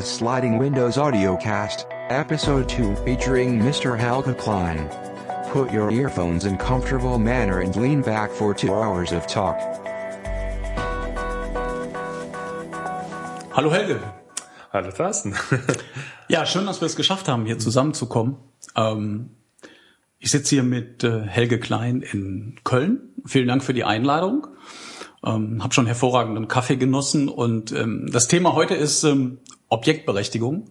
The Sliding Windows Audiocast, Episode 2 featuring Mr. Helge Klein. Put your earphones in comfortable manner and lean back for two hours of talk. Hallo Helge. Hallo Thorsten. Ja, schön, dass wir es geschafft haben, hier zusammenzukommen. Ähm, ich sitze hier mit äh, Helge Klein in Köln. Vielen Dank für die Einladung. Ähm, hab schon hervorragenden Kaffee genossen und ähm, das Thema heute ist ähm, Objektberechtigung.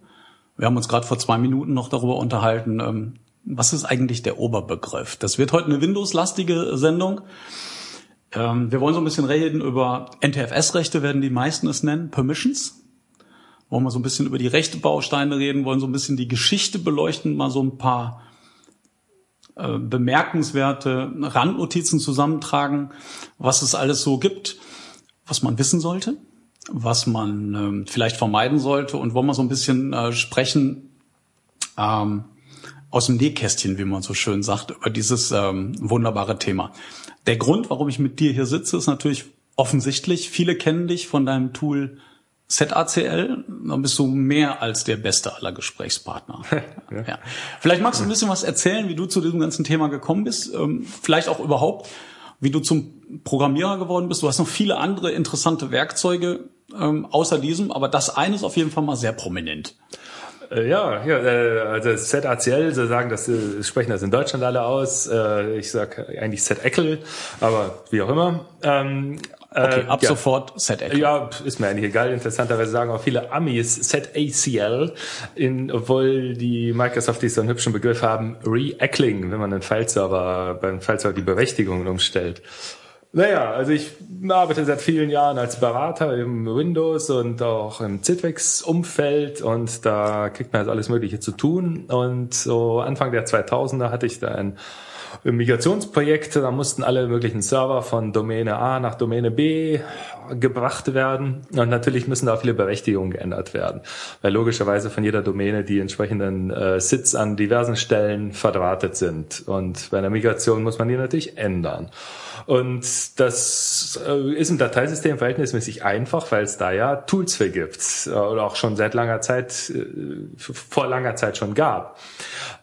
Wir haben uns gerade vor zwei Minuten noch darüber unterhalten, ähm, was ist eigentlich der Oberbegriff. Das wird heute eine Windows-lastige Sendung. Ähm, wir wollen so ein bisschen reden über NTFS-Rechte, werden die meisten es nennen, Permissions. Wollen wir so ein bisschen über die Rechtebausteine reden, wollen so ein bisschen die Geschichte beleuchten, mal so ein paar äh, bemerkenswerte Randnotizen zusammentragen, was es alles so gibt, was man wissen sollte, was man äh, vielleicht vermeiden sollte und wollen wir so ein bisschen äh, sprechen ähm, aus dem Nähkästchen, wie man so schön sagt, über dieses ähm, wunderbare Thema. Der Grund, warum ich mit dir hier sitze, ist natürlich offensichtlich. Viele kennen dich von deinem Tool ZACL, dann bist du mehr als der beste aller Gesprächspartner. ja. Ja. Vielleicht magst du ein bisschen was erzählen, wie du zu diesem ganzen Thema gekommen bist, ähm, vielleicht auch überhaupt, wie du zum Programmierer geworden bist. Du hast noch viele andere interessante Werkzeuge ähm, außer diesem, aber das eine ist auf jeden Fall mal sehr prominent. Äh, ja, ja, äh, also ZACL, sie sagen das, äh, sprechen das in Deutschland alle aus. Ich sage eigentlich ZECL, aber wie auch immer. Ähm, Okay, ab ja. sofort ZACL. Ja, ist mir eigentlich egal. Interessanterweise sagen auch viele Amis ZACL, in, obwohl die Microsoft diesen hübschen Begriff haben, Re-Eckling, wenn man einen Fileserver, beim Fileserver die Berechtigungen umstellt. Naja, also ich arbeite seit vielen Jahren als Berater im Windows und auch im Citrix-Umfeld und da kriegt man jetzt alles Mögliche zu tun. Und so Anfang der 2000er hatte ich da ein Migrationsprojekt, da mussten alle möglichen Server von Domäne A nach Domäne B gebracht werden. Und natürlich müssen da viele Berechtigungen geändert werden, weil logischerweise von jeder Domäne die entsprechenden äh, Sits an diversen Stellen verdrahtet sind. Und bei einer Migration muss man die natürlich ändern. Und das äh, ist im Dateisystem verhältnismäßig einfach, weil es da ja Tools für gibt äh, oder auch schon seit langer Zeit, äh, vor langer Zeit schon gab.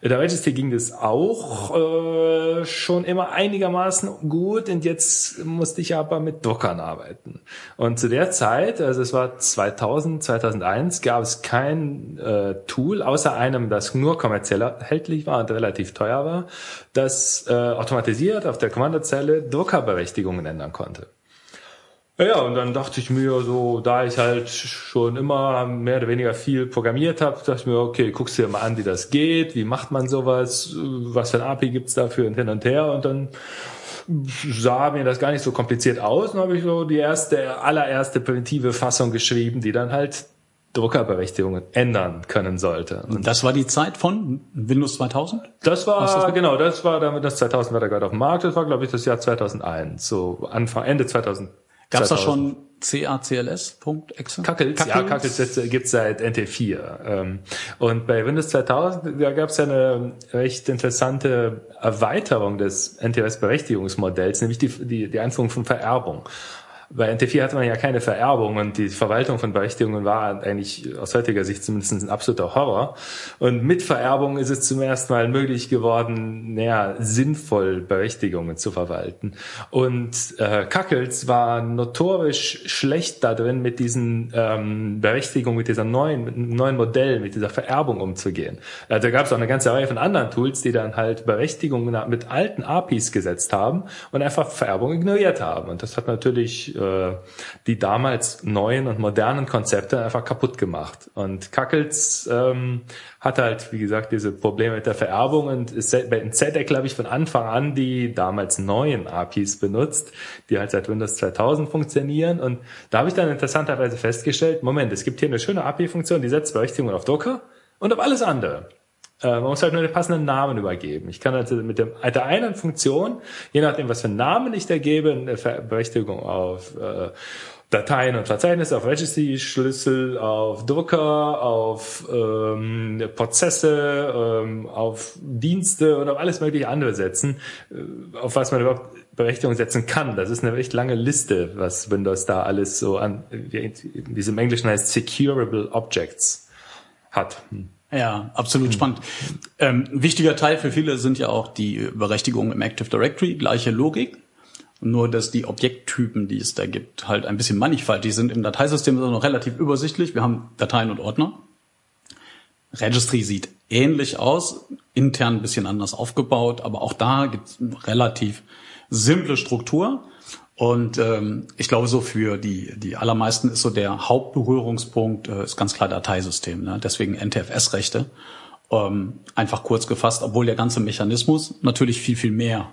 In der Registry ging das auch äh, schon immer einigermaßen gut und jetzt musste ich aber mit Dockern arbeiten. Und zu der Zeit, also es war 2000, 2001, gab es kein äh, Tool, außer einem, das nur kommerziell erhältlich war und relativ teuer war, das äh, automatisiert auf der Kommandozelle Druckerberechtigungen ändern konnte. Ja, und dann dachte ich mir so, da ich halt schon immer mehr oder weniger viel programmiert habe, dachte ich mir, okay, guckst dir mal an, wie das geht, wie macht man sowas, was für ein API gibt's dafür und hin und her und dann sah mir das gar nicht so kompliziert aus und habe ich so die erste, allererste primitive Fassung geschrieben, die dann halt Druckerberechtigungen ändern können sollte. Und das war die Zeit von Windows 2000? Das war, das genau, das war damit, das 2000 war da gerade auf dem Markt, das war glaube ich das Jahr 2001, so Anfang, Ende 2000. Gab es da schon CACLS.exe? Kackels, Kackels, ja, Kackels gibt's seit NT4. Ähm, und bei Windows 2000, da gab's ja eine recht interessante Erweiterung des NTFS-Berechtigungsmodells, nämlich die, die, die Einführung von Vererbung. Bei NT4 hatte man ja keine Vererbung und die Verwaltung von Berechtigungen war eigentlich aus heutiger Sicht zumindest ein absoluter Horror. Und mit Vererbung ist es zum ersten Mal möglich geworden, naja, sinnvoll Berechtigungen zu verwalten. Und äh, Kackels war notorisch schlecht da drin, mit diesen ähm, Berechtigungen, mit dieser neuen, mit einem neuen Modell, mit dieser Vererbung umzugehen. Also da gab es auch eine ganze Reihe von anderen Tools, die dann halt Berechtigungen mit alten APIs gesetzt haben und einfach Vererbung ignoriert haben. Und das hat natürlich äh, die damals neuen und modernen Konzepte einfach kaputt gemacht. Und Kackels ähm, hat halt, wie gesagt, diese Probleme mit der Vererbung und in ZDEC, glaube ich, von Anfang an die damals neuen APIs benutzt, die halt seit Windows 2000 funktionieren. Und da habe ich dann interessanterweise festgestellt, Moment, es gibt hier eine schöne API-Funktion, die setzt Berechtigungen auf Docker und auf alles andere. Äh, man muss halt nur den passenden Namen übergeben. Ich kann also mit dem, der einen Funktion, je nachdem, was für einen Namen ich da gebe, eine Berechtigung auf äh, Dateien und Verzeichnisse, auf Registry-Schlüssel, auf Drucker, auf ähm, Prozesse, ähm, auf Dienste und auf alles mögliche andere setzen, äh, auf was man überhaupt Berechtigung setzen kann. Das ist eine echt lange Liste, was Windows da alles so an, wie in diesem Englischen heißt Securable Objects hat. Hm. Ja, absolut spannend. Ähm, wichtiger Teil für viele sind ja auch die Berechtigungen im Active Directory, gleiche Logik. Nur, dass die Objekttypen, die es da gibt, halt ein bisschen mannigfaltig sind. Im Dateisystem ist es noch relativ übersichtlich. Wir haben Dateien und Ordner. Registry sieht ähnlich aus, intern ein bisschen anders aufgebaut, aber auch da gibt es relativ simple Struktur. Und ähm, ich glaube, so für die, die allermeisten ist so der Hauptberührungspunkt, äh, ist ganz klar Dateisystem. Ne? Deswegen NTFS-Rechte. Ähm, einfach kurz gefasst, obwohl der ganze Mechanismus natürlich viel, viel mehr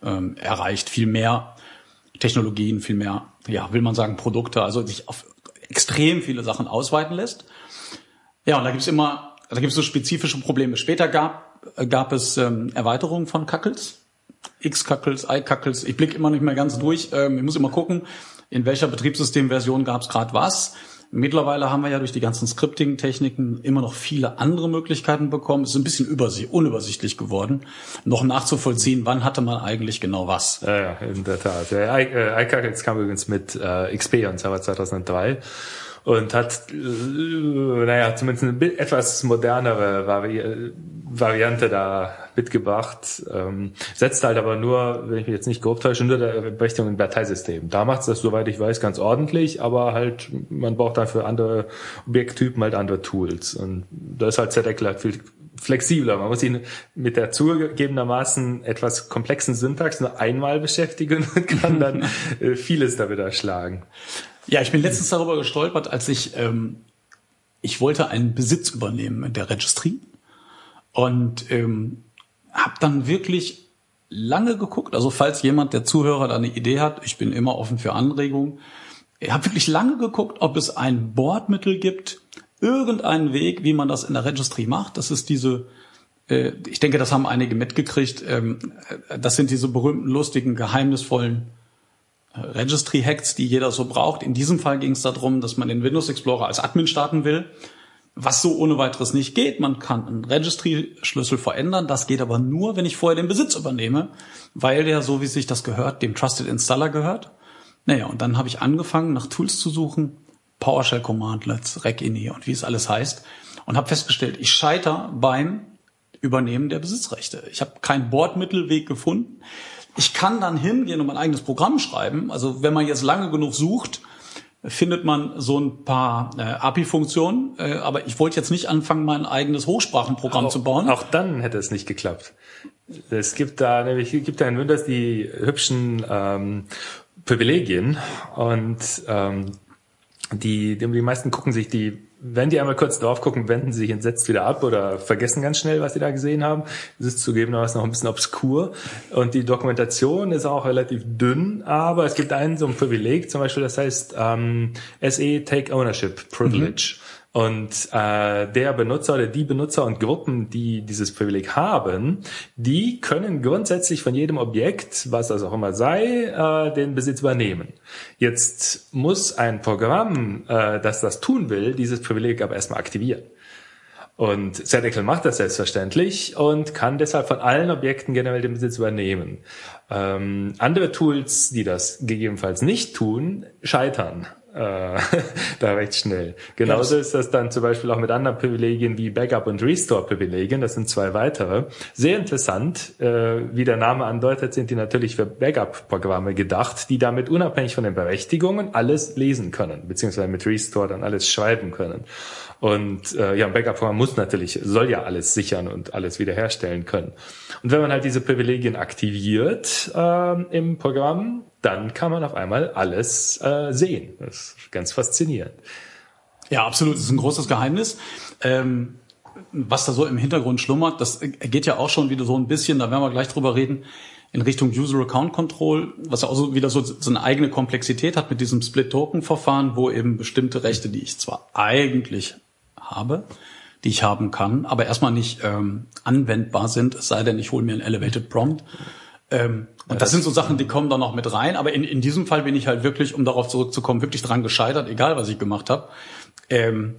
ähm, erreicht, viel mehr Technologien, viel mehr, ja, will man sagen, Produkte, also sich auf extrem viele Sachen ausweiten lässt. Ja, und da gibt's immer, da gibt's so spezifische Probleme. Später gab, gab es ähm, Erweiterungen von Kackels, X-Kackels, I-Kackels. Ich blicke immer nicht mehr ganz durch. Ähm, ich muss immer gucken, in welcher Betriebssystemversion gab's gerade was. Mittlerweile haben wir ja durch die ganzen Scripting-Techniken immer noch viele andere Möglichkeiten bekommen. Es ist ein bisschen unübersichtlich geworden, noch nachzuvollziehen, wann hatte man eigentlich genau was. Ja, in der Tat. Ja, iCackets kam übrigens mit äh, XP und Server 2003 und hat, äh, naja, zumindest eine etwas modernere Vari Variante da mitgebracht. Ähm, setzt halt aber nur, wenn ich mich jetzt nicht grob täusche, nur der Berechtigung im Dateisystem. Da macht es das, soweit ich weiß, ganz ordentlich, aber halt, man braucht dann für andere Objekttypen halt andere Tools. Und da ist halt ZDEC halt viel flexibler. Man muss ihn mit der zugegebenermaßen etwas komplexen Syntax nur einmal beschäftigen und kann dann äh, vieles damit erschlagen. Ja, ich bin letztens darüber gestolpert, als ich ähm, ich wollte einen Besitz übernehmen in der Registry und ähm, habe dann wirklich lange geguckt. Also falls jemand der Zuhörer da eine Idee hat, ich bin immer offen für Anregungen. Ich habe wirklich lange geguckt, ob es ein Bordmittel gibt, irgendeinen Weg, wie man das in der Registry macht. Das ist diese, äh, ich denke, das haben einige mitgekriegt. Ähm, äh, das sind diese berühmten, lustigen, geheimnisvollen Registry-Hacks, die jeder so braucht. In diesem Fall ging es darum, dass man den Windows Explorer als Admin starten will, was so ohne weiteres nicht geht. Man kann einen Registry-Schlüssel verändern. Das geht aber nur, wenn ich vorher den Besitz übernehme, weil der, so wie sich das gehört, dem Trusted Installer gehört. Naja, und dann habe ich angefangen, nach Tools zu suchen, PowerShell Commandlets, RecINI und wie es alles heißt, und habe festgestellt, ich scheiter beim Übernehmen der Besitzrechte. Ich habe keinen Bordmittelweg gefunden. Ich kann dann hingehen und mein eigenes Programm schreiben. Also wenn man jetzt lange genug sucht, findet man so ein paar äh, API-Funktionen. Äh, aber ich wollte jetzt nicht anfangen, mein eigenes Hochsprachenprogramm auch, zu bauen. Auch dann hätte es nicht geklappt. Es gibt da nämlich gibt da in Windows die hübschen ähm, Privilegien und ähm, die, die, die meisten gucken sich die wenn die einmal kurz drauf gucken, wenden sie sich entsetzt wieder ab oder vergessen ganz schnell, was sie da gesehen haben. Das ist zugegebenermaßen noch ein bisschen obskur. Und die Dokumentation ist auch relativ dünn, aber es gibt einen so ein Privileg, zum Beispiel, das heißt ähm, SE Take Ownership Privilege. Mhm. Und äh, der Benutzer oder die Benutzer und Gruppen, die dieses Privileg haben, die können grundsätzlich von jedem Objekt, was das auch immer sei, äh, den Besitz übernehmen. Jetzt muss ein Programm, äh, das das tun will, dieses Privileg aber erstmal aktivieren. Und Zedicle macht das selbstverständlich und kann deshalb von allen Objekten generell den Besitz übernehmen. Ähm, andere Tools, die das gegebenenfalls nicht tun, scheitern da recht schnell. Genauso ist das dann zum Beispiel auch mit anderen Privilegien wie Backup und Restore-Privilegien. Das sind zwei weitere. Sehr interessant, äh, wie der Name andeutet, sind die natürlich für Backup-Programme gedacht, die damit unabhängig von den Berechtigungen alles lesen können, beziehungsweise mit Restore dann alles schreiben können. Und äh, ja, ein Backup-Programm muss natürlich, soll ja alles sichern und alles wiederherstellen können. Und wenn man halt diese Privilegien aktiviert äh, im Programm, dann kann man auf einmal alles äh, sehen. Das ist ganz faszinierend. Ja, absolut. Das ist ein großes Geheimnis. Ähm, was da so im Hintergrund schlummert, das geht ja auch schon wieder so ein bisschen, da werden wir gleich drüber reden, in Richtung User Account Control, was ja auch so wieder so, so eine eigene Komplexität hat mit diesem Split-Token-Verfahren, wo eben bestimmte Rechte, die ich zwar eigentlich habe, die ich haben kann, aber erstmal nicht ähm, anwendbar sind, es sei denn, ich hole mir ein Elevated Prompt Ähm, und das, das, sind so Sachen, die kommen da noch mit rein. Aber in, in diesem Fall bin ich halt wirklich, um darauf zurückzukommen, wirklich dran gescheitert, egal was ich gemacht habe. Ähm,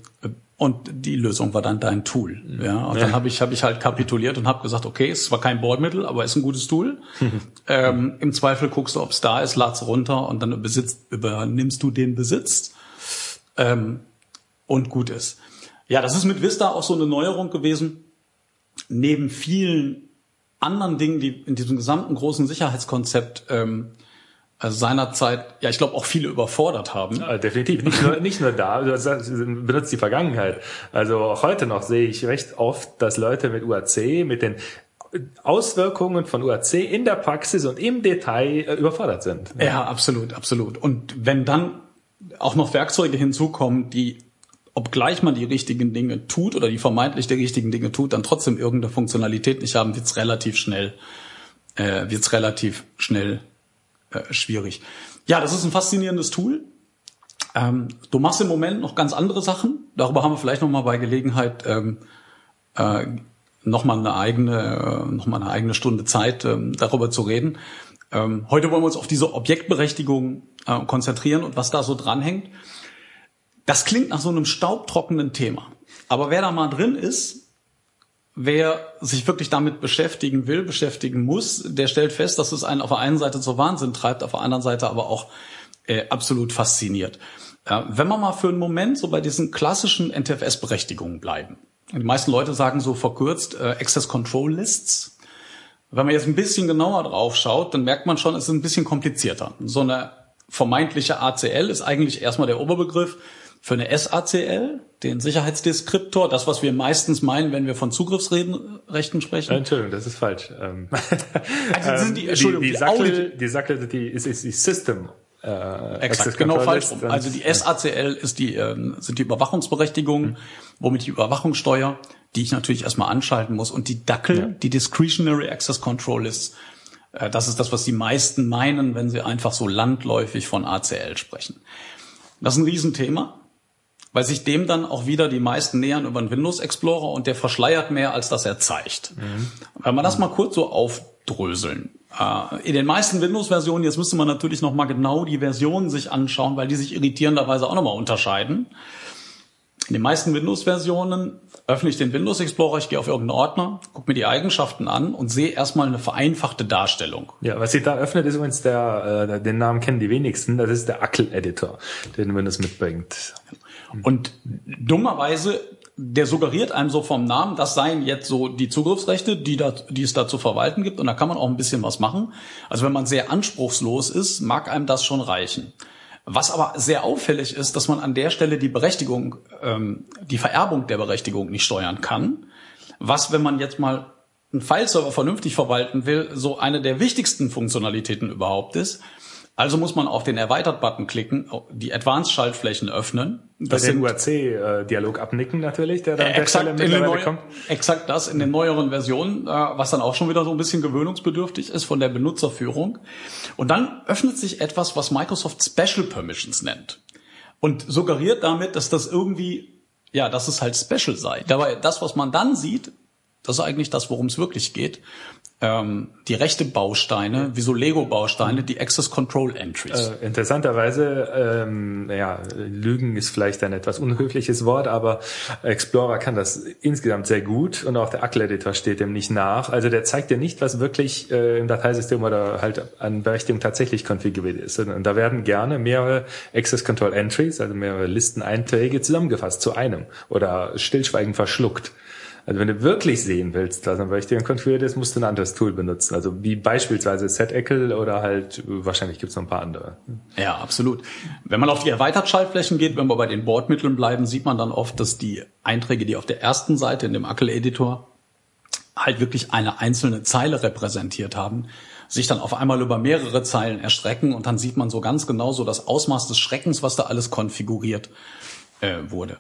und die Lösung war dann dein Tool. Ja, und ja. dann habe ich, hab ich halt kapituliert und habe gesagt, okay, es ist zwar kein Bordmittel, aber es ist ein gutes Tool. ähm, Im Zweifel guckst du, ob es da ist, lad's runter und dann besitzt, übernimmst du den Besitz. Ähm, und gut ist. Ja, das ist mit Vista auch so eine Neuerung gewesen. Neben vielen anderen Dingen, die in diesem gesamten großen Sicherheitskonzept ähm, also seinerzeit, ja, ich glaube auch viele überfordert haben. Ja, definitiv. Nicht nur, nicht nur da, du benutzt die Vergangenheit. Also auch heute noch sehe ich recht oft, dass Leute mit UAC, mit den Auswirkungen von UAC in der Praxis und im Detail äh, überfordert sind. Ja. ja, absolut, absolut. Und wenn dann auch noch Werkzeuge hinzukommen, die obgleich man die richtigen Dinge tut oder die vermeintlich die richtigen Dinge tut, dann trotzdem irgendeine Funktionalität nicht haben, wird's relativ schnell, äh, wird's relativ schnell äh, schwierig. Ja, das ist ein faszinierendes Tool. Ähm, du machst im Moment noch ganz andere Sachen. Darüber haben wir vielleicht noch mal bei Gelegenheit ähm, äh, noch mal eine eigene, äh, noch mal eine eigene Stunde Zeit, ähm, darüber zu reden. Ähm, heute wollen wir uns auf diese Objektberechtigung äh, konzentrieren und was da so dranhängt. Das klingt nach so einem staubtrockenen Thema. Aber wer da mal drin ist, wer sich wirklich damit beschäftigen will, beschäftigen muss, der stellt fest, dass es einen auf der einen Seite zur Wahnsinn treibt, auf der anderen Seite aber auch äh, absolut fasziniert. Äh, wenn wir mal für einen Moment so bei diesen klassischen NTFS-Berechtigungen bleiben. Die meisten Leute sagen so verkürzt äh, Access Control Lists. Wenn man jetzt ein bisschen genauer drauf schaut, dann merkt man schon, es ist ein bisschen komplizierter. So eine vermeintliche ACL ist eigentlich erstmal der Oberbegriff für eine SACL, den Sicherheitsdeskriptor, das, was wir meistens meinen, wenn wir von Zugriffsrechten sprechen. Entschuldigung, das ist falsch. Ähm, also sind die, ähm, Entschuldigung, die, die, die Sackel, die Sackel die ist, ist die System äh, Exakt, genau falsch rum. Also die SACL ist die, äh, sind die Überwachungsberechtigungen, mhm. womit die Überwachungssteuer, die ich natürlich erstmal anschalten muss, und die Dackel, ja. die Discretionary Access Control ist, äh, das ist das, was die meisten meinen, wenn sie einfach so landläufig von ACL sprechen. Das ist ein Riesenthema weil sich dem dann auch wieder die meisten nähern über den Windows Explorer und der verschleiert mehr, als dass er zeigt. Mhm. Wenn wir das mal kurz so aufdröseln. Äh, in den meisten Windows-Versionen, jetzt müsste man natürlich noch mal genau die Versionen sich anschauen, weil die sich irritierenderweise auch noch mal unterscheiden. In den meisten Windows-Versionen öffne ich den Windows Explorer, ich gehe auf irgendeinen Ordner, gucke mir die Eigenschaften an und sehe erstmal eine vereinfachte Darstellung. Ja, was sich da öffnet, ist übrigens der, äh, den Namen kennen die wenigsten, das ist der ACL-Editor, den Windows mitbringt. Und dummerweise, der suggeriert einem so vom Namen, das seien jetzt so die Zugriffsrechte, die, da, die es da zu verwalten gibt. Und da kann man auch ein bisschen was machen. Also wenn man sehr anspruchslos ist, mag einem das schon reichen. Was aber sehr auffällig ist, dass man an der Stelle die Berechtigung, ähm, die Vererbung der Berechtigung nicht steuern kann. Was, wenn man jetzt mal einen Fileserver vernünftig verwalten will, so eine der wichtigsten Funktionalitäten überhaupt ist. Also muss man auf den Erweitert-Button klicken, die Advanced-Schaltflächen öffnen. Das den UAC-Dialog abnicken natürlich, der da äh, exakt, in den neu, kommt. Exakt das in den neueren Versionen, äh, was dann auch schon wieder so ein bisschen gewöhnungsbedürftig ist von der Benutzerführung. Und dann öffnet sich etwas, was Microsoft Special Permissions nennt. Und suggeriert damit, dass das irgendwie, ja, dass es halt special sei. Dabei, das, was man dann sieht, das ist eigentlich das, worum es wirklich geht ähm, die rechte Bausteine, wie so Lego-Bausteine, die Access Control Entries. Äh, interessanterweise, ähm, ja, Lügen ist vielleicht ein etwas unhöfliches Wort, aber Explorer kann das insgesamt sehr gut und auch der ACL-Editor steht dem nicht nach. Also der zeigt dir nicht, was wirklich äh, im Dateisystem oder halt an Berechtigung tatsächlich konfiguriert ist. Und da werden gerne mehrere Access Control Entries, also mehrere Listeneinträge zusammengefasst zu einem oder stillschweigend verschluckt. Also wenn du wirklich sehen willst, dass ein Berechtigung konfiguriert ist, musst du ein anderes Tool benutzen. Also wie beispielsweise SetEckel oder halt, wahrscheinlich gibt's noch ein paar andere. Ja, absolut. Wenn man auf die Erweitert-Schaltflächen geht, wenn wir bei den Bordmitteln bleiben, sieht man dann oft, dass die Einträge, die auf der ersten Seite in dem Ackel-Editor halt wirklich eine einzelne Zeile repräsentiert haben, sich dann auf einmal über mehrere Zeilen erstrecken und dann sieht man so ganz genau so das Ausmaß des Schreckens, was da alles konfiguriert äh, wurde.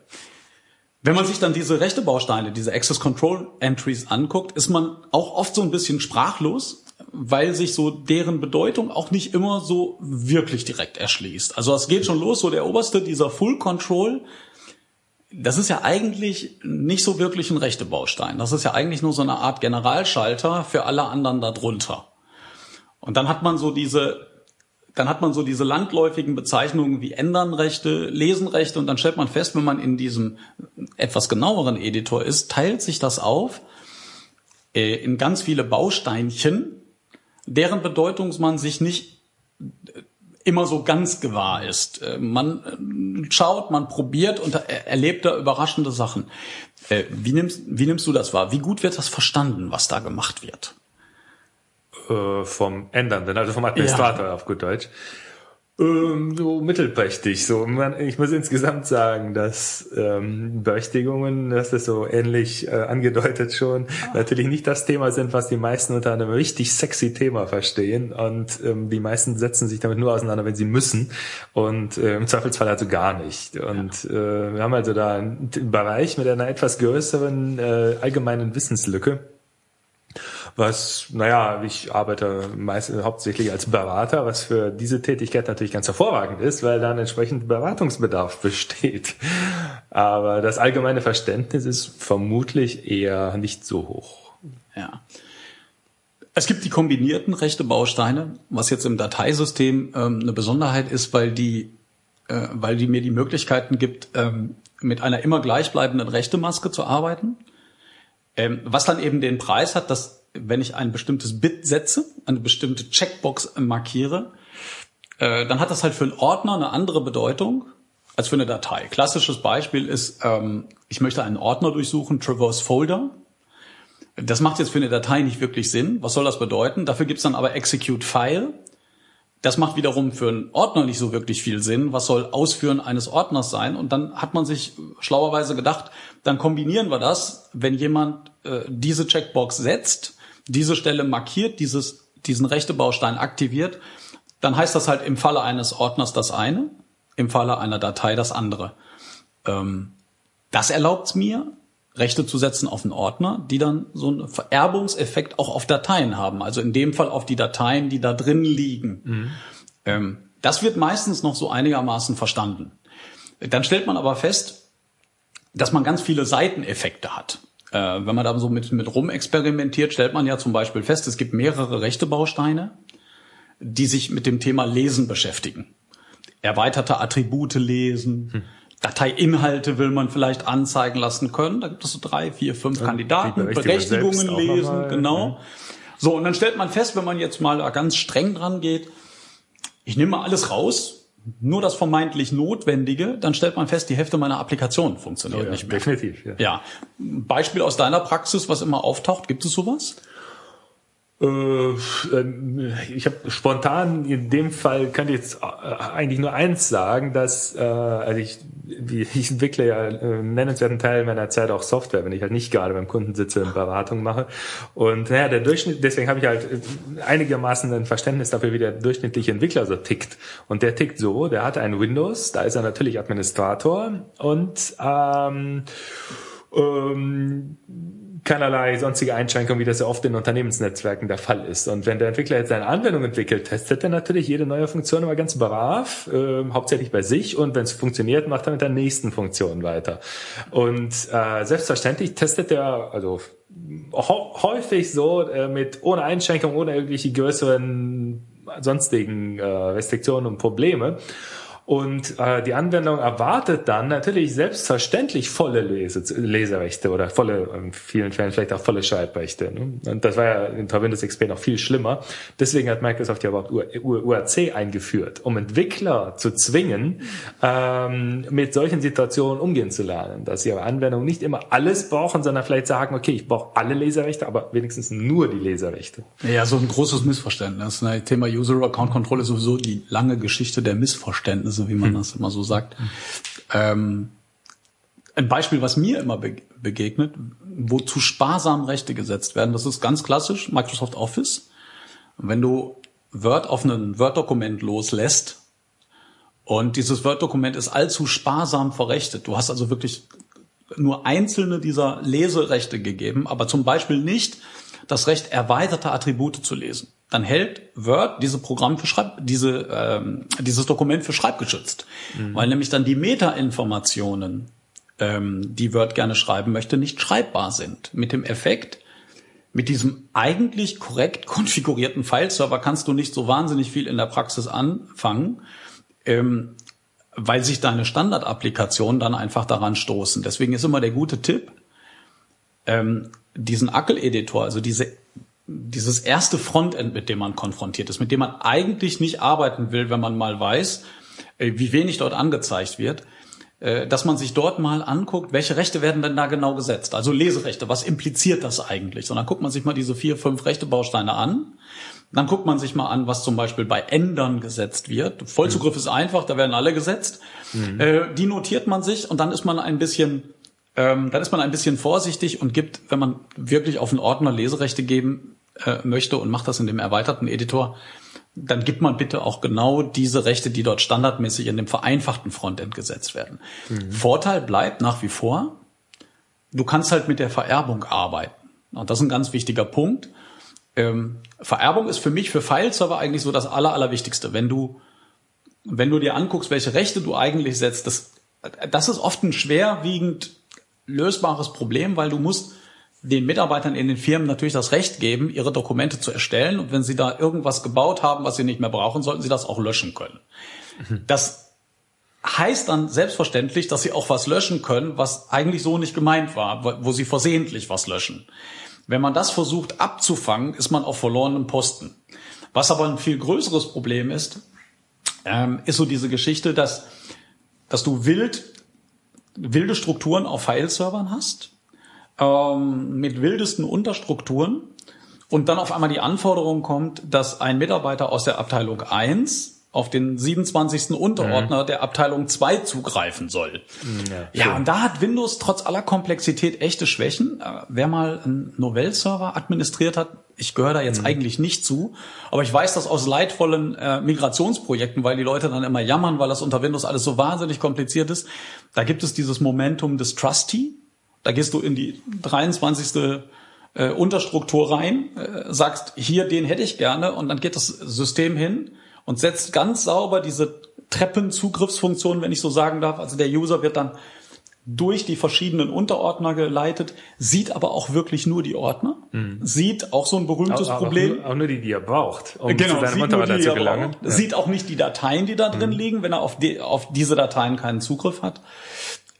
Wenn man sich dann diese rechte Bausteine, diese Access Control Entries anguckt, ist man auch oft so ein bisschen sprachlos, weil sich so deren Bedeutung auch nicht immer so wirklich direkt erschließt. Also es geht schon los, so der oberste, dieser Full Control, das ist ja eigentlich nicht so wirklich ein rechte Baustein. Das ist ja eigentlich nur so eine Art Generalschalter für alle anderen darunter. Und dann hat man so diese, dann hat man so diese landläufigen Bezeichnungen wie Ändernrechte, Lesenrechte und dann stellt man fest, wenn man in diesem etwas genaueren Editor ist, teilt sich das auf äh, in ganz viele Bausteinchen, deren Bedeutung man sich nicht immer so ganz gewahr ist. Äh, man äh, schaut, man probiert und erlebt da überraschende Sachen. Äh, wie nimmst, wie nimmst du das wahr? Wie gut wird das verstanden, was da gemacht wird? Vom Ändernden, also vom Administrator ja. auf gut Deutsch. Ähm, so mittelprächtig. So, man, ich muss insgesamt sagen, dass ähm, Berechtigungen, das ist so ähnlich äh, angedeutet schon, ah. natürlich nicht das Thema sind, was die meisten unter einem richtig sexy Thema verstehen. Und ähm, die meisten setzen sich damit nur auseinander, wenn sie müssen. Und äh, im Zweifelsfall also gar nicht. Und äh, wir haben also da einen Bereich mit einer etwas größeren äh, allgemeinen Wissenslücke was, naja, ich arbeite meist, hauptsächlich als Berater, was für diese Tätigkeit natürlich ganz hervorragend ist, weil dann entsprechend Beratungsbedarf besteht. Aber das allgemeine Verständnis ist vermutlich eher nicht so hoch. Ja. Es gibt die kombinierten rechte Bausteine, was jetzt im Dateisystem ähm, eine Besonderheit ist, weil die, äh, weil die mir die Möglichkeiten gibt, ähm, mit einer immer gleichbleibenden rechte Maske zu arbeiten. Ähm, was dann eben den Preis hat, dass wenn ich ein bestimmtes Bit setze, eine bestimmte Checkbox markiere, äh, dann hat das halt für einen Ordner eine andere Bedeutung als für eine Datei. Klassisches Beispiel ist, ähm, ich möchte einen Ordner durchsuchen, Traverse Folder. Das macht jetzt für eine Datei nicht wirklich Sinn. Was soll das bedeuten? Dafür gibt's dann aber Execute File. Das macht wiederum für einen Ordner nicht so wirklich viel Sinn. Was soll Ausführen eines Ordners sein? Und dann hat man sich schlauerweise gedacht, dann kombinieren wir das, wenn jemand äh, diese Checkbox setzt, diese Stelle markiert, dieses, diesen rechte Baustein aktiviert, dann heißt das halt im Falle eines Ordners das eine, im Falle einer Datei das andere. Ähm, das erlaubt mir, Rechte zu setzen auf einen Ordner, die dann so einen Vererbungseffekt auch auf Dateien haben. Also in dem Fall auf die Dateien, die da drin liegen. Mhm. Ähm, das wird meistens noch so einigermaßen verstanden. Dann stellt man aber fest, dass man ganz viele Seiteneffekte hat. Äh, wenn man da so mit, mit rum experimentiert, stellt man ja zum Beispiel fest, es gibt mehrere rechte Bausteine, die sich mit dem Thema Lesen beschäftigen. Erweiterte Attribute lesen, hm. Dateiinhalte will man vielleicht anzeigen lassen können. Da gibt es so drei, vier, fünf ja, Kandidaten, Berechtigungen lesen, mal, genau. Ja. So, und dann stellt man fest, wenn man jetzt mal da ganz streng dran geht, ich nehme mal alles raus, nur das vermeintlich Notwendige, dann stellt man fest, die Hälfte meiner Applikation funktioniert oh ja, nicht mehr. Definitiv. Ja. ja. Beispiel aus deiner Praxis, was immer auftaucht, gibt es sowas? Äh, ähm, ich habe spontan in dem Fall kann ich jetzt äh, eigentlich nur eins sagen, dass äh, also ich, ich entwickle ja einen nennenswerten Teil meiner Zeit auch Software, wenn ich halt nicht gerade beim Kunden sitze und Beratung mache. Und naja, der Durchschnitt, deswegen habe ich halt einigermaßen ein Verständnis dafür, wie der durchschnittliche Entwickler so tickt. Und der tickt so, der hat ein Windows, da ist er natürlich Administrator und ähm, ähm, keinerlei sonstige Einschränkungen, wie das ja oft in Unternehmensnetzwerken der Fall ist. Und wenn der Entwickler jetzt seine Anwendung entwickelt, testet er natürlich jede neue Funktion immer ganz brav, äh, hauptsächlich bei sich. Und wenn es funktioniert, macht er mit der nächsten Funktion weiter. Und äh, selbstverständlich testet er, also häufig so äh, mit ohne Einschränkung, ohne irgendwelche größeren sonstigen äh, Restriktionen und Probleme. Und äh, die Anwendung erwartet dann natürlich selbstverständlich volle Lese Leserechte oder volle, in vielen Fällen vielleicht auch volle Schreibrechte. Ne? Und das war ja in Windows XP noch viel schlimmer. Deswegen hat Microsoft ja überhaupt UAC eingeführt, um Entwickler zu zwingen, ähm, mit solchen Situationen umgehen zu lernen. Dass ihre Anwendung nicht immer alles brauchen, sondern vielleicht sagen, okay, ich brauche alle Leserechte, aber wenigstens nur die Leserechte. Ja, so ein großes Missverständnis. Ne? Thema User Account Control ist sowieso die lange Geschichte der Missverständnisse so wie man hm. das immer so sagt. Ähm, ein Beispiel, was mir immer begegnet, wo zu sparsam Rechte gesetzt werden, das ist ganz klassisch Microsoft Office. Wenn du Word auf ein Word-Dokument loslässt und dieses Word-Dokument ist allzu sparsam verrechtet, du hast also wirklich nur einzelne dieser Leserechte gegeben, aber zum Beispiel nicht das Recht, erweiterte Attribute zu lesen dann hält Word diese Programm für Schreib, diese, ähm, dieses Dokument für schreibgeschützt. Mhm. Weil nämlich dann die Metainformationen, ähm, die Word gerne schreiben möchte, nicht schreibbar sind. Mit dem Effekt, mit diesem eigentlich korrekt konfigurierten Fileserver kannst du nicht so wahnsinnig viel in der Praxis anfangen, ähm, weil sich deine Standardapplikationen dann einfach daran stoßen. Deswegen ist immer der gute Tipp, ähm, diesen Ackel-Editor, also diese, dieses erste Frontend, mit dem man konfrontiert ist, mit dem man eigentlich nicht arbeiten will, wenn man mal weiß, äh, wie wenig dort angezeigt wird, äh, dass man sich dort mal anguckt, welche Rechte werden denn da genau gesetzt? Also Leserechte, was impliziert das eigentlich? Und dann guckt man sich mal diese vier, fünf Rechtebausteine an. Dann guckt man sich mal an, was zum Beispiel bei Ändern gesetzt wird. Vollzugriff mhm. ist einfach, da werden alle gesetzt. Mhm. Äh, die notiert man sich und dann ist man ein bisschen, ähm, dann ist man ein bisschen vorsichtig und gibt, wenn man wirklich auf einen Ordner Leserechte geben äh, möchte und macht das in dem erweiterten Editor, dann gibt man bitte auch genau diese Rechte, die dort standardmäßig in dem vereinfachten Frontend gesetzt werden. Mhm. Vorteil bleibt nach wie vor, du kannst halt mit der Vererbung arbeiten. Und das ist ein ganz wichtiger Punkt. Ähm, Vererbung ist für mich für File-Server eigentlich so das Aller, Allerwichtigste. Wenn du, wenn du dir anguckst, welche Rechte du eigentlich setzt, das, das ist oft ein schwerwiegend lösbares Problem, weil du musst den Mitarbeitern in den Firmen natürlich das Recht geben, ihre Dokumente zu erstellen. Und wenn sie da irgendwas gebaut haben, was sie nicht mehr brauchen, sollten sie das auch löschen können. Mhm. Das heißt dann selbstverständlich, dass sie auch was löschen können, was eigentlich so nicht gemeint war, wo sie versehentlich was löschen. Wenn man das versucht abzufangen, ist man auf verlorenem Posten. Was aber ein viel größeres Problem ist, ähm, ist so diese Geschichte, dass, dass du wild, wilde Strukturen auf File-Servern hast ähm, mit wildesten Unterstrukturen und dann auf einmal die Anforderung kommt, dass ein Mitarbeiter aus der Abteilung 1 auf den 27. Unterordner mhm. der Abteilung 2 zugreifen soll. Ja, ja, und da hat Windows trotz aller Komplexität echte Schwächen. Äh, wer mal einen Novell-Server administriert hat, ich gehöre da jetzt mhm. eigentlich nicht zu, aber ich weiß das aus leidvollen äh, Migrationsprojekten, weil die Leute dann immer jammern, weil das unter Windows alles so wahnsinnig kompliziert ist. Da gibt es dieses Momentum des Trusty. Da gehst du in die 23. Äh, Unterstruktur rein, äh, sagst, hier, den hätte ich gerne, und dann geht das System hin und setzt ganz sauber diese Treppenzugriffsfunktion, wenn ich so sagen darf. Also der User wird dann durch die verschiedenen Unterordner geleitet, sieht aber auch wirklich nur die Ordner, mhm. sieht auch so ein berühmtes auch, Problem. Auch nur, auch nur, die, die er braucht, um genau, zu seinem Unterordner zu gelangen. Ja. Sieht auch nicht die Dateien, die da drin mhm. liegen, wenn er auf, die, auf diese Dateien keinen Zugriff hat.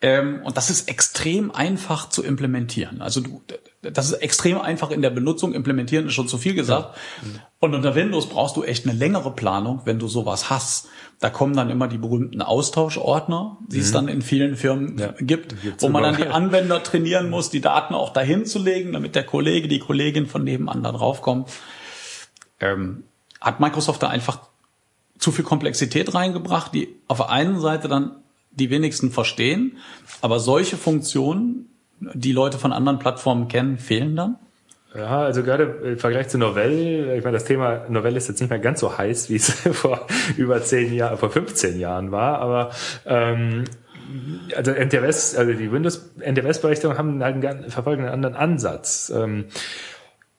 Ähm, und das ist extrem einfach zu implementieren. Also du, das ist extrem einfach in der Benutzung. Implementieren ist schon zu viel gesagt. Ja. Und unter Windows brauchst du echt eine längere Planung, wenn du sowas hast. Da kommen dann immer die berühmten Austauschordner, die mhm. es dann in vielen Firmen ja. gibt, wo man dann die Anwender trainieren muss, die Daten auch dahin zu legen, damit der Kollege, die Kollegin von nebenan da draufkommt. Ähm, hat Microsoft da einfach zu viel Komplexität reingebracht, die auf der einen Seite dann die wenigsten verstehen. Aber solche Funktionen, die Leute von anderen Plattformen kennen, fehlen dann? Ja, also gerade im Vergleich zu Novell, ich meine, das Thema Novell ist jetzt nicht mehr ganz so heiß, wie es vor über zehn Jahren, vor 15 Jahren war, aber ähm, also NTFS, also die Windows NTFS-Berechtigungen haben halt einen, verfolgen einen anderen Ansatz. Ähm,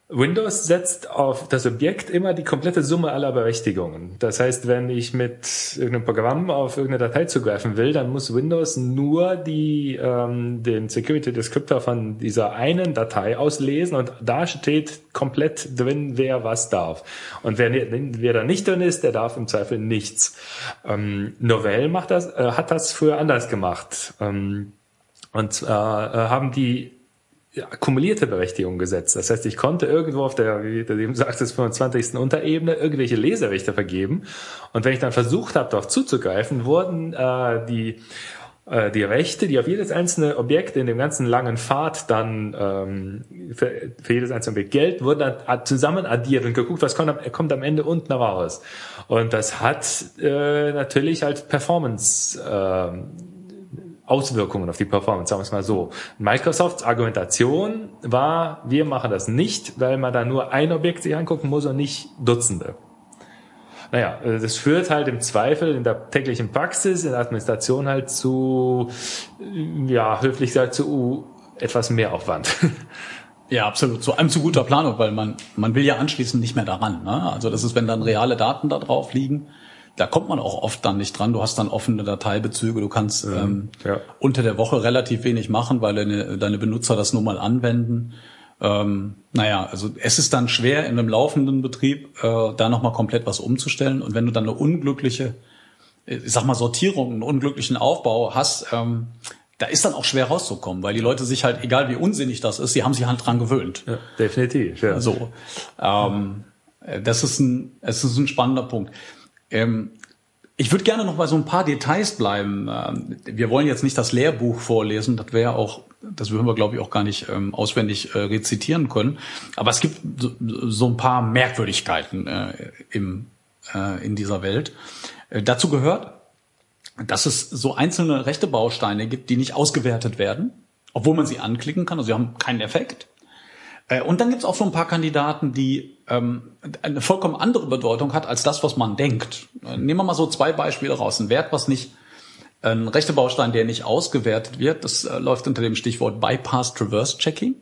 Windows setzt auf das Objekt immer die komplette Summe aller Berechtigungen. Das heißt, wenn ich mit irgendeinem Programm auf irgendeine Datei zugreifen will, dann muss Windows nur die, ähm, den Security Descriptor von dieser einen Datei auslesen und da steht komplett drin, wer was darf. Und wer, wer da nicht drin ist, der darf im Zweifel nichts. Ähm, Novell macht das, äh, hat das früher anders gemacht. Ähm, und zwar äh, haben die akkumulierte Berechtigung gesetzt. Das heißt, ich konnte irgendwo auf der, wie du eben sagtest, 25. Unterebene irgendwelche Leserechte vergeben. Und wenn ich dann versucht habe, darauf zuzugreifen, wurden äh, die äh, die Rechte, die auf jedes einzelne Objekt in dem ganzen langen Pfad dann ähm, für, für jedes einzelne Objekt Geld wurden dann zusammen addiert und geguckt, was kommt am, kommt am Ende unten raus. Und das hat äh, natürlich halt Performance äh, Auswirkungen auf die Performance, sagen wir es mal so. Microsofts Argumentation war, wir machen das nicht, weil man da nur ein Objekt sich angucken muss und nicht Dutzende. Naja, äh, das führt halt im Zweifel in der täglichen Praxis, in der Administration halt zu, äh, ja, höflich gesagt, zu etwas mehr Aufwand. Ja, absolut. Zu einem zu guter Planung, weil man, man will ja anschließend nicht mehr daran. Ne? Also das ist, wenn dann reale Daten da drauf liegen, da kommt man auch oft dann nicht dran. Du hast dann offene Dateibezüge, du kannst ähm, ja. unter der Woche relativ wenig machen, weil deine, deine Benutzer das nur mal anwenden. Ähm, naja, also es ist dann schwer in einem laufenden Betrieb äh, da nochmal komplett was umzustellen. Und wenn du dann eine unglückliche, ich sag mal, Sortierung, einen unglücklichen Aufbau hast, ähm, da ist dann auch schwer rauszukommen, weil die Leute sich halt, egal wie unsinnig das ist, sie haben sich halt dran gewöhnt. Ja, definitiv, ja. So. Ähm, das ist ein, es ist ein spannender Punkt. Ähm, ich würde gerne noch bei so ein paar Details bleiben. Ähm, wir wollen jetzt nicht das Lehrbuch vorlesen, das wäre auch, das würden wir glaube ich auch gar nicht ähm, auswendig äh, rezitieren können. Aber es gibt so, so ein paar Merkwürdigkeiten äh, im, äh, in dieser Welt. Äh, dazu gehört, dass es so einzelne rechte Bausteine gibt, die nicht ausgewertet werden, obwohl man sie anklicken kann, also sie haben keinen Effekt. Äh, und dann gibt es auch so ein paar Kandidaten, die ähm, eine vollkommen andere Bedeutung hat als das, was man denkt. Äh, nehmen wir mal so zwei Beispiele raus. Ein Wert, was nicht ein rechter Baustein, der nicht ausgewertet wird, das äh, läuft unter dem Stichwort Bypass Traverse Checking.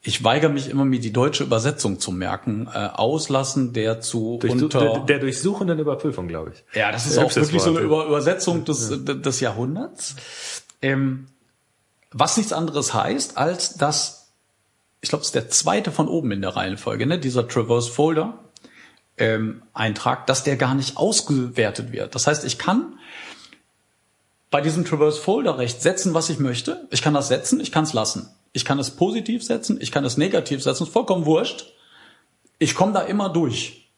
Ich weigere mich immer, mir die deutsche Übersetzung zu merken. Äh, auslassen der zu Durch, unter der, der durchsuchenden Überprüfung, glaube ich. ja, das ist auch wirklich so eine Über Übersetzung des, des Jahrhunderts. Ähm, was nichts anderes heißt, als dass, ich glaube, es ist der zweite von oben in der Reihenfolge, ne, dieser Traverse Folder ähm, Eintrag, dass der gar nicht ausgewertet wird. Das heißt, ich kann bei diesem Traverse Folder Recht setzen, was ich möchte. Ich kann das setzen, ich kann es lassen. Ich kann es positiv setzen, ich kann es negativ setzen, vollkommen wurscht. Ich komme da immer durch.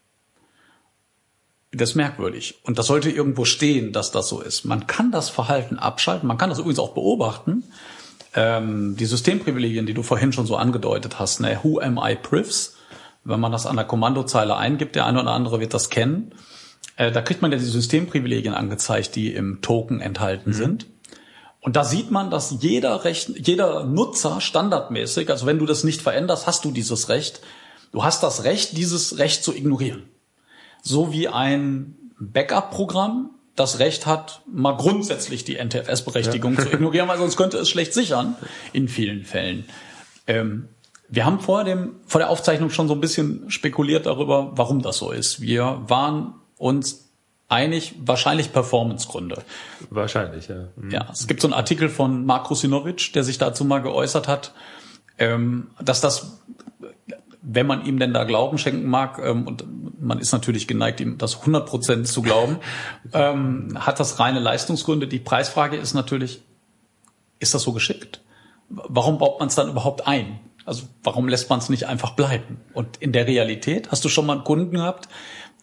Das ist merkwürdig. Und das sollte irgendwo stehen, dass das so ist. Man kann das Verhalten abschalten, man kann das übrigens auch beobachten. Ähm, die Systemprivilegien, die du vorhin schon so angedeutet hast, ne? Who am I privs? Wenn man das an der Kommandozeile eingibt, der eine oder andere wird das kennen. Äh, da kriegt man ja die Systemprivilegien angezeigt, die im Token enthalten sind. Und da sieht man, dass jeder Recht, jeder Nutzer standardmäßig, also wenn du das nicht veränderst, hast du dieses Recht. Du hast das Recht, dieses Recht zu ignorieren. So wie ein Backup-Programm das Recht hat, mal grundsätzlich die NTFS-Berechtigung zu ignorieren, weil sonst könnte es schlecht sichern in vielen Fällen. Ähm, wir haben vor dem, vor der Aufzeichnung schon so ein bisschen spekuliert darüber, warum das so ist. Wir waren uns einig, wahrscheinlich Performancegründe. Wahrscheinlich, ja. Mhm. Ja, es gibt so einen Artikel von Mark Rusinovic, der sich dazu mal geäußert hat, ähm, dass das, wenn man ihm denn da Glauben schenken mag, ähm, und man ist natürlich geneigt, ihm das 100 Prozent zu glauben, ähm, hat das reine Leistungsgründe. Die Preisfrage ist natürlich, ist das so geschickt? Warum baut man es dann überhaupt ein? Also warum lässt man es nicht einfach bleiben? Und in der Realität, hast du schon mal einen Kunden gehabt,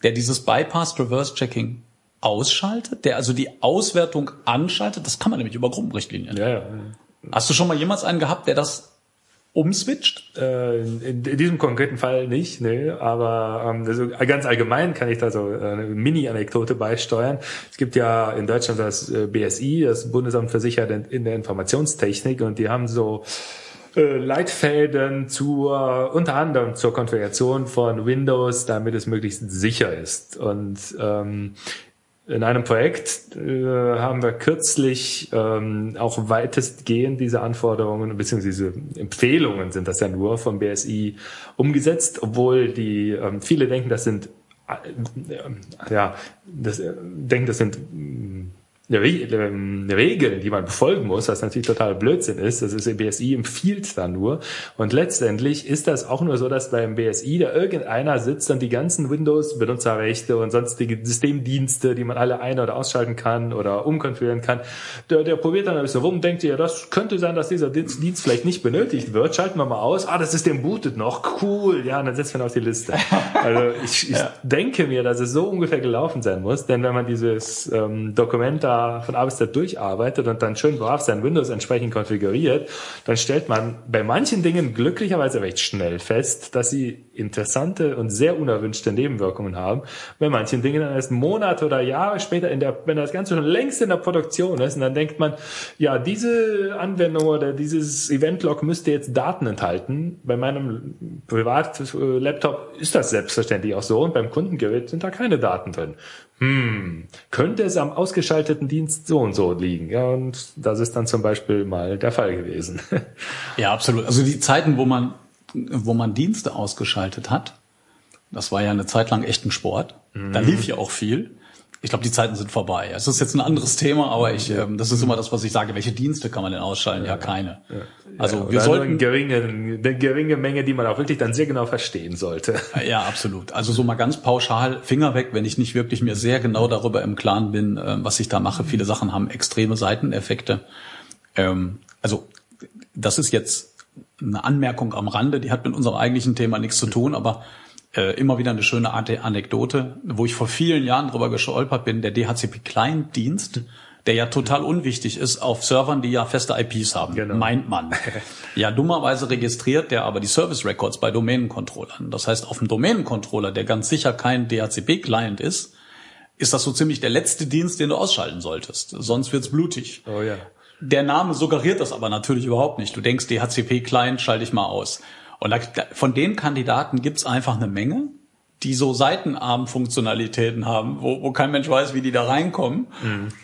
der dieses Bypass Reverse Checking ausschaltet, der also die Auswertung anschaltet? Das kann man nämlich über Gruppenrichtlinien. Ja, ja. Hast du schon mal jemals einen gehabt, der das umswitcht? Äh, in, diesem konkreten Fall nicht, nee, aber ähm, also ganz allgemein kann ich da so eine Mini-Anekdote beisteuern. Es gibt ja in Deutschland das äh, BSI, das Bundesamt für Sicherheit in der Informationstechnik, und die haben so äh, Leitfäden zur unter anderem zur Konfiguration von Windows, damit es möglichst sicher ist. Und ähm, in einem Projekt äh, haben wir kürzlich ähm, auch weitestgehend diese Anforderungen bzw. Empfehlungen sind das ja nur vom BSI umgesetzt, obwohl die ähm, viele denken, das sind äh, ja, das, äh, denken, das sind mh, Re ähm, Regeln, die man befolgen muss, was natürlich total Blödsinn ist. Das ist im BSI empfiehlt da nur. Und letztendlich ist das auch nur so, dass beim BSI da irgendeiner sitzt und die ganzen Windows-Benutzerrechte und sonstige Systemdienste, die man alle ein- oder ausschalten kann oder umkonfigurieren kann, der, der probiert dann ein bisschen rum, denkt ihr, das könnte sein, dass dieser Dienst, vielleicht nicht benötigt wird. Schalten wir mal aus. Ah, das System bootet noch. Cool. Ja, und dann setzt man auf die Liste. Also ich, ich Ja. denke mir, dass es so ungefähr gelaufen sein muss, denn wenn man dieses ähm, Dokument da von A bis Z durcharbeitet und dann schön brav sein Windows entsprechend konfiguriert, dann stellt man bei manchen Dingen glücklicherweise recht schnell fest, dass sie interessante und sehr unerwünschte Nebenwirkungen haben. Bei manchen Dingen dann erst Monate oder Jahre später, in der, wenn das Ganze schon längst in der Produktion ist, und dann denkt man, ja, diese Anwendung oder dieses Event-Log müsste jetzt Daten enthalten. Bei meinem Privat-Laptop ist das selbstverständlich auch so und beim Kundengerät sind da keine Daten drin. Hm, könnte es am ausgeschalteten Dienst so und so liegen? Ja, und das ist dann zum Beispiel mal der Fall gewesen. Ja, absolut. Also die Zeiten, wo man, wo man Dienste ausgeschaltet hat, das war ja eine Zeit lang echt ein Sport. Da lief ja auch viel. Ich glaube, die Zeiten sind vorbei. Es ist jetzt ein anderes Thema, aber ich, ähm, das ist immer das, was ich sage. Welche Dienste kann man denn ausschalten? Ja, keine. Also Ja, wir sollten eine geringe, eine geringe Menge, die man auch wirklich dann sehr genau verstehen sollte. Ja, absolut. Also so mal ganz pauschal Finger weg, wenn ich nicht wirklich mir sehr genau darüber im Klaren bin, äh, was ich da mache. Viele Sachen haben extreme Seiteneffekte. Ähm, also das ist jetzt eine Anmerkung am Rande, die hat mit unserem eigentlichen Thema nichts zu tun, aber äh, immer wieder eine schöne Anekdote, wo ich vor vielen Jahren drüber gestolpert bin, der DHCP-Client-Dienst, der ja total unwichtig ist auf Servern, die ja feste IPs haben, Genau. meint man. Ja, dummerweise registriert der aber die Service Records bei Domänencontrollern. Das heißt, auf dem Domänencontroller, der ganz sicher kein DHCP-Client ist, ist das so ziemlich der letzte Dienst, den du ausschalten solltest. Sonst wird's blutig. Oh ja. Der Name suggeriert das aber natürlich überhaupt nicht. Du denkst, DHCP-Client schalte ich mal aus. Und da, von den Kandidaten gibt's einfach eine Menge, die so Seitenarm-Funktionalitäten haben, wo, wo kein Mensch weiß, wie die da reinkommen.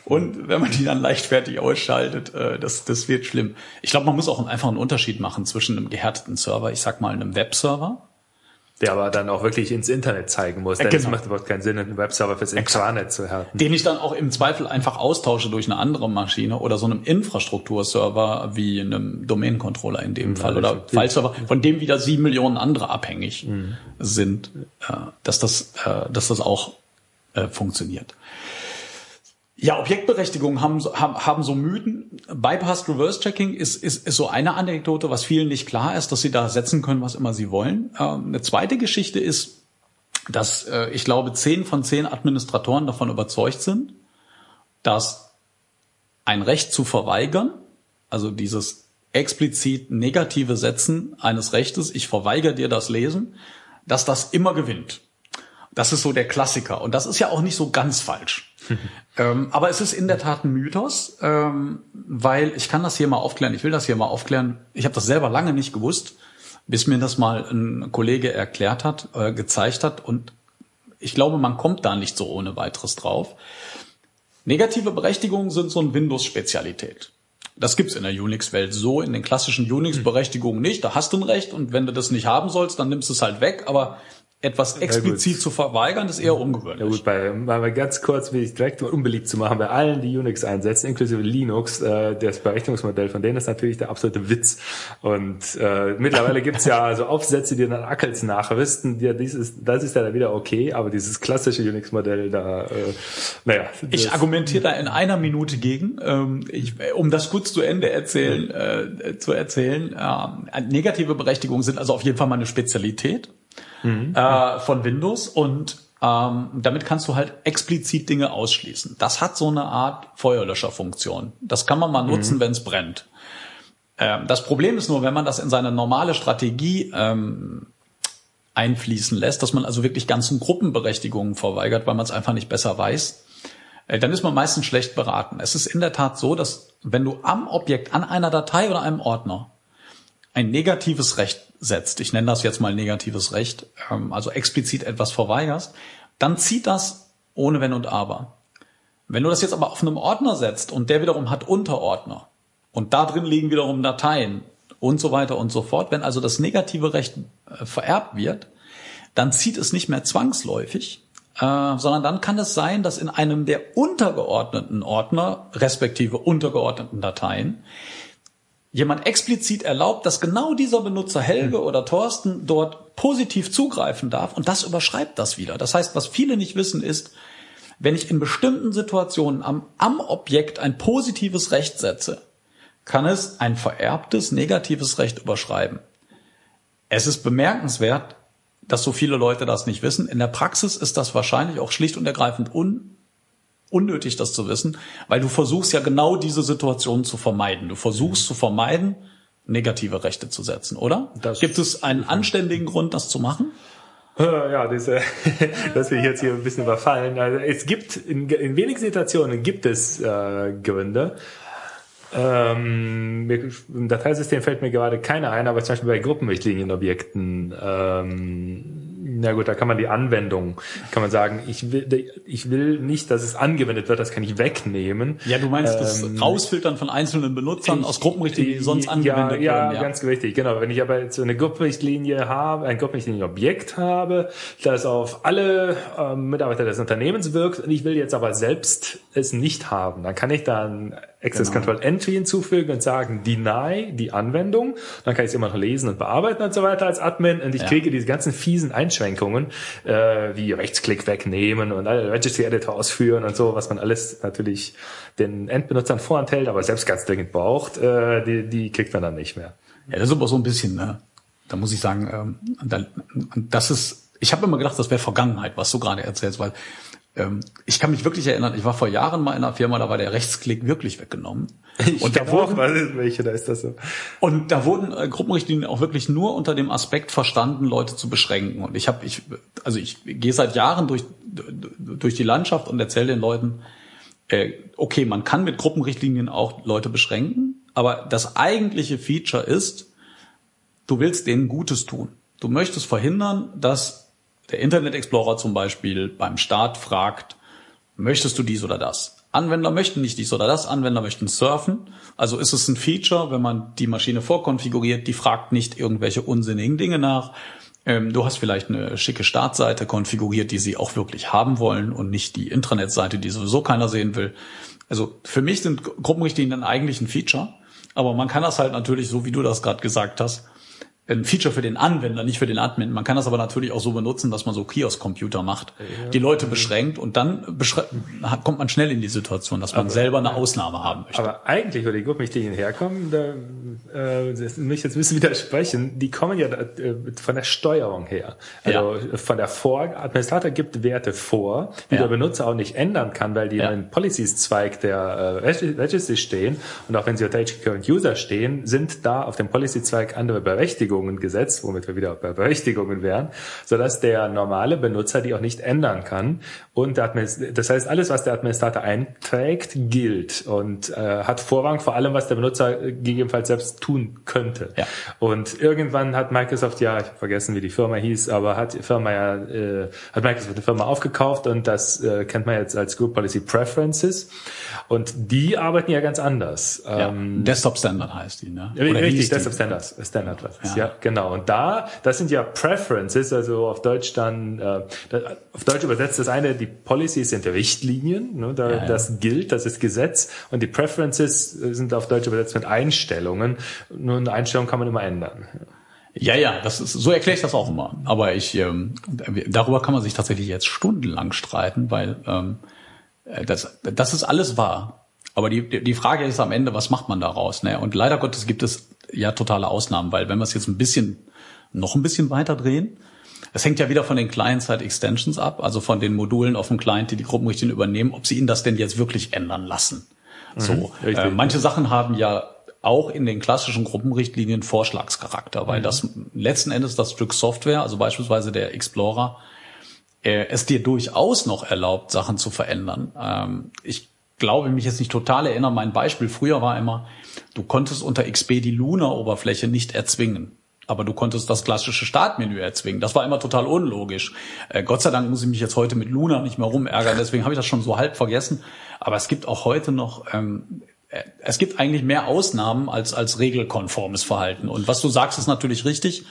Und wenn man die dann leichtfertig ausschaltet, äh, das, das wird schlimm. Ich glaube, man muss auch einfach einen Unterschied machen zwischen einem gehärteten Server, ich sag mal einem Webserver, Der aber dann auch wirklich ins Internet zeigen muss. Denn Genau. es macht überhaupt keinen Sinn, einen Webserver fürs Intranet zu härten. den ich dann auch im Zweifel einfach austausche durch eine andere Maschine oder so einem Infrastrukturserver wie einem Domain-Controller in dem Fall oder. File-Server, von dem wieder sieben Millionen andere abhängig sind, äh, dass das, äh, dass das auch äh, funktioniert. Ja, Objektberechtigungen haben, so- haben, haben so Mythen. Bypassed Reverse Checking ist, ist, ist so eine Anekdote, was vielen nicht klar ist, dass sie da setzen können, was immer sie wollen. Ähm, eine zweite Geschichte ist, dass äh, ich glaube, zehn von zehn Administratoren davon überzeugt sind, dass ein Recht zu verweigern, also dieses explizit negative Setzen eines Rechtes, ich verweigere dir das Lesen, dass das immer gewinnt. Das ist so der Klassiker. Und das ist ja auch nicht so ganz falsch. ähm, aber es ist in der Tat ein Mythos, ähm, weil ich kann das hier mal aufklären, ich will das hier mal aufklären. Ich habe das selber lange nicht gewusst, bis mir das mal ein Kollege erklärt hat, äh, gezeigt hat. Und ich glaube, man kommt da nicht so ohne weiteres drauf. Negative Berechtigungen sind so eine Windows-Spezialität. Das gibt's in der Unix-Welt so, in den klassischen Unix-Berechtigungen nicht. Da hast du ein Recht und wenn du das nicht haben sollst, dann nimmst du es halt weg. Aber etwas explizit zu verweigern, ist eher ungewöhnlich. Ja gut, bei, mal ganz kurz, will ich direkt mal unbeliebt zu machen, bei allen, die Unix einsetzen, inklusive Linux, äh, das Berechtigungsmodell von denen ist natürlich der absolute Witz. Und äh, mittlerweile gibt's ja so Aufsätze, die dann Ackels nachwisten, ja, dies ist, das ist ja dann wieder okay, aber dieses klassische Unix-Modell, da, äh, naja. Ich argumentiere da in einer Minute gegen, ähm, ich, um das kurz zu Ende erzählen, äh, zu erzählen. Äh, negative Berechtigungen sind also auf jeden Fall mal eine Spezialität äh, von Windows und ähm, damit kannst du halt explizit Dinge ausschließen. Das hat so eine Art Feuerlöscherfunktion. Das kann man mal nutzen, wenn es brennt. Ähm, das Problem ist nur, wenn man das in seine normale Strategie ähm, einfließen lässt, dass man also wirklich ganzen Gruppenberechtigungen verweigert, weil man es einfach nicht besser weiß, äh, dann ist man meistens schlecht beraten. Es ist in der Tat so, dass wenn du am Objekt, an einer Datei oder einem Ordner ein negatives Recht setzt, ich nenne das jetzt mal negatives Recht, ähm, also explizit etwas verweigerst, dann zieht das ohne Wenn und Aber. Wenn du das jetzt aber auf einem Ordner setzt und der wiederum hat Unterordner und da drin liegen wiederum Dateien und so weiter und so fort, wenn also das negative Recht äh, vererbt wird, dann zieht es nicht mehr zwangsläufig, äh, sondern dann kann es sein, dass in einem der untergeordneten Ordner, respektive untergeordneten Dateien, jemand explizit erlaubt, dass genau dieser Benutzer Helge oder Thorsten dort positiv zugreifen darf und das überschreibt das wieder. Das heißt, was viele nicht wissen ist, wenn ich in bestimmten Situationen am, am Objekt ein positives Recht setze, kann es ein vererbtes negatives Recht überschreiben. Es ist bemerkenswert, dass so viele Leute das nicht wissen. In der Praxis ist das wahrscheinlich auch schlicht und ergreifend un, unnötig, das zu wissen, weil du versuchst ja genau diese Situation zu vermeiden. Du versuchst zu vermeiden, negative Rechte zu setzen, oder? Das- Gibt es einen anständigen Grund, das zu machen? Ja, diese, das will ich jetzt hier ein bisschen überfallen. Also es gibt in, in wenigen Situationen gibt es äh, Gründe. Ähm, Im Dateisystem fällt mir gerade keiner ein, aber zum Beispiel bei Gruppenrichtlinienobjekten ähm, Na gut, da kann man die Anwendung, kann man sagen, ich will, ich will nicht, dass es angewendet wird, das kann ich wegnehmen. Ja, du meinst das Ähm, Rausfiltern von einzelnen Benutzern ich- aus Gruppenrichtlinien, die sonst angewendet ja, werden. Ja, ganz wichtig, genau. Wenn ich aber jetzt so eine Gruppenrichtlinie habe, ein Gruppenrichtlinienobjekt habe, das auf alle ähm, Mitarbeiter des Unternehmens wirkt und ich will jetzt aber selbst es nicht haben, dann kann ich dann Access Genau. Control Entry hinzufügen und sagen, deny die Anwendung. Dann kann ich es immer noch lesen und bearbeiten und so weiter als Admin und ich Ja. kriege diese ganzen fiesen Einschränkungen, äh, wie Rechtsklick wegnehmen und alle Registry Editor ausführen und so, was man alles natürlich den Endbenutzern vorenthält, aber selbst ganz dringend braucht, äh, die, die kriegt man dann nicht mehr. Ja, das ist aber so ein bisschen, ne? Da muss ich sagen, ähm, da, das ist, ich habe immer gedacht, das wäre Vergangenheit, was du gerade erzählst, weil ich kann mich wirklich erinnern, ich war vor Jahren mal in einer Firma, da war der Rechtsklick wirklich weggenommen. und, da wurden, ist welche, da ist das so. und da wurden äh, Gruppenrichtlinien auch wirklich nur unter dem Aspekt verstanden, Leute zu beschränken. Und ich habe, ich, also ich gehe seit Jahren durch, durch die Landschaft und erzähle den Leuten, äh, okay, man kann mit Gruppenrichtlinien auch Leute beschränken, aber das eigentliche Feature ist, du willst denen Gutes tun. Du möchtest verhindern, dass der Internet Explorer zum Beispiel beim Start fragt, möchtest du dies oder das? Anwender möchten nicht dies oder das, Anwender möchten surfen. Also ist es ein Feature, wenn man die Maschine vorkonfiguriert, die fragt nicht irgendwelche unsinnigen Dinge nach. Ähm, du hast vielleicht eine schicke Startseite konfiguriert, die sie auch wirklich haben wollen und nicht die Intranet-Seite, die sowieso keiner sehen will. Also für mich sind Gruppenrichtlinien eigentlich ein Feature, aber man kann das halt natürlich, so wie du das gerade gesagt hast, ein Feature für den Anwender, nicht für den Admin. Man kann das aber natürlich auch so benutzen, dass man so Kiosk-Computer macht, die Leute beschränkt und dann kommt man schnell in die Situation, dass man selber eine Ausnahme haben möchte. Aber eigentlich, wo die Gruppenrichtlinien herkommen, da äh, ich jetzt ein bisschen widersprechen, die kommen ja äh, von der Steuerung her. Also von der Vor Administrator gibt Werte vor, die Ja. der Benutzer auch nicht ändern kann, weil die Ja. in einem Policies-Zweig der äh, Reg- Registry stehen und auch wenn sie unter Current User stehen, sind da auf dem Policy-Zweig andere Berechtigungen gesetzt, womit wir wieder bei Berechtigungen wären, sodass der normale Benutzer die auch nicht ändern kann. Und der Administ- das heißt, alles, was der Administrator einträgt, gilt und äh, hat Vorrang vor allem, was der Benutzer gegebenenfalls selbst tun könnte. Ja. Und irgendwann hat Microsoft ja, ich habe vergessen, wie die Firma hieß, aber hat die Firma ja, äh, hat Microsoft eine Firma aufgekauft und das äh, kennt man jetzt als Group Policy Preferences. Und die arbeiten ja ganz anders. ja. Ähm, Desktop Standard heißt die, ne? ja, Richtig, hieß die? Desktop Standards, Standard was ist, Ja. Ja. genau. Und da, das sind ja Preferences, also auf Deutsch dann, äh, auf Deutsch übersetzt das eine, die Policies sind Richtlinien, ne, da, Ja, ja. das gilt, das ist Gesetz, und die Preferences sind auf Deutsch übersetzt mit Einstellungen. Nur eine Einstellung kann man immer ändern. Ja, ja, das ist, so erkläre ich das auch immer. Aber ich, ähm, darüber kann man sich tatsächlich jetzt stundenlang streiten, weil ähm, äh, das, das ist alles wahr. Aber die, die Frage ist am Ende, was macht man daraus? Ne? Und leider Gottes gibt es ja totale Ausnahmen, weil wenn wir es jetzt ein bisschen, noch ein bisschen weiter drehen, es hängt ja wieder von den Client-Side-Extensions ab, also von den Modulen auf dem Client, die die Gruppenrichtlinien übernehmen, ob sie ihnen das denn jetzt wirklich ändern lassen. So, richtig. äh, manche Sachen haben ja auch in den klassischen Gruppenrichtlinien Vorschlagscharakter, weil das letzten Endes das Stück Software, also beispielsweise der Explorer, äh, es dir durchaus noch erlaubt, Sachen zu verändern. Ähm, ich glaube, mich jetzt nicht total erinnern, mein Beispiel früher war immer, du konntest unter XP die Luna-Oberfläche nicht erzwingen. Aber du konntest das klassische Startmenü erzwingen. Das war immer total unlogisch. Äh, Gott sei Dank muss ich mich jetzt heute mit Luna nicht mehr rumärgern, deswegen habe ich das schon so halb vergessen. Aber es gibt auch heute noch, ähm, äh, es gibt eigentlich mehr Ausnahmen als, als regelkonformes Verhalten. Und was du sagst, ist natürlich richtig.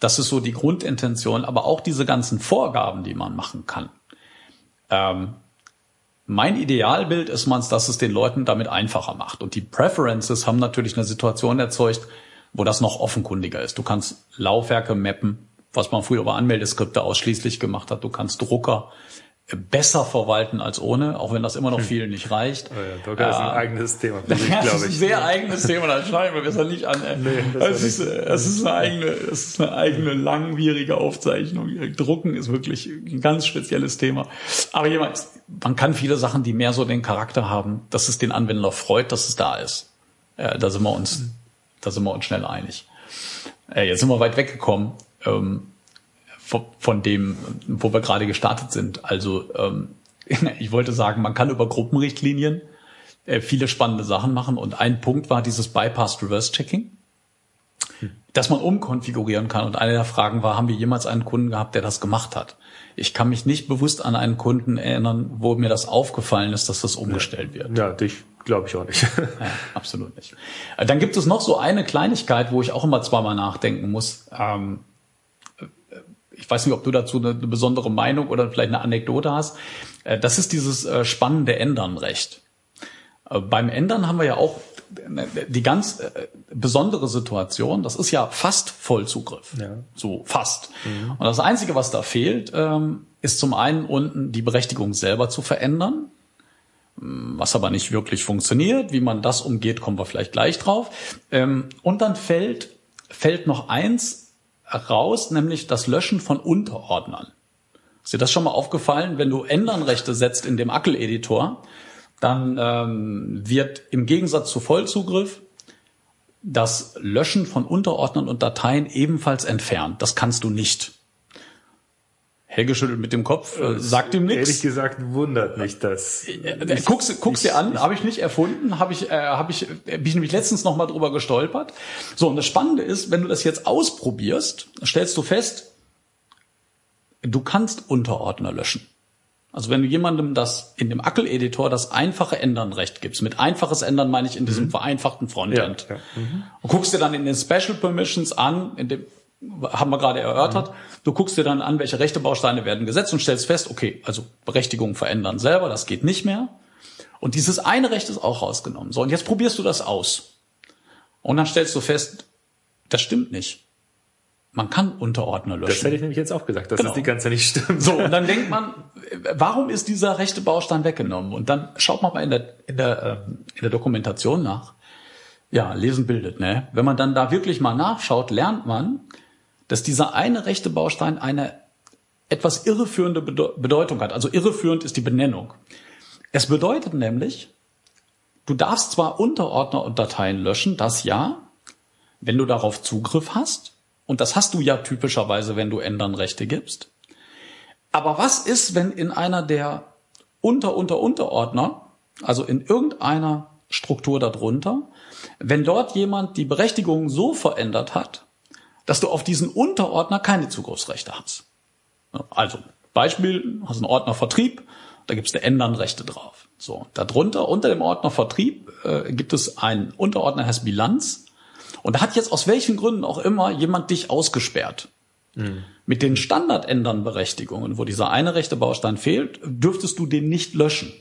Das ist so die Grundintention, aber auch diese ganzen Vorgaben, die man machen kann. Ähm, mein Idealbild ist man, dass es den Leuten damit einfacher macht. Und die Preferences haben natürlich eine Situation erzeugt, wo das noch offenkundiger ist. Du kannst Laufwerke mappen, was man früher über Anmeldeskripte ausschließlich gemacht hat. Du kannst Drucker äh, besser verwalten als ohne, auch wenn das immer noch vielen nicht reicht. Oh ja, Docker ist ein eigenes Thema Ja, das glaube ist ein ich. sehr eigenes Thema, da schneiden wir besser nicht an. Nee, es, ist, äh, es, ist eine eigene, es ist eine eigene langwierige Aufzeichnung. Drucken ist wirklich ein ganz spezielles Thema. Aber jemand, man kann viele Sachen, die mehr so den Charakter haben, dass es den Anwender freut, dass es da ist. Äh, da sind wir uns, da sind wir uns schnell einig. Äh, jetzt sind wir weit weggekommen ähm, von, von dem, wo wir gerade gestartet sind. Also ähm, ich wollte sagen, man kann über Gruppenrichtlinien äh, viele spannende Sachen machen und ein Punkt war dieses Bypass Reverse Checking. dass man umkonfigurieren kann. Und eine der Fragen war, haben wir jemals einen Kunden gehabt, der das gemacht hat? Ich kann mich nicht bewusst an einen Kunden erinnern, wo mir das aufgefallen ist, dass das umgestellt wird. Ja, dich glaube ich auch nicht. Ja, absolut nicht. Äh, Dann gibt es noch so eine Kleinigkeit, wo ich auch immer zweimal nachdenken muss. Ähm, äh, ich weiß nicht, ob du dazu eine, besondere Meinung oder vielleicht eine Anekdote hast. Äh, Das ist dieses spannende Ändernrecht. Äh, Beim Ändern haben wir ja auch äh, die ganz äh, besondere Situation, das ist ja fast Vollzugriff. Ja. So fast. Und das Einzige, was da fehlt, ähm, ist zum einen unten die Berechtigung selber zu verändern, Ähm, was aber nicht wirklich funktioniert. Wie man das umgeht, kommen wir vielleicht gleich drauf. Ähm, Und dann fällt, fällt noch eins raus, nämlich das Löschen von Unterordnern. Ist dir das schon mal aufgefallen? Wenn du Ändernrechte setzt in dem Ackel-Editor, dann ähm, wird im Gegensatz zu Vollzugriff das Löschen von Unterordnern und Dateien ebenfalls entfernt. Das kannst du nicht. Helge schüttelt mit dem Kopf, äh, sagt ihm Ehrlich nichts. gesagt wundert mich das. Äh, Guck's, guck's dir an, habe ich nicht erfunden, habe ich, äh, habe ich, äh, bin ich nämlich letztens noch mal drüber gestolpert. So und das Spannende ist, wenn du das jetzt ausprobierst, stellst du fest, du kannst Unterordner löschen. Also wenn du jemandem das in dem Ackel-Editor das einfache Ändern-Recht gibst, mit einfaches Ändern meine ich in diesem vereinfachten Frontend, Ja, ja. und guckst dir dann in den Special Permissions an, in dem haben wir gerade erörtert, du guckst dir dann an, welche Rechtebausteine werden gesetzt und stellst fest, okay, also Berechtigungen verändern selber, das geht nicht mehr. Und dieses eine Recht ist auch rausgenommen. So, und jetzt probierst du das aus. Und dann stellst du fest, das stimmt nicht. Man kann Unterordner löschen. Das hätte ich nämlich jetzt auch gesagt, dass Genau. das die ganze Zeit nicht stimmt. So, und dann denkt man, warum ist dieser rechte Baustein weggenommen? Und dann schaut man mal in der, in der, ähm, in der Dokumentation nach. Ja, lesen bildet, ne? Wenn man dann da wirklich mal nachschaut, lernt man, dass dieser eine rechte Baustein eine etwas irreführende Bede- Bedeutung hat. Also irreführend ist die Benennung. Es bedeutet nämlich, du darfst zwar Unterordner und Dateien löschen, das ja, wenn du darauf Zugriff hast. Und das hast du ja typischerweise, wenn du ändern Rechte gibst. Aber was ist, wenn in einer der Unter, Unter, Unterordner, also in irgendeiner Struktur darunter, wenn dort jemand die Berechtigung so verändert hat, dass du auf diesen Unterordner keine Zugriffsrechte hast? Also, Beispiel, hast einen Ordner Vertrieb, da gibt's eine Ändern-Rechte drauf. So, darunter, unter dem Ordner Vertrieb, äh, gibt es einen Unterordner, heißt Bilanz. Und da hat jetzt aus welchen Gründen auch immer jemand dich ausgesperrt. Mit den Standardändern-Berechtigungen, wo dieser eine rechte Baustein fehlt, dürftest du den nicht löschen.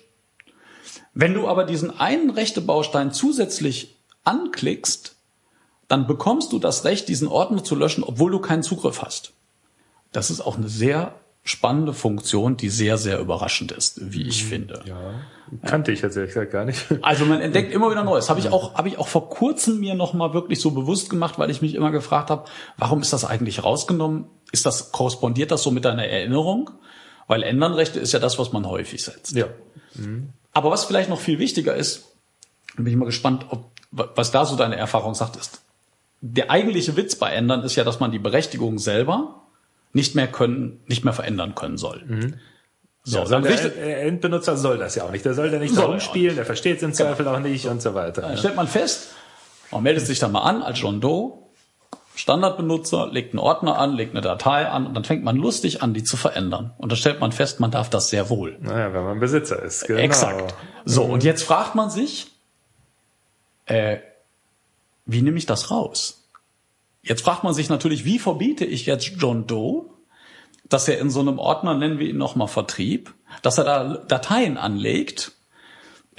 Wenn du aber diesen einen rechte Baustein zusätzlich anklickst, dann bekommst du das Recht, diesen Ordner zu löschen, obwohl du keinen Zugriff hast. Das ist auch eine sehr spannende Funktion, die sehr, sehr überraschend ist, wie ich finde. Ja, kannte ich jetzt ehrlich gesagt gar nicht. Also man entdeckt immer wieder Neues. Habe ich auch, habe ich auch vor kurzem mir noch mal wirklich so bewusst gemacht, weil ich mich immer gefragt habe, warum ist das eigentlich rausgenommen? Ist das korrespondiert das so mit deiner Erinnerung? Weil Ändernrechte ist ja das, was man häufig setzt. Ja. Aber was vielleicht noch viel wichtiger ist, bin ich mal gespannt, ob, was da so deine Erfahrung sagt, ist, der eigentliche Witz bei Ändern ist ja, dass man die Berechtigung selber nicht mehr können, nicht mehr verändern können soll. So, Ja, dann der richtet, äh, Endbenutzer soll das ja auch nicht. Der soll da nicht Soll da er rumspielen, der versteht es im Zweifel auch nicht und so weiter. Dann stellt man fest, man meldet sich dann mal an als John Doe, Standardbenutzer, legt einen Ordner an, legt eine Datei an und dann fängt man lustig an, die zu verändern. Und dann stellt man fest, man darf das sehr wohl. Naja, wenn man Besitzer ist. Genau. Exakt. So, und jetzt fragt man sich, äh, wie nehme ich das raus? Jetzt fragt man sich natürlich, wie verbiete ich jetzt John Doe, dass er in so einem Ordner, nennen wir ihn nochmal Vertrieb, dass er da Dateien anlegt.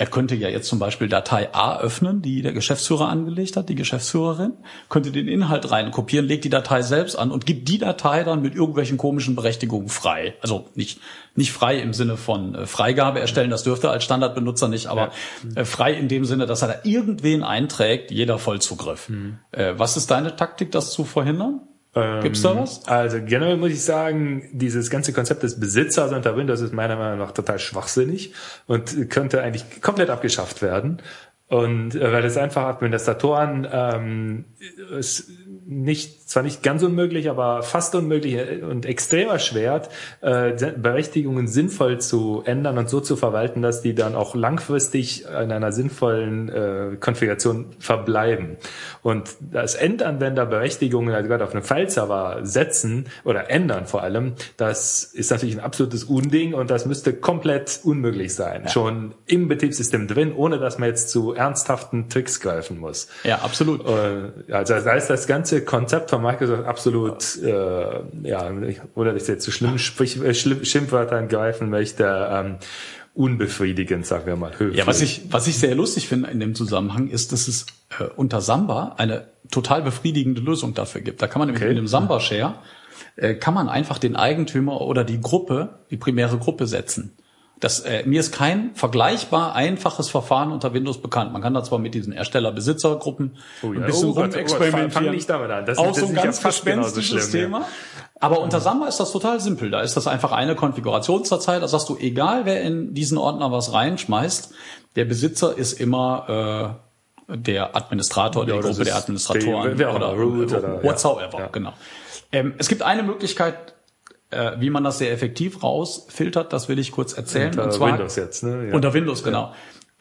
Er könnte ja jetzt zum Beispiel Datei A öffnen, die der Geschäftsführer angelegt hat, die Geschäftsführerin, könnte den Inhalt rein kopieren, legt die Datei selbst an und gibt die Datei dann mit irgendwelchen komischen Berechtigungen frei. Also nicht, nicht frei im Sinne von äh, Freigabe erstellen, das dürfte als Standardbenutzer nicht, aber äh, frei in dem Sinne, dass er da irgendwen einträgt, jeder Vollzugriff. Äh, was ist deine Taktik, das zu verhindern? Gibt's da was? Also generell muss ich sagen, dieses ganze Konzept des Besitzers unter Windows ist meiner Meinung nach total schwachsinnig und könnte eigentlich komplett abgeschafft werden. Und äh, weil es einfach Administratoren ähm, es nicht, zwar nicht ganz unmöglich, aber fast unmöglich und extrem erschwert, äh, Berechtigungen sinnvoll zu ändern und so zu verwalten, dass die dann auch langfristig in einer sinnvollen äh, Konfiguration verbleiben. Und das Endanwender Berechtigungen, also gerade auf einem File-Server setzen oder ändern vor allem, das ist natürlich ein absolutes Unding und das müsste komplett unmöglich sein. Ja. Schon im Betriebssystem drin, ohne dass man jetzt zu ernsthaften Tricks greifen muss. Ja, absolut. Äh, also da ist das ganze Konzept von Microsoft absolut, äh, ja, oder ich jetzt zu schlimmen Sprich, äh, Schimpfwörtern greifen möchte, ähm, unbefriedigend, sagen wir mal. Höflich. Ja, was ich, was ich sehr lustig finde in dem Zusammenhang ist, dass es äh, unter Samba eine total befriedigende Lösung dafür gibt. Da kann man nämlich okay. mit dem Samba-Share, äh, kann man einfach den Eigentümer oder die Gruppe, die primäre Gruppe setzen. Das, äh, mir ist kein vergleichbar einfaches Verfahren unter Windows bekannt. Man kann da zwar mit diesen Ersteller-Besitzergruppen oh ja. ein bisschen oh, rumexperimentieren. Fang nicht damit an. Das, auch das so ein ganz gespenstisches Thema. Ja. Aber unter Samba ist das total simpel. Da ist das einfach eine Konfiguration zur Zeit. Da sagst du, egal wer in diesen Ordner was reinschmeißt, der Besitzer ist immer äh, der Administrator, ja, die Gruppe der Administratoren die, oder, Root oder whatsoever. Genau. Ähm, es gibt eine Möglichkeit, äh, wie man das sehr effektiv rausfiltert, das will ich kurz erzählen. Unter und zwar, Windows jetzt, ne? Ja. Unter Windows, genau.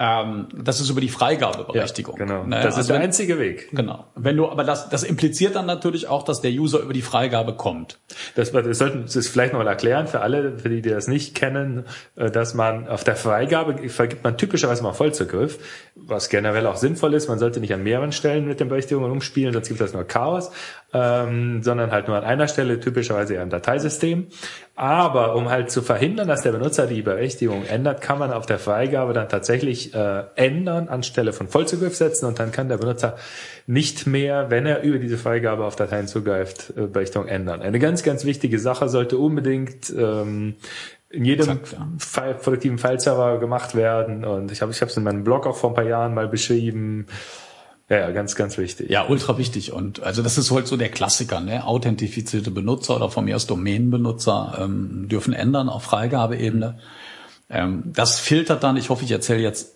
Ähm, das ist über die Freigabeberechtigung. Ja, genau. Naja, das ist also der einzige Weg. Genau. Wenn du, aber das, das impliziert dann natürlich auch, dass der User über die Freigabe kommt. Das, wir sollten das vielleicht noch mal erklären für alle, für die, die das nicht kennen, äh, dass man auf der Freigabe vergibt man typischerweise mal Vollzugriff, was generell auch sinnvoll ist. Man sollte nicht an mehreren Stellen mit den Berechtigungen umspielen, sonst gibt das nur Chaos ähm, sondern halt nur an einer Stelle, typischerweise eher im Dateisystem. Aber um halt zu verhindern, dass der Benutzer die Berechtigung ändert, kann man auf der Freigabe dann tatsächlich äh, ändern anstelle von Vollzugriff setzen und dann kann der Benutzer nicht mehr, wenn er über diese Freigabe auf Dateien zugreift, äh, Berechtigung ändern. Eine ganz, ganz wichtige Sache sollte unbedingt ähm, in jedem Exakt, ja. File, produktiven File-Server gemacht werden. Und ich habe ich es in meinem Blog auch vor ein paar Jahren mal beschrieben. Ja, ja, ganz, ganz wichtig. Ja, ultra wichtig. Und also das ist heute so der Klassiker, ne? Authentifizierte Benutzer oder von mir aus Domänenbenutzer ähm, dürfen ändern auf Freigabeebene. Ähm, das filtert dann, ich hoffe, ich erzähle jetzt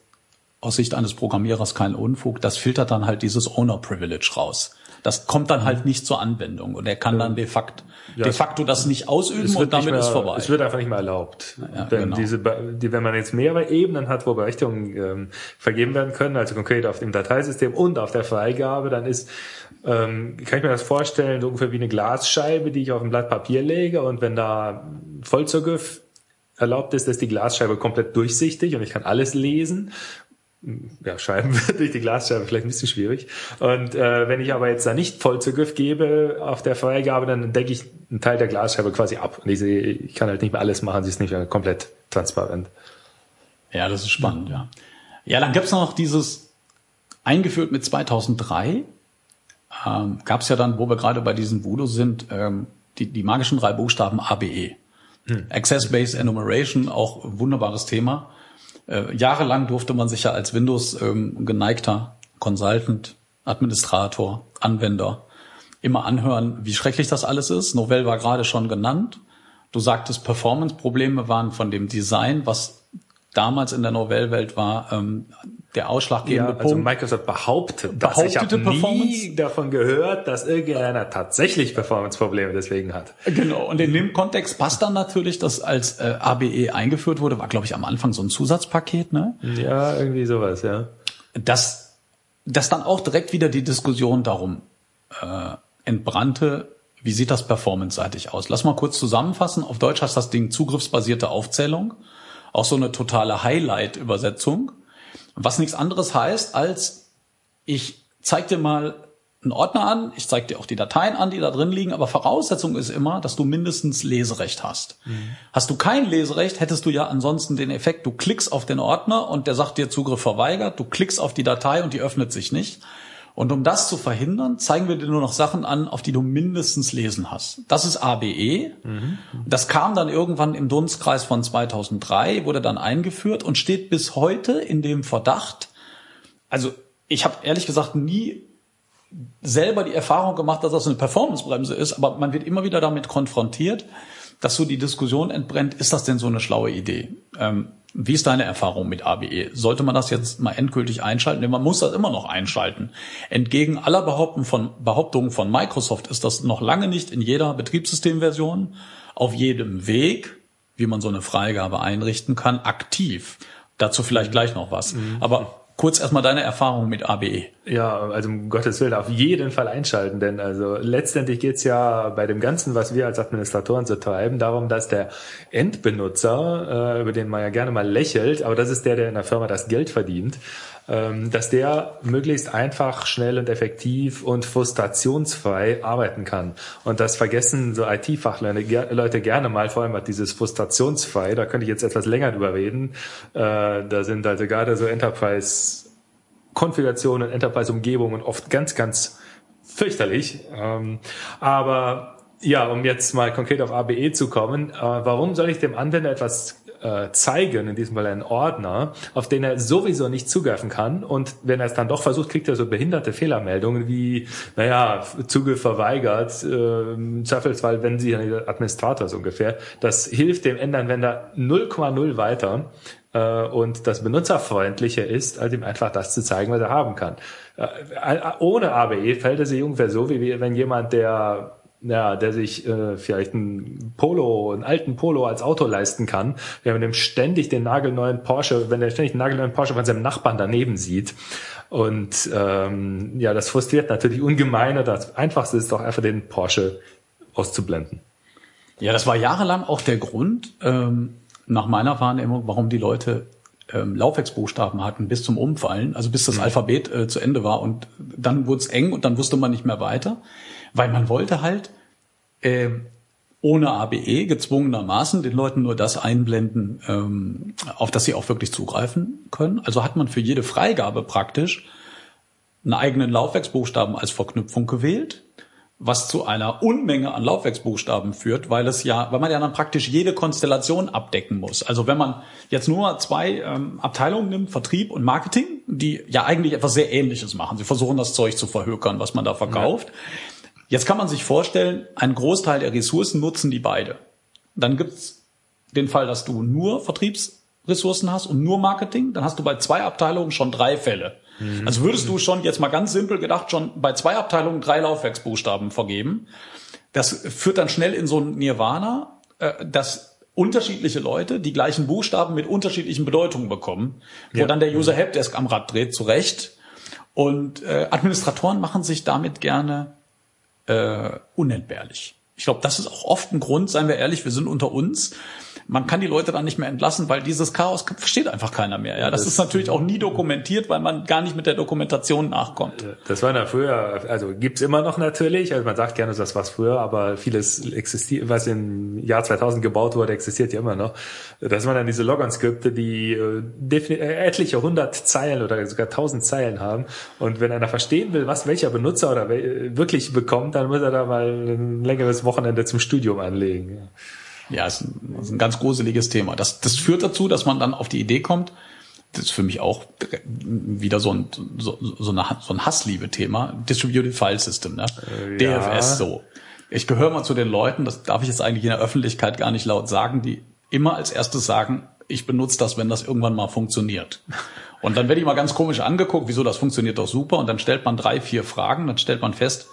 aus Sicht eines Programmierers keinen Unfug, das filtert dann halt dieses Owner Privilege raus. Das kommt dann halt nicht zur Anwendung und er kann dann de facto, ja, de facto das nicht ausüben und damit mehr, ist vorbei. Es wird einfach nicht mehr erlaubt. Ja, Denn genau. diese, die, wenn man jetzt mehrere Ebenen hat, wo Berechtigungen ähm, vergeben werden können, also konkret auf dem Dateisystem und auf der Freigabe, dann ist, ähm, kann ich mir das vorstellen, so ungefähr wie eine Glasscheibe, die ich auf ein Blatt Papier lege und wenn da Vollzugriff erlaubt ist, ist die Glasscheibe komplett durchsichtig und ich kann alles lesen ja, Scheiben durch die Glasscheibe vielleicht ein bisschen schwierig. Und äh, wenn ich aber jetzt da nicht Vollzugriff gebe auf der Freigabe, dann decke ich einen Teil der Glasscheibe quasi ab. Und ich sehe, ich kann halt nicht mehr alles machen, sie ist nicht mehr komplett transparent. Ja, das ist spannend, ja. Ja, dann gibt's noch dieses, eingeführt mit 2003, ähm, gab es ja dann, wo wir gerade bei diesem Voodoo sind, ähm, die, die magischen drei Buchstaben ABE. Hm. Access-Based Enumeration, auch wunderbares Thema. Äh, jahrelang durfte man sich ja als Windows ähm, geneigter Consultant, Administrator, Anwender immer anhören, wie schrecklich das alles ist. Novell war gerade schon genannt. Du sagtest, Performance-Probleme waren von dem Design, was damals in der Novell-Welt war, ähm, der ausschlaggebende ja, also Microsoft behauptet, dass ich habe nie davon gehört, dass irgendeiner tatsächlich Performance-Probleme deswegen hat. Genau. Und in dem Kontext passt dann natürlich, dass als äh, ABE eingeführt wurde, war glaube ich am Anfang so ein Zusatzpaket, ne? Ja, irgendwie sowas, ja. Das, das dann auch direkt wieder die Diskussion darum äh, entbrannte, wie sieht das performance-seitig aus? Lass mal kurz zusammenfassen. Auf Deutsch heißt das Ding zugriffsbasierte Aufzählung. Auch so eine totale Highlight-Übersetzung was nichts anderes heißt, als ich zeig dir mal einen Ordner an, ich zeig dir auch die Dateien an, die da drin liegen, aber Voraussetzung ist immer, dass du mindestens Leserecht hast. Mhm. Hast du kein Leserecht, hättest du ja ansonsten den Effekt, du klickst auf den Ordner und der sagt dir Zugriff verweigert, du klickst auf die Datei und die öffnet sich nicht. Und um das zu verhindern, zeigen wir dir nur noch Sachen an, auf die du mindestens lesen hast. Das ist ABE. Mhm. Das kam dann irgendwann im Dunstkreis von 2003, wurde dann eingeführt und steht bis heute in dem Verdacht. Also ich habe ehrlich gesagt nie selber die Erfahrung gemacht, dass das eine Performancebremse ist, aber man wird immer wieder damit konfrontiert, dass so die Diskussion entbrennt, ist das denn so eine schlaue Idee? Ähm, wie ist deine Erfahrung mit ABE? Sollte man das jetzt mal endgültig einschalten? Denn man muss das immer noch einschalten. Entgegen aller Behauptungen von, Behauptungen von Microsoft ist das noch lange nicht in jeder Betriebssystemversion auf jedem Weg, wie man so eine Freigabe einrichten kann, aktiv. Dazu vielleicht gleich noch was. Mhm. Aber kurz erstmal deine Erfahrung mit ABE. Ja, also um Gottes Willen auf jeden Fall einschalten, denn also letztendlich geht's ja bei dem Ganzen, was wir als Administratoren so treiben, darum, dass der Endbenutzer, äh, über den man ja gerne mal lächelt, aber das ist der, der in der Firma das Geld verdient, dass der möglichst einfach, schnell und effektiv und frustrationsfrei arbeiten kann. Und das vergessen so IT-Fachleute gerne mal, vor allem dieses frustrationsfrei, da könnte ich jetzt etwas länger drüber reden. Äh, da sind also gerade so Enterprise Konfigurationen, Enterprise-Umgebungen oft ganz, ganz fürchterlich. Ähm, aber ja, um jetzt mal konkret auf ABE zu kommen, äh, warum soll ich dem Anwender etwas äh, zeigen, in diesem Fall einen Ordner, auf den er sowieso nicht zugreifen kann. Und wenn er es dann doch versucht, kriegt er so behinderte Fehlermeldungen wie, naja, Zugriff verweigert, äh, im Zweifelsfall, wenn Sie Administrator so ungefähr. Das hilft dem Endanwender 0,0 weiter äh, und das Benutzerfreundliche ist, als ihm einfach das zu zeigen, was er haben kann. Äh, ohne ABE fällt es sich ungefähr so, wie wenn jemand, der ja, der sich äh, vielleicht ein Polo, einen alten Polo als Auto leisten kann, wenn man dem ständig den nagelneuen Porsche, wenn er ständig den nagelneuen Porsche von seinem Nachbarn daneben sieht. Und ähm, ja, das frustriert natürlich ungemein. Das Einfachste ist doch einfach den Porsche auszublenden. Ja, das war jahrelang auch der Grund, ähm, nach meiner Wahrnehmung, warum die Leute ähm, Laufwerksbuchstaben hatten bis zum Umfallen, also bis das mhm. Alphabet äh, zu Ende war und dann wurde es eng und dann wusste man nicht mehr weiter weil man wollte halt äh, ohne ABE gezwungenermaßen den Leuten nur das einblenden, ähm, auf das sie auch wirklich zugreifen können. Also hat man für jede Freigabe praktisch einen eigenen Laufwerksbuchstaben als Verknüpfung gewählt, was zu einer Unmenge an Laufwerksbuchstaben führt, weil es ja, weil man ja dann praktisch jede Konstellation abdecken muss. Also wenn man jetzt nur zwei ähm, Abteilungen nimmt, Vertrieb und Marketing, die ja eigentlich etwas sehr Ähnliches machen. Sie versuchen das Zeug zu verhökern, was man da verkauft. Ja Jetzt kann man sich vorstellen, einen Großteil der Ressourcen nutzen die beide. Dann gibt's den Fall, dass du nur Vertriebsressourcen hast und nur Marketing. Dann hast du bei zwei Abteilungen schon drei Fälle. Mhm. Also würdest du schon jetzt mal ganz simpel gedacht schon bei zwei Abteilungen drei Laufwerksbuchstaben vergeben. Das führt dann schnell in so ein Nirvana, äh, dass unterschiedliche Leute die gleichen Buchstaben mit unterschiedlichen Bedeutungen bekommen, wo ja. dann der User Helpdesk am Rad dreht, zurecht. Und äh, Administratoren machen sich damit gerne äh, unentbehrlich. Ich glaube, das ist auch oft ein Grund, seien wir ehrlich, wir sind unter uns man kann die Leute dann nicht mehr entlassen, weil dieses Chaos versteht einfach keiner mehr. Ja, das, das ist natürlich auch nie dokumentiert, weil man gar nicht mit der Dokumentation nachkommt. Das war ja früher, also gibt's immer noch natürlich. Also man sagt gerne, das war früher, aber vieles existiert, was im Jahr 2000 gebaut wurde, existiert ja immer noch. Das waren dann diese Logon-Skripte, die äh, äh, etliche hundert Zeilen oder sogar tausend Zeilen haben. Und wenn einer verstehen will, was welcher Benutzer oder wirklich bekommt, dann muss er da mal ein längeres Wochenende zum Studium anlegen. Ja, ist ein, ist ein ganz gruseliges Thema. Das, das führt dazu, dass man dann auf die Idee kommt, das ist für mich auch wieder so ein, so, so, eine, so ein Hassliebe-Thema, Distributed File System, ne? Äh, ja. DFS so. Ich gehöre mal zu den Leuten, das darf ich jetzt eigentlich in der Öffentlichkeit gar nicht laut sagen, die immer als erstes sagen, ich benutze das, wenn das irgendwann mal funktioniert. Und dann werde ich mal ganz komisch angeguckt, wieso das funktioniert doch super. Und dann stellt man drei, vier Fragen, dann stellt man fest,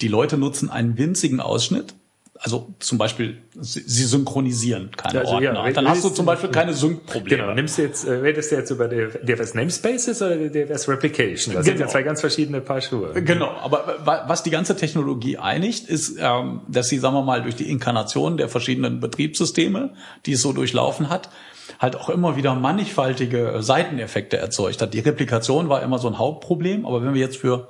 die Leute nutzen einen winzigen Ausschnitt also zum Beispiel, sie synchronisieren keine also, Ordner. Ja, dann hast du zum Beispiel keine Sync-Probleme. Genau, nimmst du jetzt, äh, redest du jetzt über DFS Namespaces oder DFS Replication? Das genau. sind ja zwei ganz verschiedene Paar Schuhe. Genau, aber was die ganze Technologie einigt, ist, ähm, dass sie, sagen wir mal, durch die Inkarnation der verschiedenen Betriebssysteme, die es so durchlaufen hat, halt auch immer wieder mannigfaltige Seiteneffekte erzeugt hat. Die Replikation war immer so ein Hauptproblem, aber wenn wir jetzt für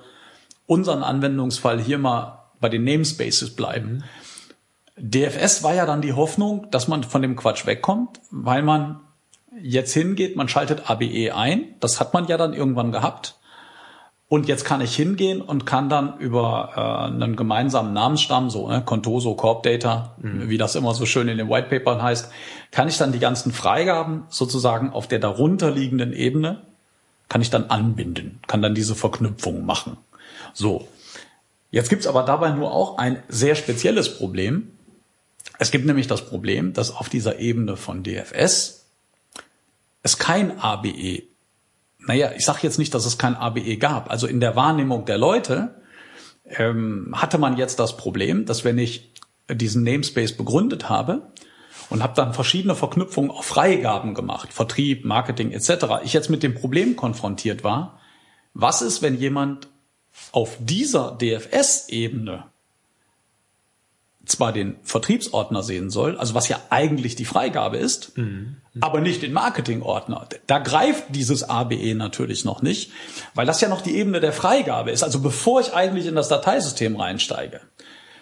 unseren Anwendungsfall hier mal bei den Namespaces bleiben, mhm DFS war ja dann die Hoffnung, dass man von dem Quatsch wegkommt, weil man jetzt hingeht, man schaltet ABE ein, das hat man ja dann irgendwann gehabt. Und jetzt kann ich hingehen und kann dann über äh, einen gemeinsamen Namensstamm, so ne, Contoso, Corp Data, mhm. wie das immer so schön in den White Papern heißt, kann ich dann die ganzen Freigaben sozusagen auf der darunterliegenden Ebene, kann ich dann anbinden, kann dann diese Verknüpfung machen. So. Jetzt gibt's aber dabei nur auch ein sehr spezielles Problem, Es gibt nämlich das Problem, dass auf dieser Ebene von DFS es kein ABE, naja, ich sage jetzt nicht, dass es kein ABE gab. Also in der Wahrnehmung der Leute ähm, hatte man jetzt das Problem, dass wenn ich diesen Namespace begründet habe und habe dann verschiedene Verknüpfungen auf Freigaben gemacht, Vertrieb, Marketing etc., ich jetzt mit dem Problem konfrontiert war, was ist, wenn jemand auf dieser DFS-Ebene zwar den Vertriebsordner sehen soll, also was ja eigentlich die Freigabe ist, mhm. aber nicht den Marketingordner. Da greift dieses ABE natürlich noch nicht, weil das ja noch die Ebene der Freigabe ist, also bevor ich eigentlich in das Dateisystem reinsteige.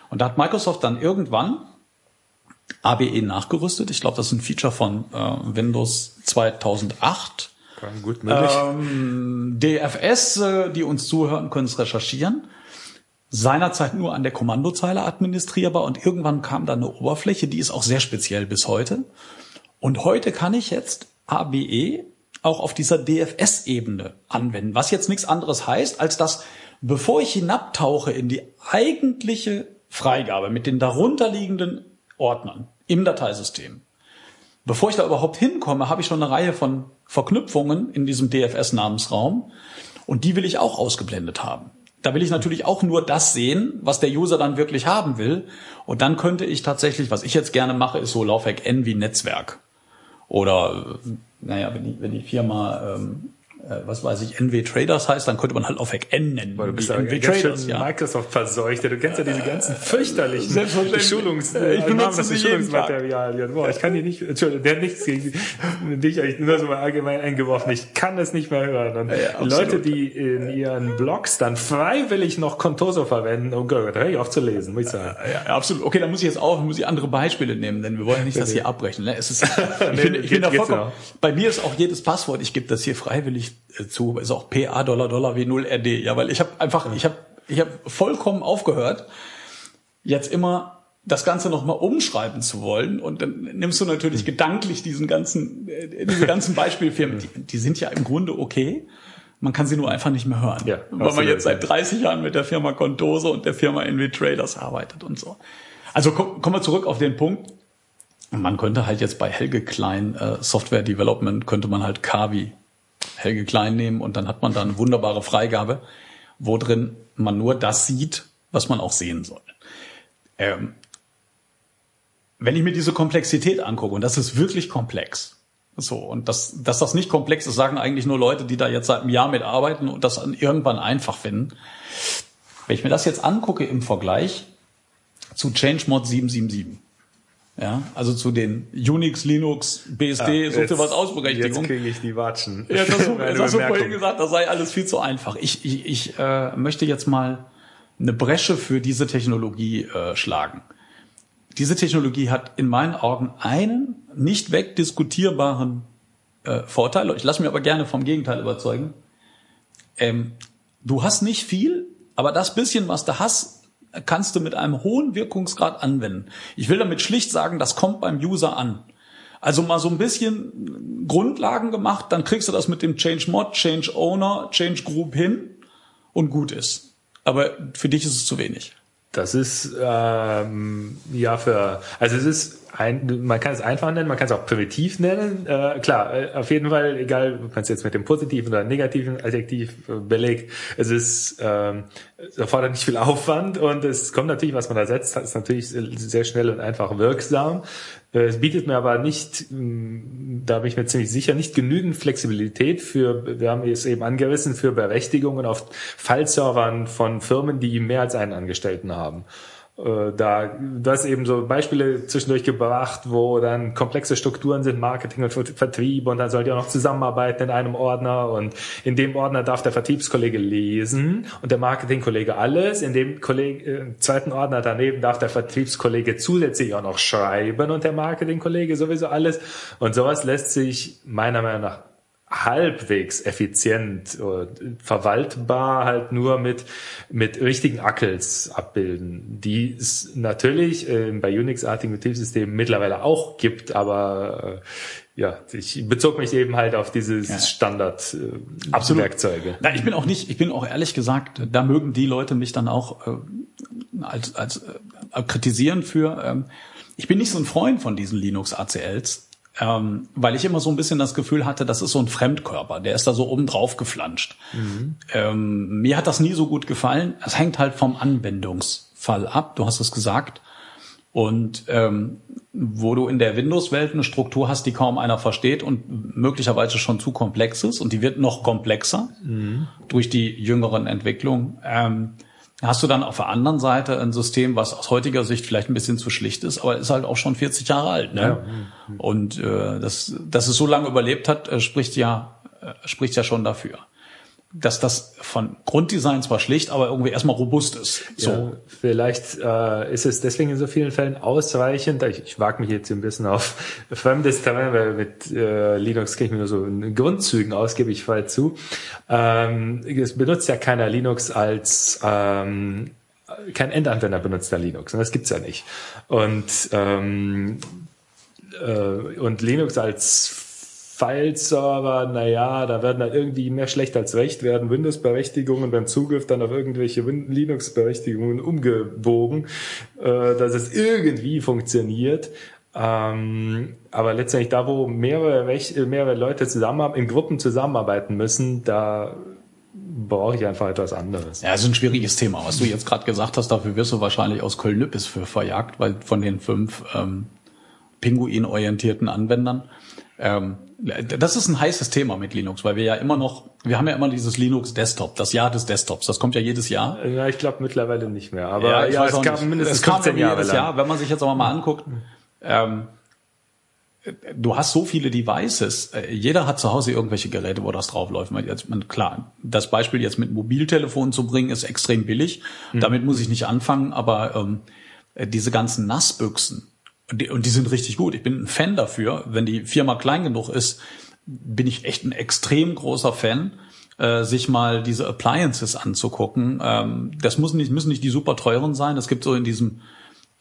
Und da hat Microsoft dann irgendwann ABE nachgerüstet. Ich glaube, das ist ein Feature von äh, Windows 2008. Gut möglich. Ähm, DFS, äh, die uns zuhören, können es recherchieren seinerzeit nur an der Kommandozeile administrierbar und irgendwann kam dann eine Oberfläche, die ist auch sehr speziell bis heute. Und heute kann ich jetzt ABE auch auf dieser DFS-Ebene anwenden, was jetzt nichts anderes heißt, als dass bevor ich hinabtauche in die eigentliche Freigabe mit den darunterliegenden Ordnern im Dateisystem, bevor ich da überhaupt hinkomme, habe ich schon eine Reihe von Verknüpfungen in diesem DFS-Namensraum und die will ich auch ausgeblendet haben. Da will ich natürlich auch nur das sehen, was der User dann wirklich haben will. Und dann könnte ich tatsächlich, was ich jetzt gerne mache, ist so Laufwerk N wie Netzwerk. Oder, äh, naja, wenn die, wenn die Firma ähm, äh, was weiß ich, NW Traders heißt, dann könnte man halt auf Hack N nennen. Weil du bist NW Traders, ja. Microsoft verseuchte. Du kennst ja diese ganzen fürchterlichen Schulungs, ich benutze sie Schulungsmaterialien. Boah, ich kann die nicht, Entschuldigung, der hat nichts gegen dich, ich nur so mal allgemein eingeworfen. Ich kann es nicht mehr hören. Und ja, Leute, die in ihren Blogs dann freiwillig noch Contoso verwenden, oh Gott, da höre ich auf zu lesen, muss ich sagen. Ja, absolut. Okay, dann muss ich jetzt auf, muss ich andere Beispiele nehmen, denn wir wollen nicht das hier abbrechen. Ne? Es ist, ich bin, ich bin da vollkommen, bei mir ist auch jedes Passwort, ich gebe das hier freiwillig äh, zu, ist auch PA Dollar Dollar wie 0 RD. Ja, weil ich habe einfach, ich habe ich habe vollkommen aufgehört, jetzt immer das Ganze nochmal umschreiben zu wollen. Und dann nimmst du natürlich mhm. gedanklich diesen ganzen, äh, diese ganzen Beispielfirmen, die, die sind ja im Grunde okay. Man kann sie nur einfach nicht mehr hören. Ja, weil man jetzt seit 30 Jahren mit der Firma Contoso und der Firma NV Traders arbeitet und so. Also kommen wir zurück auf den Punkt. Man könnte halt jetzt bei Helge Klein äh, Software Development könnte man halt Kavi Helge Klein nehmen und dann hat man da eine wunderbare Freigabe, wo drin man nur das sieht, was man auch sehen soll. Ähm, wenn ich mir diese Komplexität angucke, und das ist wirklich komplex, so, und das, dass das nicht komplex ist, sagen eigentlich nur Leute, die da jetzt seit einem Jahr mitarbeiten und das irgendwann einfach finden. Wenn ich mir das jetzt angucke im Vergleich zu ChangeMod 777, ja, also zu den Unix, Linux, BSD, ja, so viel was Ausberechtigung. Jetzt kriege ich die Watschen. Ja, das, das hast du vorhin gesagt, das sei alles viel zu einfach. Ich, ich, ich äh, möchte jetzt mal eine Bresche für diese Technologie äh, schlagen. Diese Technologie hat in meinen Augen einen nicht wegdiskutierbaren äh, Vorteil. Ich lasse mich aber gerne vom Gegenteil überzeugen. Ähm, du hast nicht viel, aber das bisschen, was du hast, kannst du mit einem hohen Wirkungsgrad anwenden. Ich will damit schlicht sagen, das kommt beim User an. Also mal so ein bisschen Grundlagen gemacht, dann kriegst du das mit dem Change Mod, Change Owner, Change Group hin und gut ist. Aber für dich ist es zu wenig. Das ist ähm, ja für also es ist ein, man kann es einfach nennen, man kann es auch primitiv nennen. Äh, klar, äh, auf jeden Fall, egal, ob man es jetzt mit dem positiven oder negativen Adjektiv äh, belegt, es ist, ähm, es erfordert nicht viel Aufwand und es kommt natürlich, was man da setzt, ist natürlich sehr schnell und einfach wirksam. Äh, es bietet mir aber nicht, mm, da bin ich mir ziemlich sicher, nicht genügend Flexibilität für, wir haben es eben angerissen, für Berechtigungen auf Fallservern von Firmen, die mehr als einen Angestellten haben. Äh, da das eben so Beispiele zwischendurch gebracht, wo dann komplexe Strukturen sind, Marketing und Vertrieb und dann sollt ihr auch noch zusammenarbeiten in einem Ordner und in dem Ordner darf der Vertriebskollege lesen und der Marketingkollege alles, in dem Kollege, äh, zweiten Ordner daneben darf der Vertriebskollege zusätzlich auch noch schreiben und der Marketingkollege sowieso alles. Und sowas lässt sich meiner Meinung nach halbwegs effizient verwaltbar halt nur mit mit richtigen Ackels abbilden, die es natürlich äh, bei Unix-artigen Betriebssystemen mittlerweile auch gibt, aber äh, ja, ich bezog mich eben halt auf dieses ja. Standard äh, Werkzeuge. Na, ich bin auch nicht, ich bin auch ehrlich gesagt, da mögen die Leute mich dann auch äh, als als äh, kritisieren für ähm, ich bin nicht so ein Freund von diesen Linux-ACLs, ähm, weil ich immer so ein bisschen das Gefühl hatte, das ist so ein Fremdkörper, der ist da so oben drauf geflanscht. Mhm. Ähm, mir hat das nie so gut gefallen. Es hängt halt vom Anwendungsfall ab, du hast es gesagt. Und ähm, wo du in der Windows-Welt eine Struktur hast, die kaum einer versteht und möglicherweise schon zu komplex ist und die wird noch komplexer mhm. durch die jüngeren Entwicklungen. Ähm, hast du dann auf der anderen Seite ein System, was aus heutiger Sicht vielleicht ein bisschen zu schlicht ist, aber ist halt auch schon 40 Jahre alt. Ne? Ja. Und äh, dass, dass es so lange überlebt hat, äh, spricht ja äh, spricht ja schon dafür dass das von Grunddesign zwar schlicht, aber irgendwie erstmal robust ist. So. Ja, vielleicht äh, ist es deswegen in so vielen Fällen ausreichend. Ich, ich wage mich jetzt ein bisschen auf fremdes Terrain, weil mit äh, Linux kenne ich mir nur so in Grundzügen aus, gebe ich voll zu. Ähm, es benutzt ja keiner Linux als ähm, kein Endanwender benutzt ja Linux. Und das gibt's ja nicht. Und ähm, äh, und Linux als File-Server, naja, da werden dann irgendwie mehr schlecht als recht, werden Windows-Berechtigungen beim Zugriff dann auf irgendwelche Linux-Berechtigungen umgebogen, äh, dass es irgendwie funktioniert. Ähm, aber letztendlich da, wo mehrere, Rech mehrere Leute zusammen in Gruppen zusammenarbeiten müssen, da brauche ich einfach etwas anderes. Ja, es ist ein schwieriges Thema. Was du jetzt gerade gesagt hast, dafür wirst du wahrscheinlich aus Köln-Nüppes für verjagt, weil von den fünf ähm, Pinguin-orientierten Anwendern ähm, das ist ein heißes Thema mit Linux, weil wir ja immer noch, wir haben ja immer dieses Linux Desktop, das Jahr des Desktops. Das kommt ja jedes Jahr. Ja, ich glaube mittlerweile nicht mehr. Aber ja, ja es kam mindestens es kam 15 Jahre jedes lang. Jahr. Wenn man sich jetzt aber mal anguckt, ähm, du hast so viele Devices. Äh, jeder hat zu Hause irgendwelche Geräte, wo das draufläuft. Jetzt, man, klar, das Beispiel jetzt mit Mobiltelefon zu bringen, ist extrem billig. Mhm. Damit muss ich nicht anfangen, aber ähm, diese ganzen Nassbüchsen, und die, und die sind richtig gut. Ich bin ein Fan dafür. Wenn die Firma klein genug ist, bin ich echt ein extrem großer Fan, äh, sich mal diese Appliances anzugucken. Ähm, das muss nicht, müssen nicht die super teuren sein. Es gibt so in diesem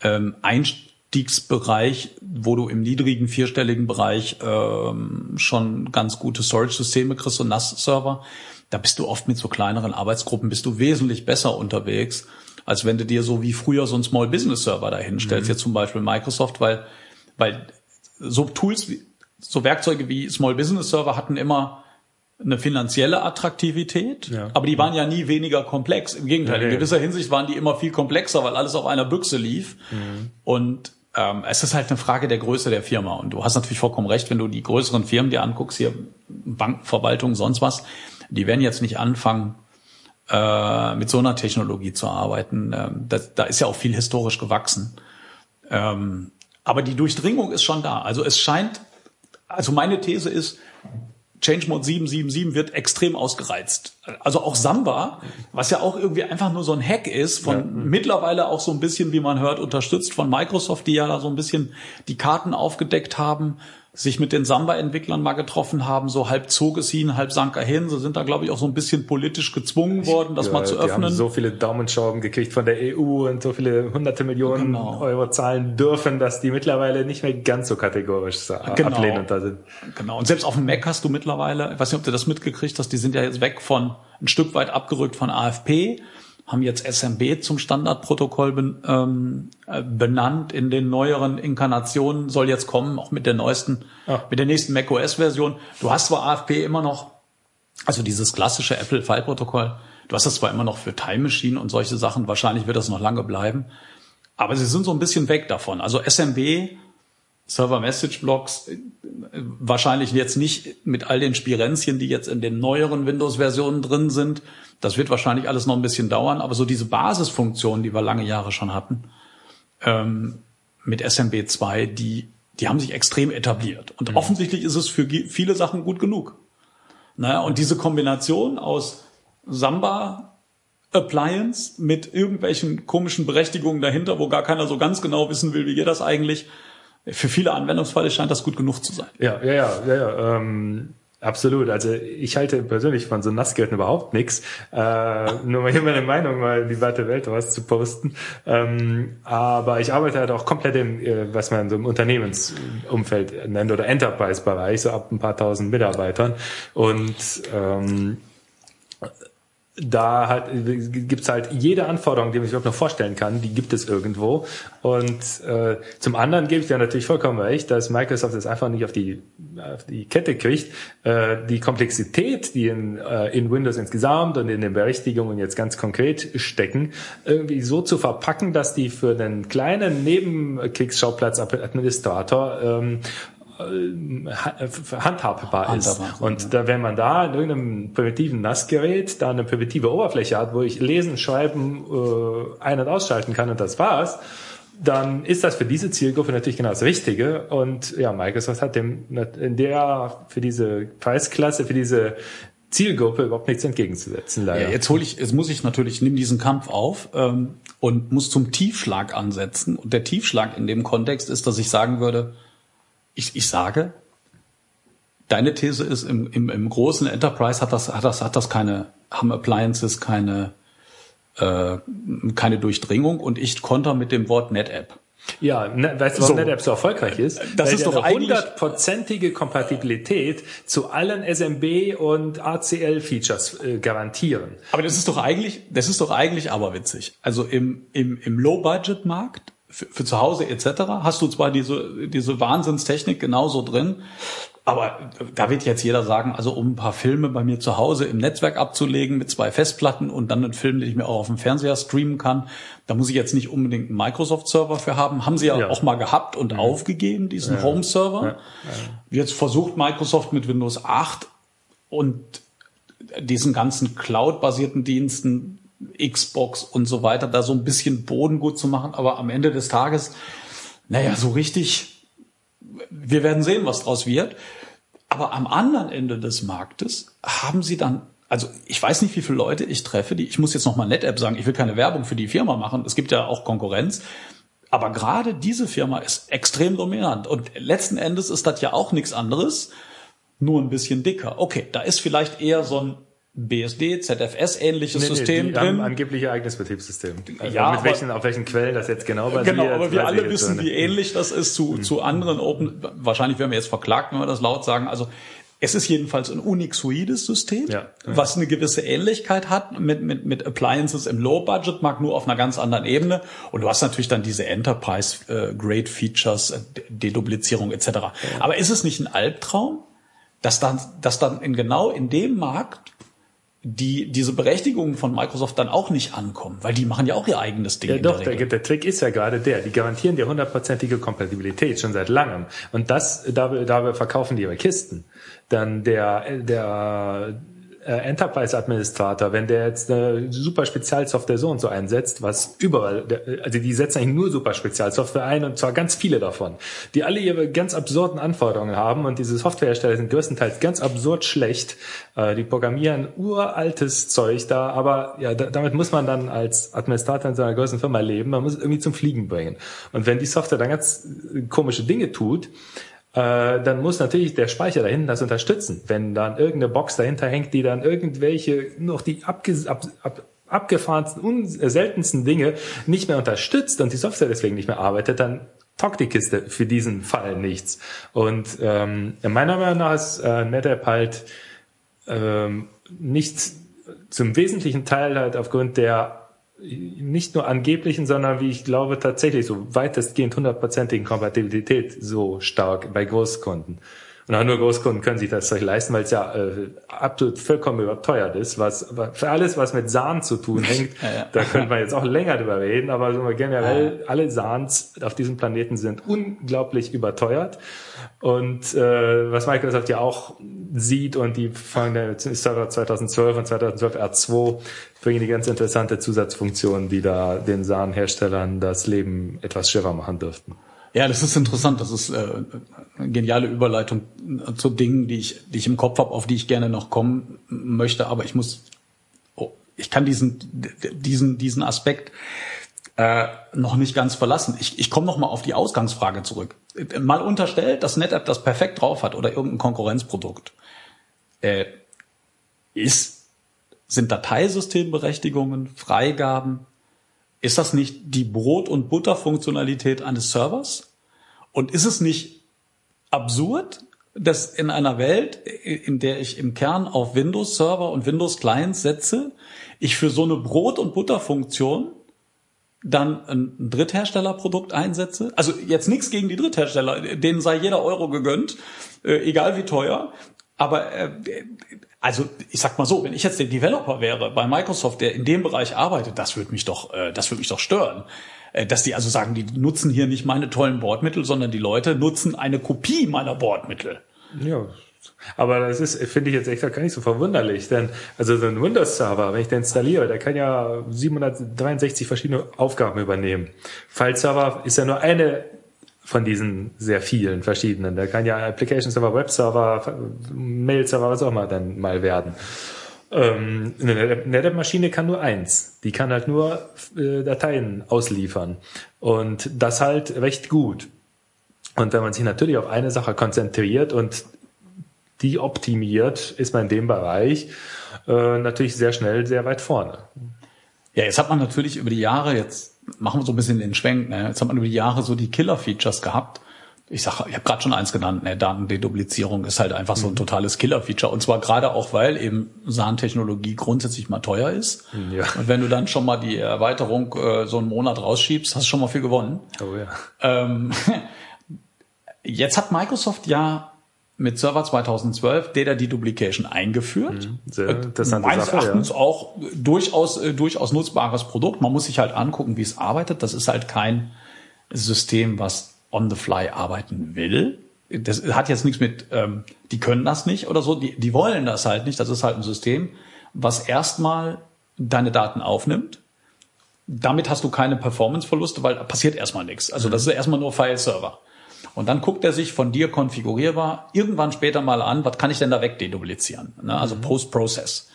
ähm, Einstiegsbereich, wo du im niedrigen vierstelligen Bereich ähm, schon ganz gute Storage-Systeme kriegst und NAS-Server. Da bist du oft mit so kleineren Arbeitsgruppen bist du wesentlich besser unterwegs als wenn du dir so wie früher so ein Small Business Server dahinstellst, mhm. jetzt zum Beispiel Microsoft, weil, weil so Tools, wie, so Werkzeuge wie Small Business Server hatten immer eine finanzielle Attraktivität, ja. aber die waren ja nie weniger komplex. Im Gegenteil, okay. in gewisser Hinsicht waren die immer viel komplexer, weil alles auf einer Büchse lief. Mhm. Und ähm, es ist halt eine Frage der Größe der Firma. Und du hast natürlich vollkommen recht, wenn du die größeren Firmen dir anguckst, hier Bankenverwaltung, sonst was, die werden jetzt nicht anfangen, äh, mit so einer Technologie zu arbeiten. Ähm, das, da ist ja auch viel historisch gewachsen. Ähm, aber die Durchdringung ist schon da. Also es scheint, also meine These ist, Change Mode 777 wird extrem ausgereizt. Also auch Samba, was ja auch irgendwie einfach nur so ein Hack ist, von ja. mittlerweile auch so ein bisschen, wie man hört, unterstützt von Microsoft, die ja da so ein bisschen die Karten aufgedeckt haben sich mit den Samba-Entwicklern mal getroffen haben, so halb zog es hin, halb sank er hin. Sie sind da, glaube ich, auch so ein bisschen politisch gezwungen worden, das ja, mal zu öffnen. Die haben so viele Daumenschrauben gekriegt von der EU und so viele hunderte Millionen genau. Euro zahlen dürfen, dass die mittlerweile nicht mehr ganz so kategorisch genau. ablehnend da sind. Genau. Und selbst auf dem Mac hast du mittlerweile, ich weiß nicht, ob du das mitgekriegt hast, die sind ja jetzt weg von, ein Stück weit abgerückt von AFP haben jetzt SMB zum Standardprotokoll ben, ähm, äh, benannt in den neueren Inkarnationen, soll jetzt kommen, auch mit der neuesten, ja. mit der nächsten macOS-Version. Du hast zwar AFP immer noch, also dieses klassische Apple-File-Protokoll, du hast das zwar immer noch für Time Machine und solche Sachen, wahrscheinlich wird das noch lange bleiben, aber sie sind so ein bisschen weg davon. Also SMB, Server Message Blocks, äh, wahrscheinlich jetzt nicht mit all den Spirenzchen, die jetzt in den neueren Windows-Versionen drin sind, das wird wahrscheinlich alles noch ein bisschen dauern, aber so diese Basisfunktionen, die wir lange Jahre schon hatten, ähm, mit SMB2, die, die haben sich extrem etabliert. Und mhm. offensichtlich ist es für viele Sachen gut genug. Naja, und diese Kombination aus Samba Appliance mit irgendwelchen komischen Berechtigungen dahinter, wo gar keiner so ganz genau wissen will, wie geht das eigentlich. Für viele Anwendungsfälle scheint das gut genug zu sein. Ja, ja, ja, ja. ja ähm Absolut. Also ich halte persönlich von so Nassgeräten überhaupt nichts. Äh, nur mal hier meine Meinung mal die weite Welt was zu posten. Ähm, aber ich arbeite halt auch komplett im, äh, was man so im Unternehmensumfeld nennt oder Enterprise-Bereich, so ab ein paar tausend Mitarbeitern. Und ähm, da hat, gibt's halt jede Anforderung, die man sich überhaupt noch vorstellen kann, die gibt es irgendwo. Und äh, zum anderen gebe ich dir natürlich vollkommen recht, dass Microsoft es einfach nicht auf die, auf die Kette kriegt, äh, die Komplexität, die in, äh, in Windows insgesamt und in den Berechtigungen jetzt ganz konkret stecken, irgendwie so zu verpacken, dass die für einen kleinen Nebenkriegsschauplatz-Administrator ähm, äh, handhabbar ist. und ja. da, wenn man da in irgendeinem primitiven NAS-Gerät da eine primitive Oberfläche hat, wo ich lesen, schreiben, äh, ein- und ausschalten kann und das war's, dann ist das für diese Zielgruppe natürlich genau das Richtige. Und ja, Microsoft hat dem in der für diese Preisklasse, für diese Zielgruppe überhaupt nichts entgegenzusetzen. Leider. Ja, jetzt hole ich, jetzt muss ich natürlich, nimm diesen Kampf auf ähm, und muss zum Tiefschlag ansetzen. Und der Tiefschlag in dem Kontext ist, dass ich sagen würde, ich, ich sage, deine These ist, im, im, im großen Enterprise hat das, hat das, hat das keine, haben Appliances keine, äh, keine Durchdringung und ich konter mit dem Wort NetApp. Ja, ne, weißt du, warum so. NetApp so erfolgreich ist? Das Weil ist doch eine hundertprozentige Kompatibilität zu allen SMB und ACL-Features äh, garantieren. Aber das ist doch eigentlich, das ist doch eigentlich aberwitzig. Also im, im, im Low-Budget-Markt für, für zu Hause etc. hast du zwar diese, diese Wahnsinnstechnik genauso drin, aber da wird jetzt jeder sagen, also um ein paar Filme bei mir zu Hause im Netzwerk abzulegen mit zwei Festplatten und dann einen Film, den ich mir auch auf dem Fernseher streamen kann, da muss ich jetzt nicht unbedingt einen Microsoft-Server für haben. Haben sie ja, ja. auch mal gehabt und mhm. aufgegeben, diesen ja. Home-Server. Ja. Jetzt versucht Microsoft mit Windows 8 und diesen ganzen Cloud-basierten Diensten Xbox und so weiter, da so ein bisschen Boden gut zu machen. Aber am Ende des Tages, naja, so richtig, wir werden sehen, was draus wird. Aber am anderen Ende des Marktes haben sie dann, also ich weiß nicht, wie viele Leute ich treffe, die, ich muss jetzt nochmal NetApp sagen, ich will keine Werbung für die Firma machen, es gibt ja auch Konkurrenz. Aber gerade diese Firma ist extrem dominant. Und letzten Endes ist das ja auch nichts anderes, nur ein bisschen dicker. Okay, da ist vielleicht eher so ein BSD, ZFS ähnliches nee, System nee, die drin. Haben angeblich ihr eigenes Betriebssystem. Also ja, mit welchen, auf welchen Quellen das jetzt genau basiert. Genau, aber wir alle wissen, wie ähnlich das ist zu, mhm. zu anderen Open. Wahrscheinlich werden wir jetzt verklagt, wenn wir das laut sagen. Also es ist jedenfalls ein unixoides System, ja. was eine gewisse Ähnlichkeit hat mit, mit, mit Appliances im Low-Budget, mag nur auf einer ganz anderen Ebene. Und du hast natürlich dann diese Enterprise-Great-Features, äh, Deduplizierung etc. Aber ist es nicht ein Albtraum, dass dann, dass dann in genau in dem Markt die diese Berechtigungen von Microsoft dann auch nicht ankommen, weil die machen ja auch ihr eigenes Ding. Ja, doch, der, der, der, Trick ist ja gerade der. Die garantieren dir hundertprozentige Kompatibilität schon seit langem. Und das, da, da verkaufen die ihre Kisten. Dann der, der äh, Enterprise-Administrator, wenn der jetzt eine super Spezialsoftware so und so einsetzt, was überall, also die setzen eigentlich nur super Spezialsoftware ein und zwar ganz viele davon, die alle ihre ganz absurden Anforderungen haben und diese Softwarehersteller sind größtenteils ganz absurd schlecht. Äh, die programmieren uraltes Zeug da, aber ja, damit muss man dann als Administrator in seiner größten Firma leben, man muss es irgendwie zum Fliegen bringen. Und wenn die Software dann ganz komische Dinge tut, dann muss natürlich der Speicher da hinten das unterstützen. Wenn dann irgendeine Box dahinter hängt, die dann irgendwelche noch die abge, ab, ab, abgefahrensten, un, seltensten Dinge nicht mehr unterstützt und die Software deswegen nicht mehr arbeitet, dann taugt die Kiste für diesen Fall nichts. Und ähm, meiner Meinung nach ist äh, NetApp halt ähm, nicht zum wesentlichen Teil halt aufgrund der nicht nur angeblichen, sondern wie ich glaube tatsächlich so weitestgehend hundertprozentigen Kompatibilität so stark bei Großkunden. Und auch nur Großkunden können sich das leisten, weil es ja äh, absolut vollkommen überteuert ist. Was für alles, was mit Sahn zu tun hängt, ja, ja. da könnte man jetzt auch länger drüber reden, aber so generell ja. alle Sahns auf diesem Planeten sind unglaublich überteuert. Und äh, was Microsoft ja auch sieht und die fangen der Server 2012 und 2012 R2 bringen die ganz interessante Zusatzfunktionen, die da den Sahnherstellern das Leben etwas schwerer machen dürften. Ja, das ist interessant. Das ist äh, eine geniale Überleitung zu Dingen, die ich, die ich im Kopf habe, auf die ich gerne noch kommen möchte. Aber ich muss, oh, ich kann diesen, diesen, diesen Aspekt äh, noch nicht ganz verlassen. Ich, ich komme noch mal auf die Ausgangsfrage zurück. Mal unterstellt, dass NetApp das perfekt drauf hat oder irgendein Konkurrenzprodukt. Äh, ist, sind Dateisystemberechtigungen, Freigaben, ist das nicht die Brot- und Butterfunktionalität eines Servers? Und ist es nicht absurd, dass in einer Welt, in der ich im Kern auf Windows Server und Windows Clients setze, ich für so eine Brot- und Butterfunktion dann ein Drittherstellerprodukt einsetze. Also jetzt nichts gegen die Dritthersteller, denen sei jeder Euro gegönnt, äh, egal wie teuer. Aber äh, also ich sag mal so, wenn ich jetzt der Developer wäre bei Microsoft, der in dem Bereich arbeitet, das würde mich doch, äh, das würde mich doch stören. Äh, dass die also sagen, die nutzen hier nicht meine tollen Bordmittel, sondern die Leute nutzen eine Kopie meiner Bordmittel. Ja, aber das ist, finde ich jetzt echt gar nicht so verwunderlich, denn also so ein Windows-Server, wenn ich den installiere, der kann ja 763 verschiedene Aufgaben übernehmen. File-Server ist ja nur eine von diesen sehr vielen verschiedenen. Der kann ja Application-Server, Web-Server, Mail-Server, was auch immer dann mal werden. Ähm, eine NetApp-Maschine kann nur eins. Die kann halt nur äh, Dateien ausliefern. Und das halt recht gut. Und wenn man sich natürlich auf eine Sache konzentriert und die optimiert, ist man in dem Bereich äh, natürlich sehr schnell sehr weit vorne. Ja, jetzt hat man natürlich über die Jahre, jetzt machen wir so ein bisschen den Schwenk, ne? jetzt hat man über die Jahre so die Killer-Features gehabt. Ich sag, ich habe gerade schon eins genannt, ne? Datendeduplizierung ist halt einfach so ein mhm. totales Killer-Feature. Und zwar gerade auch, weil eben SAN-Technologie grundsätzlich mal teuer ist. Ja. Und wenn du dann schon mal die Erweiterung äh, so einen Monat rausschiebst, hast du schon mal viel gewonnen. Oh ja. Ähm, jetzt hat Microsoft ja mit Server 2012 Data Deduplication eingeführt. Mhm, sehr interessante Meines Sache, Erachtens ja. auch durchaus, äh, durchaus nutzbares Produkt. Man muss sich halt angucken, wie es arbeitet. Das ist halt kein System, was on the fly arbeiten will. Das hat jetzt nichts mit, ähm, die können das nicht oder so, die, die wollen das halt nicht. Das ist halt ein System, was erstmal deine Daten aufnimmt. Damit hast du keine Performance-Verluste, weil da passiert erstmal nichts. Also das ist erstmal nur File-Server. Und dann guckt er sich von dir konfigurierbar irgendwann später mal an, was kann ich denn da wegdeduplizieren? Ne? Also mhm. Post-Process.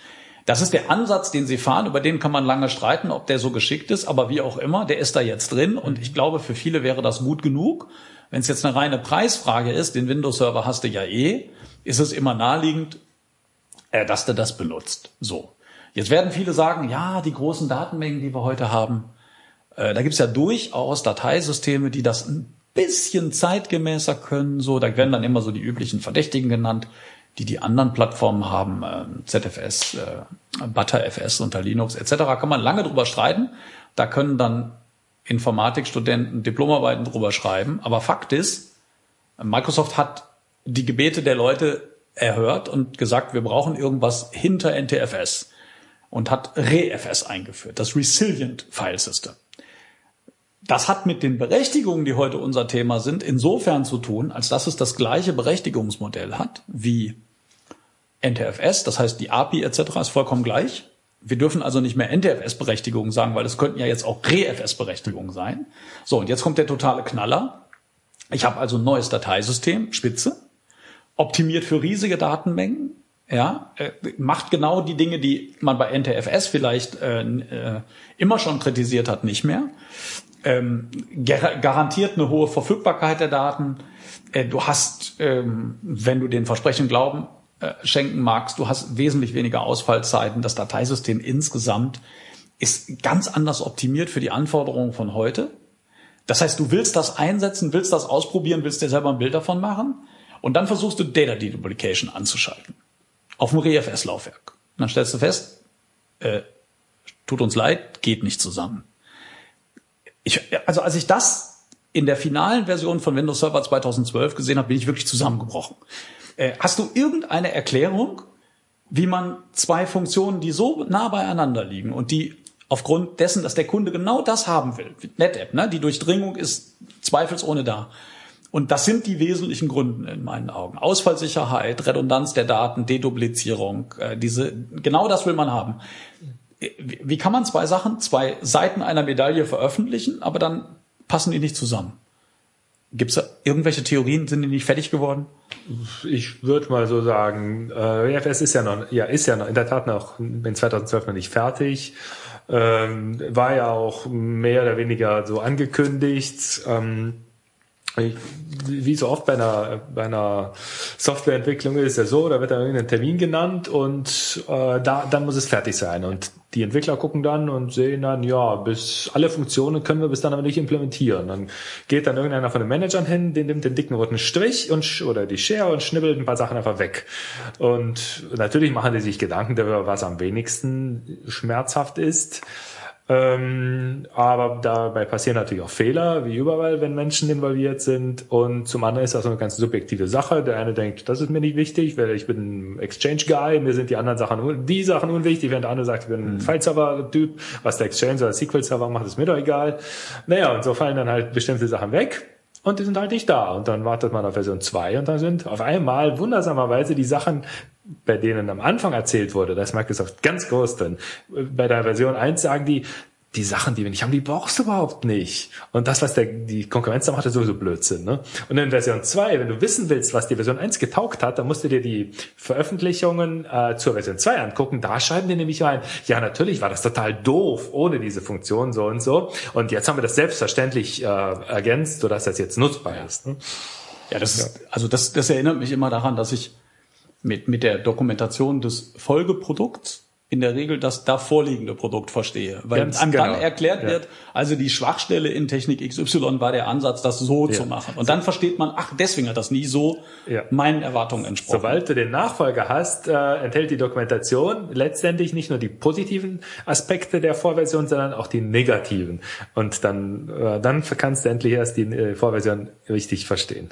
Das ist der Ansatz, den sie fahren, über den kann man lange streiten, ob der so geschickt ist, aber wie auch immer, der ist da jetzt drin und ich glaube, für viele wäre das gut genug. Wenn es jetzt eine reine Preisfrage ist, den Windows-Server hast du ja eh, ist es immer naheliegend, äh, dass du das benutzt. So. Jetzt werden viele sagen, ja, die großen Datenmengen, die wir heute haben, äh, da gibt's ja durchaus Dateisysteme, die das ein bisschen zeitgemäßer können. So, da werden dann immer so die üblichen Verdächtigen genannt, die die anderen Plattformen haben, äh, ZFS, äh, ButterFS unter Linux etc. Kann man lange drüber streiten. Da können dann Informatikstudenten Diplomarbeiten drüber schreiben. Aber Fakt ist, Microsoft hat die Gebete der Leute erhört und gesagt, wir brauchen irgendwas hinter NTFS und hat ReFS eingeführt, das Resilient File System. Das hat mit den Berechtigungen, die heute unser Thema sind, insofern zu tun, als dass es das gleiche Berechtigungsmodell hat wie NTFS. Das heißt, die API etc. ist vollkommen gleich. Wir dürfen also nicht mehr NTFS-Berechtigungen sagen, weil es könnten ja jetzt auch ReFS-Berechtigungen sein. So, und jetzt kommt der totale Knaller. Ich habe also ein neues Dateisystem, Spitze, optimiert für riesige Datenmengen, ja, äh, macht genau die Dinge, die man bei NTFS vielleicht äh, äh, immer schon kritisiert hat, nicht mehr ähm, garantiert eine hohe Verfügbarkeit der Daten. Äh, du hast, ähm, wenn du den Versprechen Glauben äh, schenken magst, du hast wesentlich weniger Ausfallzeiten. Das Dateisystem insgesamt ist ganz anders optimiert für die Anforderungen von heute. Das heißt, du willst das einsetzen, willst das ausprobieren, willst dir selber ein Bild davon machen und dann versuchst du Data Deduplication anzuschalten auf dem ReFS-Laufwerk. Dann stellst du fest, äh, tut uns leid, geht nicht zusammen ich, also als ich das in der finalen Version von Windows Server 2012 gesehen habe, bin ich wirklich zusammengebrochen. Äh, hast du irgendeine Erklärung, wie man zwei Funktionen, die so nah beieinander liegen und die aufgrund dessen, dass der Kunde genau das haben will, NetApp, ne, die Durchdringung ist zweifelsohne da. Und das sind die wesentlichen Gründe in meinen Augen. Ausfallsicherheit, Redundanz der Daten, Deduplizierung, äh, diese, genau das will man haben wie kann man zwei Sachen, zwei Seiten einer Medaille veröffentlichen, aber dann passen die nicht zusammen? Gibt es irgendwelche Theorien? Sind die nicht fertig geworden? Ich würde mal so sagen, äh, EFS ist ja noch, ja, ist ja noch in der Tat noch in 2012 noch nicht fertig. Ähm, war ja auch mehr oder weniger so angekündigt. Ähm, wie so oft bei einer, bei einer Softwareentwicklung ist ja so, da wird dann irgendein Termin genannt und äh, da, dann muss es fertig sein. Und die Entwickler gucken dann und sehen dann, ja, bis alle Funktionen können wir bis dann aber nicht implementieren. Dann geht dann irgendeiner von den Managern hin, den nimmt den dicken roten Strich und oder die Schere und schnibbelt ein paar Sachen einfach weg. Und natürlich machen die sich Gedanken darüber, was am wenigsten schmerzhaft ist. Ähm, aber dabei passieren natürlich auch Fehler, wie überall, wenn Menschen involviert sind. Und zum anderen ist das eine ganz subjektive Sache. Der eine denkt, das ist mir nicht wichtig, weil ich bin ein Exchange-Guy, mir sind die anderen Sachen, die Sachen unwichtig, während der andere sagt, ich bin ein mhm. File-Server-Typ, was der Exchange oder SQL-Server macht, ist mir doch egal. Naja, und so fallen dann halt bestimmte Sachen weg. Und die sind halt nicht da. Und dann wartet man auf Version 2 und dann sind auf einmal wundersamerweise die Sachen, bei denen am Anfang erzählt wurde, da ist Microsoft ganz groß drin. Bei der Version 1 sagen die, die Sachen, die wir nicht haben, die brauchst du überhaupt nicht. Und das, was der, die Konkurrenz da macht, ist sowieso Blödsinn. Ne? Und in Version 2, wenn du wissen willst, was die Version 1 getaugt hat, dann musst du dir die Veröffentlichungen äh, zur Version 2 angucken. Da schreiben die nämlich rein, ja, natürlich war das total doof ohne diese Funktion so und so. Und jetzt haben wir das selbstverständlich äh, ergänzt, sodass das jetzt nutzbar ist. Ne? Ja, das ist, also das, das erinnert mich immer daran, dass ich mit, mit der Dokumentation des Folgeprodukts in der Regel das da vorliegende Produkt verstehe. Weil Ganz dann genau. erklärt ja. wird, also die Schwachstelle in Technik XY war der Ansatz, das so ja. zu machen. Und dann versteht man, ach, deswegen hat das nie so ja. meinen Erwartungen entsprochen. Sobald du den Nachfolger hast, äh, enthält die Dokumentation letztendlich nicht nur die positiven Aspekte der Vorversion, sondern auch die negativen. Und dann, äh, dann kannst du endlich erst die äh, Vorversion richtig verstehen.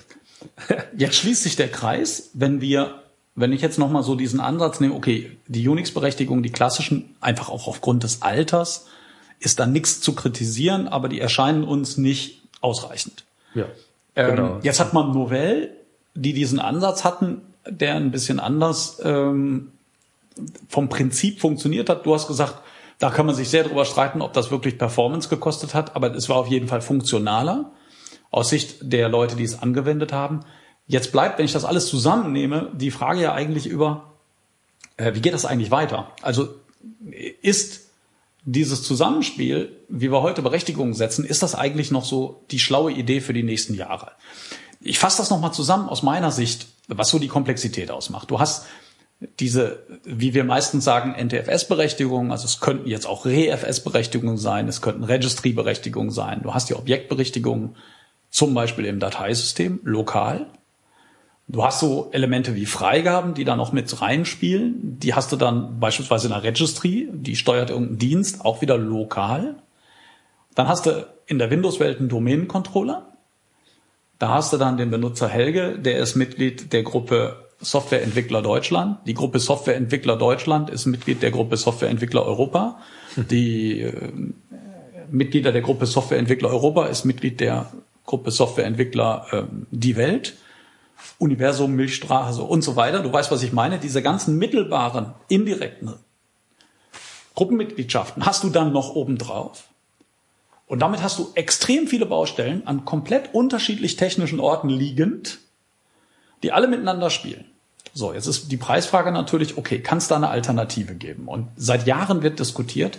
Jetzt schließt sich der Kreis, wenn wir wenn ich jetzt nochmal so diesen Ansatz nehme, okay, die Unix-Berechtigung, die klassischen, einfach auch aufgrund des Alters, ist da nichts zu kritisieren, aber die erscheinen uns nicht ausreichend. Ja, ähm, genau. Jetzt hat man Novell, die diesen Ansatz hatten, der ein bisschen anders ähm, vom Prinzip funktioniert hat. Du hast gesagt, da kann man sich sehr drüber streiten, ob das wirklich Performance gekostet hat, aber es war auf jeden Fall funktionaler aus Sicht der Leute, die es angewendet haben. Jetzt bleibt, wenn ich das alles zusammennehme, die Frage ja eigentlich über, äh, wie geht das eigentlich weiter? Also ist dieses Zusammenspiel, wie wir heute Berechtigungen setzen, ist das eigentlich noch so die schlaue Idee für die nächsten Jahre? Ich fasse das nochmal zusammen aus meiner Sicht, was so die Komplexität ausmacht. Du hast diese, wie wir meistens sagen, NTFS-Berechtigungen, also es könnten jetzt auch ReFS-Berechtigungen sein, es könnten Registry-Berechtigungen sein. Du hast die Objektberechtigungen zum Beispiel im Dateisystem lokal. Du hast so Elemente wie Freigaben, die da noch mit reinspielen. Die hast du dann beispielsweise in der Registry, die steuert irgendeinen Dienst, auch wieder lokal. Dann hast du in der Windows-Welt einen Domain-Controller. Da hast du dann den Benutzer Helge, der ist Mitglied der Gruppe Softwareentwickler Deutschland. Die Gruppe Softwareentwickler Deutschland ist Mitglied der Gruppe Softwareentwickler Europa. Die äh, Mitglieder der Gruppe Softwareentwickler Europa ist Mitglied der Gruppe Softwareentwickler äh, Die Welt. Universum, Milchstraße und so weiter. Du weißt, was ich meine. Diese ganzen mittelbaren, indirekten Gruppenmitgliedschaften hast du dann noch obendrauf. Und damit hast du extrem viele Baustellen an komplett unterschiedlich technischen Orten liegend, die alle miteinander spielen. So, jetzt ist die Preisfrage natürlich, okay, kann es da eine Alternative geben? Und seit Jahren wird diskutiert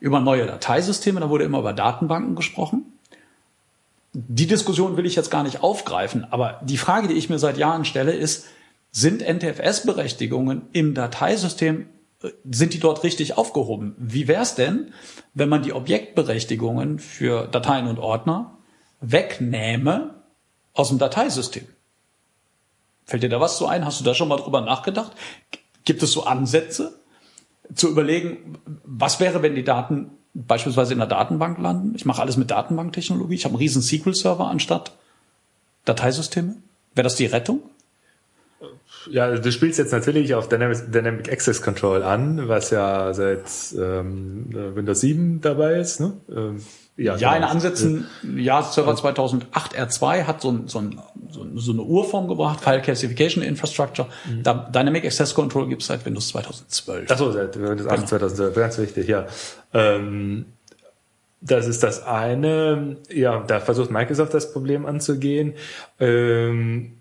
über neue Dateisysteme, da wurde immer über Datenbanken gesprochen die Diskussion will ich jetzt gar nicht aufgreifen, aber die Frage, die ich mir seit Jahren stelle, ist, sind NTFS-Berechtigungen im Dateisystem, äh, sind die dort richtig aufgehoben? Wie wäre es denn, wenn man die Objektberechtigungen für Dateien und Ordner wegnähme aus dem Dateisystem? Fällt dir da was so ein? Hast du da schon mal drüber nachgedacht? Gibt es so Ansätze zu überlegen, was wäre, wenn die Daten beispielsweise in der Datenbank landen. Ich mache alles mit Datenbanktechnologie. Ich habe einen riesen SQL-Server anstatt Dateisysteme. Wäre das die Rettung? Ja, du spielst jetzt natürlich auf Dynamic, Dynamic Access Control an, was ja seit ähm, Windows 7 dabei ist. Ne? Ähm, ja, ja in Ansätzen, ja, Server 2008 R2 hat so, so, ein, so, so eine Urform gebracht, File Classification Infrastructure. Mhm. Da, Dynamic Access Control gibt es seit Windows 2012. Achso, seit Windows 8 genau. 2012, ganz wichtig, ja. Ähm, das ist das eine. Ja, da versucht Microsoft das Problem anzugehen. Ähm,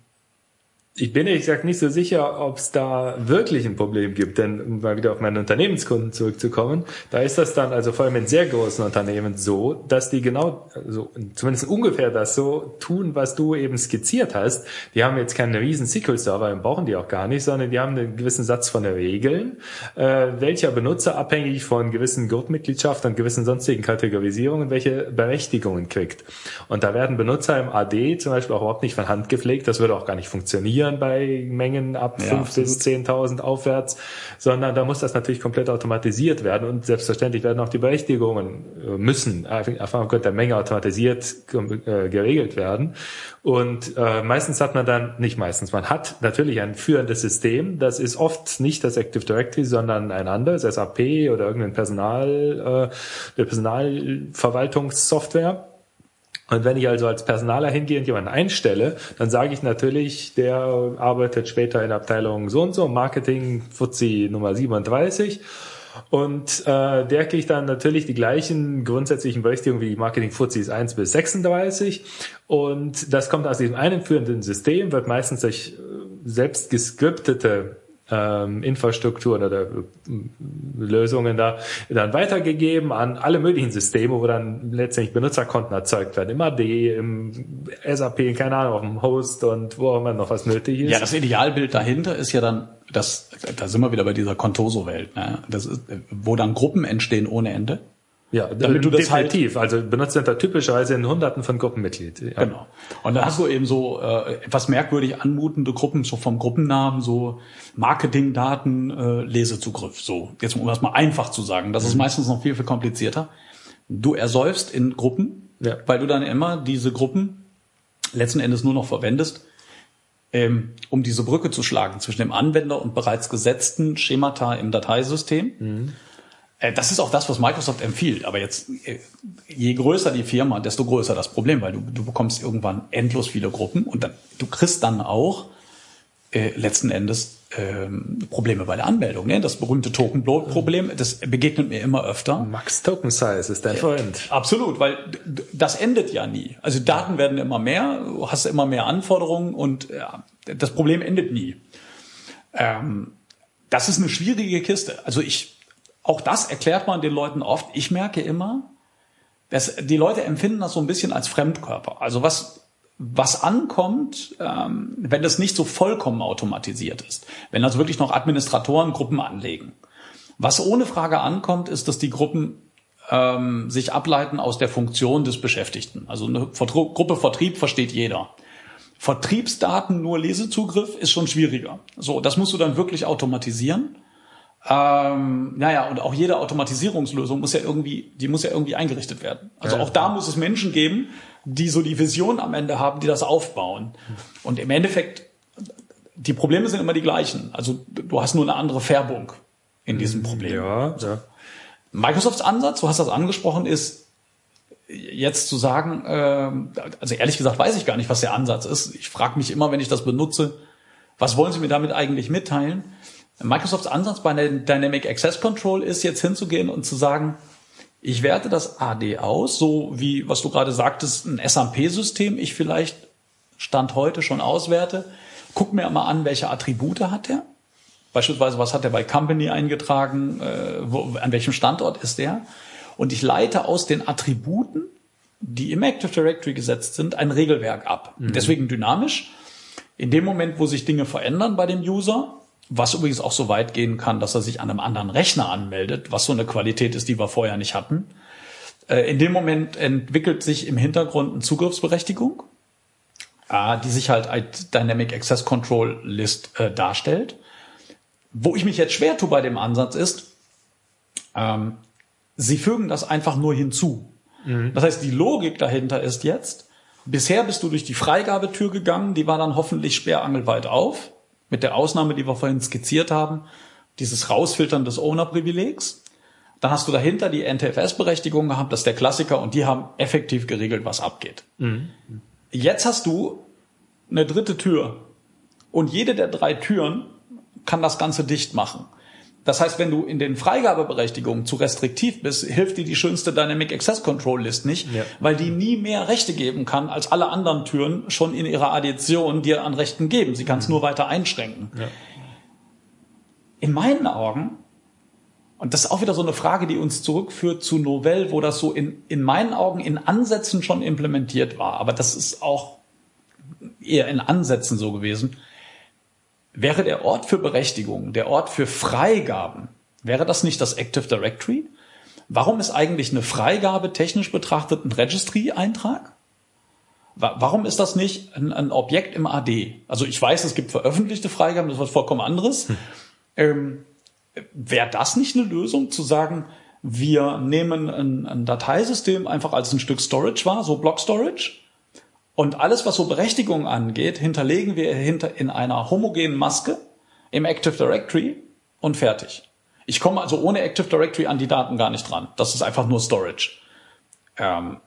ich bin ehrlich gesagt nicht so sicher, ob es da wirklich ein Problem gibt, denn um mal wieder auf meine Unternehmenskunden zurückzukommen, da ist das dann also vor allem in sehr großen Unternehmen so, dass die genau, also zumindest ungefähr das so tun, was du eben skizziert hast. Die haben jetzt keinen riesen SQL-Server, brauchen die auch gar nicht, sondern die haben einen gewissen Satz von Regeln, äh, welcher Benutzer abhängig von gewissen Gruppenmitgliedschaft und gewissen sonstigen Kategorisierungen welche Berechtigungen kriegt. Und da werden Benutzer im AD zum Beispiel auch überhaupt nicht von Hand gepflegt, das würde auch gar nicht funktionieren bei Mengen ab ja, 5 bis 10.000 aufwärts, sondern da muss das natürlich komplett automatisiert werden und selbstverständlich werden auch die Berechtigungen äh, müssen aufgrund der Menge automatisiert äh, geregelt werden. Und äh, meistens hat man dann, nicht meistens, man hat natürlich ein führendes System. Das ist oft nicht das Active Directory, sondern ein anderes, SAP oder irgendein Personal, äh, der Personalverwaltungssoftware. Und wenn ich also als Personaler hingehe und jemanden einstelle, dann sage ich natürlich, der arbeitet später in Abteilung so und so, Marketing Fuzzi Nummer 37. Und äh, der kriegt dann natürlich die gleichen grundsätzlichen Berechtigungen wie Marketing Fuzis 1 bis 36. Und das kommt aus diesem einen führenden System, wird meistens durch äh, selbst gescriptete ähm, Infrastrukturen oder äh, Lösungen da dann weitergegeben an alle möglichen Systeme, wo dann letztendlich Benutzerkonten erzeugt werden. Im AD, im SAP, keine Ahnung, auf dem Host und wo auch immer noch was nötig ist. Ja, das Idealbild dahinter ist ja dann, das, da sind wir wieder bei dieser Contoso-Welt, ne? das ist, wo dann Gruppen entstehen ohne Ende. Ja, damit du das halt definitiv. Halt, also Benutzercenter typischerweise in Hunderten von Gruppenmitglied. Ja. Genau. Und dann hast du eben so äh, etwas merkwürdig anmutende Gruppen, so vom Gruppennamen, so Marketingdaten, äh, Lesezugriff. So, jetzt um das mal einfach zu sagen. Das mhm. ist meistens noch viel, viel komplizierter. Du ersäufst in Gruppen, ja. weil du dann immer diese Gruppen letzten Endes nur noch verwendest, ähm, um diese Brücke zu schlagen zwischen dem Anwender und bereits gesetzten Schemata im Dateisystem. Mhm das ist auch das, was Microsoft empfiehlt. Aber jetzt, äh, je größer die Firma, desto größer das Problem, weil du, du bekommst irgendwann endlos viele Gruppen und dann, du kriegst dann auch äh, letzten Endes ähm, Probleme bei der Anmeldung. Ne? Das berühmte Token-Problem, das begegnet mir immer öfter. Max Token Size ist dein Freund. Absolut, weil das endet ja nie. Also Daten werden immer mehr, du hast immer mehr Anforderungen und ja, das Problem endet nie. Ähm, das ist eine schwierige Kiste. Also ich auch das erklärt man den Leuten oft. Ich merke immer, dass die Leute empfinden das so ein bisschen als Fremdkörper. Also was was ankommt, ähm, wenn das nicht so vollkommen automatisiert ist, wenn also wirklich noch Administratoren Gruppen anlegen. Was ohne Frage ankommt, ist, dass die Gruppen ähm, sich ableiten aus der Funktion des Beschäftigten. Also eine Vertru Gruppe Vertrieb versteht jeder. Vertriebsdaten nur Lesezugriff ist schon schwieriger. So, das musst du dann wirklich automatisieren. Ähm, naja, und auch jede Automatisierungslösung muss ja irgendwie, die muss ja irgendwie eingerichtet werden. Also ja. auch da muss es Menschen geben, die so die Vision am Ende haben, die das aufbauen. Und im Endeffekt, die Probleme sind immer die gleichen. Also du hast nur eine andere Färbung in diesem Problem. Ja, ja. Microsofts Ansatz, du hast das angesprochen, ist jetzt zu sagen, äh, also ehrlich gesagt weiß ich gar nicht, was der Ansatz ist. Ich frage mich immer, wenn ich das benutze, was wollen Sie mir damit eigentlich mitteilen? Microsofts Ansatz bei Dynamic Access Control ist jetzt hinzugehen und zu sagen, ich werte das AD aus, so wie, was du gerade sagtest, ein SAP-System ich vielleicht Stand heute schon auswerte. Guck mir mal an, welche Attribute hat er. Beispielsweise, was hat er bei Company eingetragen, äh, wo, an welchem Standort ist der. Und ich leite aus den Attributen, die im Active Directory gesetzt sind, ein Regelwerk ab. Mhm. Deswegen dynamisch. In dem Moment, wo sich Dinge verändern bei dem User, was übrigens auch so weit gehen kann, dass er sich an einem anderen Rechner anmeldet, was so eine Qualität ist, die wir vorher nicht hatten. Äh, in dem Moment entwickelt sich im Hintergrund eine Zugriffsberechtigung, äh, die sich halt als Dynamic Access Control List äh, darstellt. Wo ich mich jetzt schwer tue bei dem Ansatz ist, ähm, sie fügen das einfach nur hinzu. Mhm. Das heißt, die Logik dahinter ist jetzt, bisher bist du durch die Freigabetür gegangen, die war dann hoffentlich sperrangelweit auf mit der Ausnahme, die wir vorhin skizziert haben, dieses Rausfiltern des Owner-Privilegs. Dann hast du dahinter die NTFS-Berechtigung gehabt, das ist der Klassiker, und die haben effektiv geregelt, was abgeht. Mhm. Jetzt hast du eine dritte Tür. Und jede der drei Türen kann das Ganze dicht machen. Das heißt, wenn du in den Freigabeberechtigungen zu restriktiv bist, hilft dir die schönste Dynamic Access Control List nicht, ja. weil die nie mehr Rechte geben kann, als alle anderen Türen schon in ihrer Addition dir an Rechten geben. Sie kann es mhm. nur weiter einschränken. Ja. In meinen Augen, und das ist auch wieder so eine Frage, die uns zurückführt zu Novell, wo das so in, in meinen Augen in Ansätzen schon implementiert war, aber das ist auch eher in Ansätzen so gewesen Wäre der Ort für Berechtigungen, der Ort für Freigaben, wäre das nicht das Active Directory? Warum ist eigentlich eine Freigabe technisch betrachtet ein Registry-Eintrag? Warum ist das nicht ein, ein, Objekt im AD? Also ich weiß, es gibt veröffentlichte Freigaben, das ist was vollkommen anderes. Hm. Ähm, Wäre das nicht eine Lösung, zu sagen, wir nehmen ein, ein Dateisystem einfach als ein Stück Storage wahr, so Block Storage, und alles, was so Berechtigungen angeht, hinterlegen wir hinter in einer homogenen Maske im Active Directory und fertig. Ich komme also ohne Active Directory an die Daten gar nicht dran. Das ist einfach nur Storage. Ähm,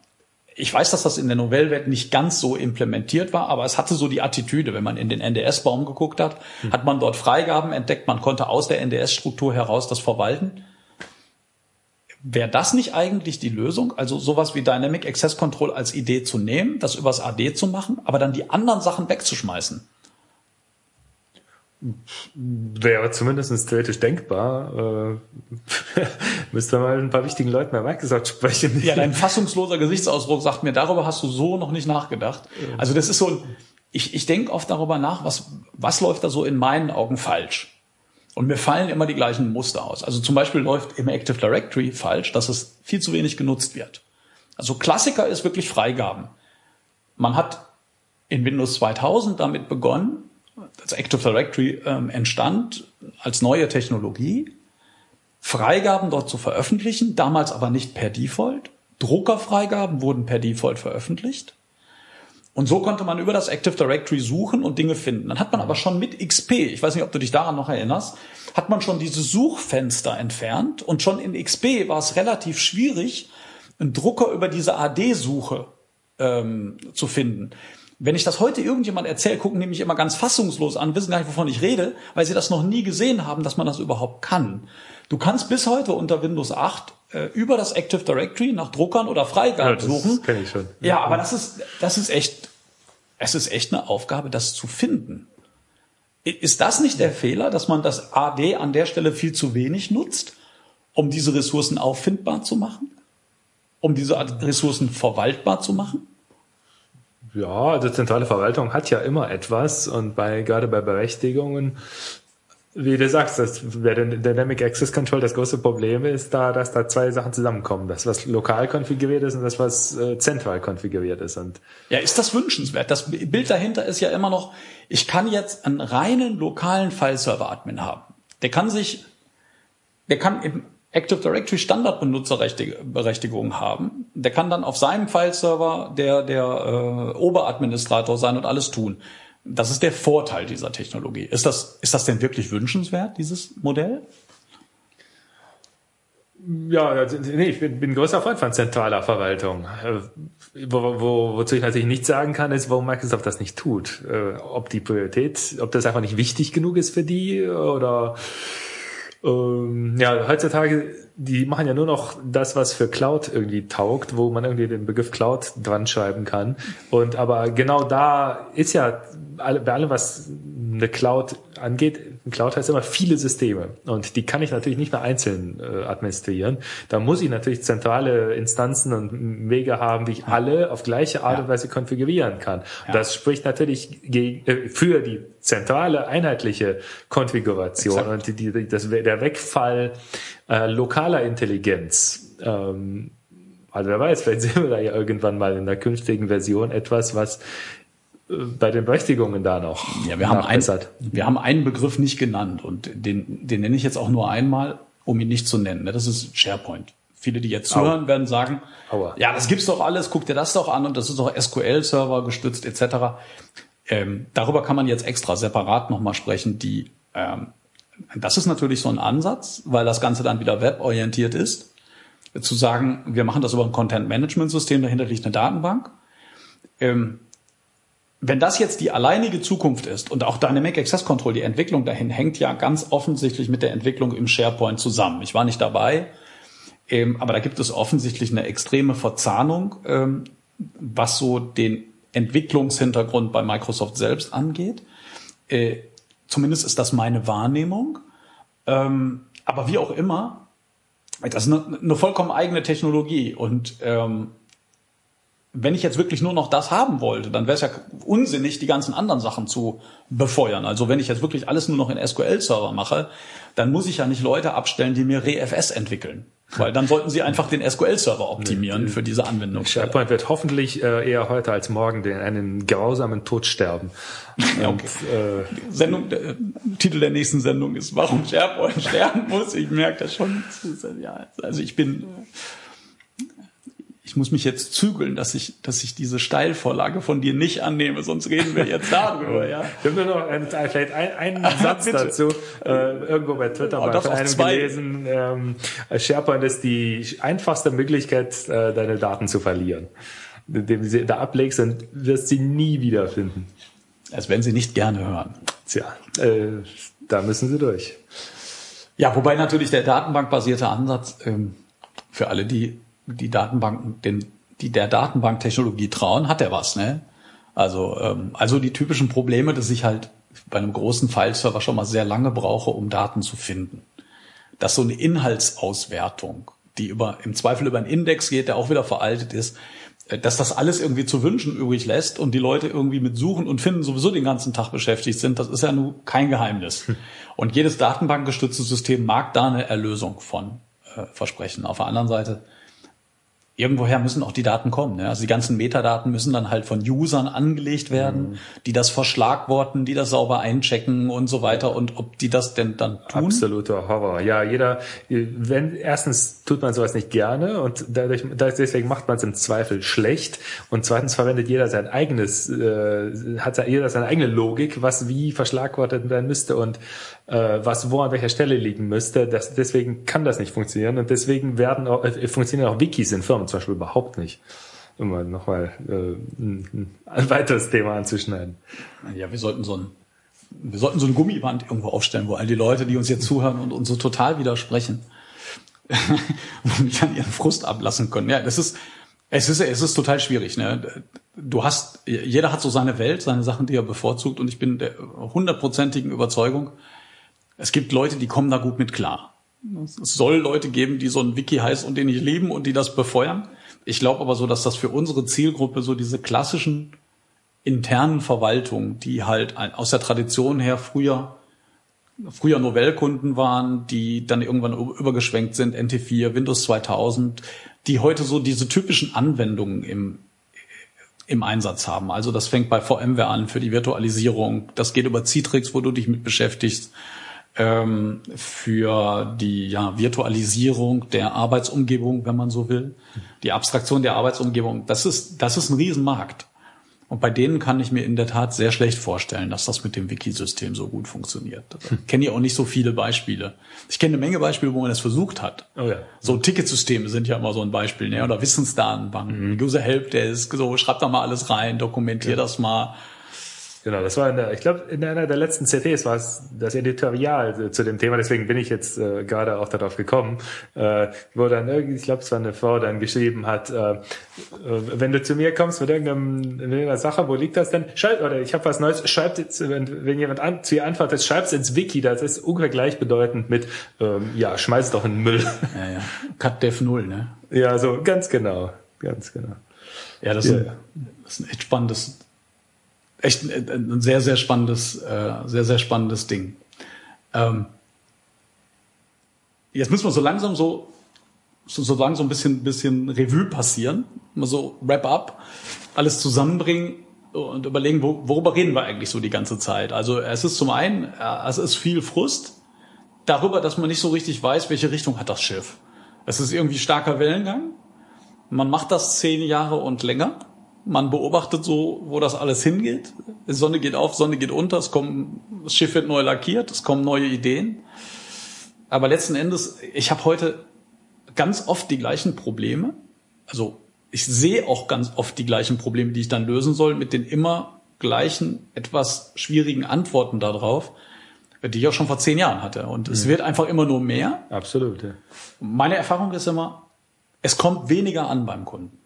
ich weiß, dass das in der Novellwelt nicht ganz so implementiert war, aber es hatte so die Attitüde, wenn man in den NDS-Baum geguckt hat, hm. hat man dort Freigaben entdeckt, man konnte aus der NDS-Struktur heraus das verwalten. Wäre das nicht eigentlich die Lösung? Also sowas wie Dynamic Access Control als Idee zu nehmen, das übers AD zu machen, aber dann die anderen Sachen wegzuschmeißen? Wäre zumindest theoretisch denkbar. Äh, müsste mal ein paar wichtigen Leuten bei Microsoft sprechen. Ja, dein fassungsloser Gesichtsausdruck sagt mir, darüber hast du so noch nicht nachgedacht. Also das ist so, ich, ich denke oft darüber nach, was, was läuft da so in meinen Augen falsch? Und mir fallen immer die gleichen Muster aus. Also zum Beispiel läuft im Active Directory falsch, dass es viel zu wenig genutzt wird. Also Klassiker ist wirklich Freigaben. Man hat in Windows 2000 damit begonnen, das Active Directory ähm, entstand als neue Technologie, Freigaben dort zu veröffentlichen, damals aber nicht per Default. Druckerfreigaben wurden per Default veröffentlicht. Und so konnte man über das Active Directory suchen und Dinge finden. Dann hat man aber schon mit XP, ich weiß nicht, ob du dich daran noch erinnerst, hat man schon diese Suchfenster entfernt und schon in XP war es relativ schwierig, einen Drucker über diese AD-Suche ähm, zu finden. Wenn ich das heute irgendjemand erzähle, gucken die mich immer ganz fassungslos an, wissen gar nicht, wovon ich rede, weil sie das noch nie gesehen haben, dass man das überhaupt kann. Du kannst bis heute unter Windows 8 äh, über das Active Directory nach Druckern oder Freigaben ja, suchen. Das kenne ich schon. Ja, aber das ist, das ist echt, es ist echt eine Aufgabe, das zu finden. Ist das nicht der Fehler, dass man das AD an der Stelle viel zu wenig nutzt, um diese Ressourcen auffindbar zu machen? Um diese Ressourcen verwaltbar zu machen? Ja, die zentrale Verwaltung hat ja immer etwas und bei, gerade bei Berechtigungen wie du sagst, das, der Dynamic Access Control das große Problem ist da, dass da zwei Sachen zusammenkommen. Das, was lokal konfiguriert ist und das, was äh, zentral konfiguriert ist. Und ja, ist das wünschenswert? Das Bild dahinter ist ja immer noch, ich kann jetzt einen reinen lokalen File-Server-Admin haben. Der kann sich, der kann im Active Directory Standardbenutzerberechtigung haben. Der kann dann auf seinem File-Server der, der äh, Oberadministrator sein und alles tun. Das ist der Vorteil dieser Technologie. Ist das, ist das denn wirklich wünschenswert, dieses Modell? Ja, nee, ich bin, bin großer Freund von zentraler Verwaltung. Äh, wo, wo, wozu ich natürlich nicht sagen kann, ist, warum Microsoft das nicht tut. Äh, ob die Priorität, ob das einfach nicht wichtig genug ist für die oder ähm, ja, heutzutage, die machen ja nur noch das, was für Cloud irgendwie taugt, wo man irgendwie den Begriff Cloud dran schreiben kann. Und aber genau da ist ja bei allem, was eine Cloud angeht, Cloud heißt immer viele Systeme und die kann ich natürlich nicht mehr einzeln äh, administrieren. Da muss ich natürlich zentrale Instanzen und Wege haben, die ich alle auf gleiche Art ja. und Weise konfigurieren kann. Ja. Das spricht natürlich äh, für die zentrale einheitliche Konfiguration Exakt. und die, die, das, der Wegfall äh, lokaler Intelligenz. Ähm, also wer weiß, vielleicht sehen wir da ja irgendwann mal in der künftigen Version etwas, was bei den Berechtigungen da noch ja, wir haben, ein, wir haben einen Begriff nicht genannt und den, den nenne ich jetzt auch nur einmal, um ihn nicht zu nennen. Das ist SharePoint. Viele, die jetzt zuhören, werden sagen, Aua. ja, das gibt's doch alles, guck dir das doch an und das ist doch SQL-Server gestützt etc. Ähm, darüber kann man jetzt extra separat nochmal sprechen. Die, ähm, das ist natürlich so ein Ansatz, weil das Ganze dann wieder weborientiert ist, zu sagen, wir machen das über ein Content-Management-System, dahinter liegt eine Datenbank. Ähm, wenn das jetzt die alleinige Zukunft ist und auch Dynamic Access Control, die Entwicklung dahin hängt ja ganz offensichtlich mit der Entwicklung im SharePoint zusammen. Ich war nicht dabei, ähm, aber da gibt es offensichtlich eine extreme Verzahnung, ähm, was so den Entwicklungshintergrund bei Microsoft selbst angeht. Äh, zumindest ist das meine Wahrnehmung. Ähm, aber wie auch immer, das ist eine, eine vollkommen eigene Technologie und ähm, wenn ich jetzt wirklich nur noch das haben wollte, dann wäre es ja unsinnig, die ganzen anderen Sachen zu befeuern. Also wenn ich jetzt wirklich alles nur noch in SQL-Server mache, dann muss ich ja nicht Leute abstellen, die mir ReFS entwickeln. Weil dann sollten sie einfach den SQL-Server optimieren für diese Anwendung. SharePoint wird hoffentlich äh, eher heute als morgen den einen grausamen Tod sterben. Ja, okay. Und, äh, Sendung, der, Titel der nächsten Sendung ist, warum SharePoint sterben muss. Ich merke das schon. Also ich bin ich muss mich jetzt zügeln, dass ich, dass ich diese Steilvorlage von dir nicht annehme, sonst reden wir jetzt darüber, ja. Wir haben nur noch ein, vielleicht ein, einen Satz dazu, äh, irgendwo bei Twitter oh, von einem zwei. gelesen, ähm, SharePoint ist die einfachste Möglichkeit, äh, deine Daten zu verlieren. Indem du sie da ablegst, dann wirst du sie nie wiederfinden. Das werden sie nicht gerne hören. Tja, äh, da müssen sie durch. Ja, wobei natürlich der datenbankbasierte Ansatz ähm, für alle, die die Datenbanken, den, die der Datenbanktechnologie trauen, hat er was, ne? Also, ähm, also die typischen Probleme, dass ich halt bei einem großen File-Server schon mal sehr lange brauche, um Daten zu finden. Dass so eine Inhaltsauswertung, die über, im Zweifel über einen Index geht, der auch wieder veraltet ist, äh, dass das alles irgendwie zu wünschen übrig lässt und die Leute irgendwie mit Suchen und Finden sowieso den ganzen Tag beschäftigt sind, das ist ja nun kein Geheimnis. Hm. Und jedes datenbankgestützte System mag da eine Erlösung von äh, versprechen. Auf der anderen Seite irgendwoher müssen auch die Daten kommen. Ne? Also die ganzen Metadaten müssen dann halt von Usern angelegt werden, mhm. die das verschlagworten, die das sauber einchecken und so weiter. Und ob die das denn dann tun? Absoluter Horror. Ja, jeder, wenn, erstens tut man sowas nicht gerne und dadurch, deswegen macht man es im Zweifel schlecht. Und zweitens verwendet jeder sein eigenes, äh, hat jeder seine eigene Logik, was wie verschlagwortet werden müsste und was wo an welcher Stelle liegen müsste. Das, deswegen kann das nicht funktionieren und deswegen werden auch, äh, funktionieren auch Wikis in Firmen zum Beispiel überhaupt nicht. Um mal nochmal äh, ein, ein weiteres Thema anzuschneiden. Ja, wir sollten so ein wir sollten so eine Gummiband irgendwo aufstellen, wo all die Leute, die uns jetzt zuhören und uns so total widersprechen, mich an ihren Frust ablassen können. Ja, das ist, es ist, es ist total schwierig. Ne? Du hast, jeder hat so seine Welt, seine Sachen, die er bevorzugt, und ich bin der hundertprozentigen Überzeugung, es gibt Leute, die kommen da gut mit klar. Es soll Leute geben, die so ein Wiki heißt und den nicht lieben und die das befeuern. Ich glaube aber so, dass das für unsere Zielgruppe so diese klassischen internen Verwaltungen, die halt aus der Tradition her früher früher Novellkunden waren, die dann irgendwann übergeschwenkt sind, NT4, Windows 2000, die heute so diese typischen Anwendungen im, im Einsatz haben. Also das fängt bei VMware an für die Virtualisierung, das geht über Citrix, wo du dich mit beschäftigst, ähm, für die ja, Virtualisierung der Arbeitsumgebung, wenn man so will, die Abstraktion der Arbeitsumgebung. Das ist, das ist ein Riesenmarkt. Und bei denen kann ich mir in der Tat sehr schlecht vorstellen, dass das mit dem Wikisystem so gut funktioniert. Ich kenne ja auch nicht so viele Beispiele. Ich kenne eine Menge Beispiele, wo man das versucht hat. Oh ja. So Ticketsysteme sind ja immer so ein Beispiel, ne? oder Wissensdatenbanken. Mhm. User Help, der ist so, schreibt da mal alles rein, dokumentiert ja. das mal. Genau, das war in der, ich glaube, in einer der letzten CTs war es das Editorial zu dem Thema, deswegen bin ich jetzt äh, gerade auch darauf gekommen, äh, wo dann irgendwie, ich glaube, es war eine Frau dann geschrieben hat, äh, äh, wenn du zu mir kommst mit irgendeinem, mit irgendeiner Sache, wo liegt das denn? Schreib, oder ich habe was Neues, schreibt jetzt, wenn, wenn jemand an, zu ihr antwortet, schreib's ins Wiki, das ist ungefähr gleichbedeutend mit, ähm, ja, schmeiß doch in den Müll. Ja, ja. Cut Dev Null, ne? Ja, so, ganz genau, ganz genau. Ja, das, ja. Ist, ein, das ist ein echt spannendes echt ein, sehr, sehr spannendes, äh, sehr, sehr spannendes Ding. Ähm, jetzt müssen wir so langsam so, so, so langsam ein bisschen, bisschen Revue passieren, mal so wrap up, alles zusammenbringen und überlegen, wo, worüber reden wir eigentlich so die ganze Zeit. Also es ist zum einen, äh, es ist viel Frust darüber, dass man nicht so richtig weiß, welche Richtung hat das Schiff. Es ist irgendwie starker Wellengang. Man macht das zehn Jahre und länger man beobachtet so, wo das alles hingeht. Die Sonne geht auf, Sonne geht unter, es kommen, das Schiff wird neu lackiert, es kommen neue Ideen. Aber letzten Endes, ich habe heute ganz oft die gleichen Probleme. Also ich sehe auch ganz oft die gleichen Probleme, die ich dann lösen soll, mit den immer gleichen, etwas schwierigen Antworten darauf, die ich auch schon vor zehn Jahren hatte. Und es wird einfach immer nur mehr. Absolut, ja. Meine Erfahrung ist immer, es kommt weniger an beim Kunden.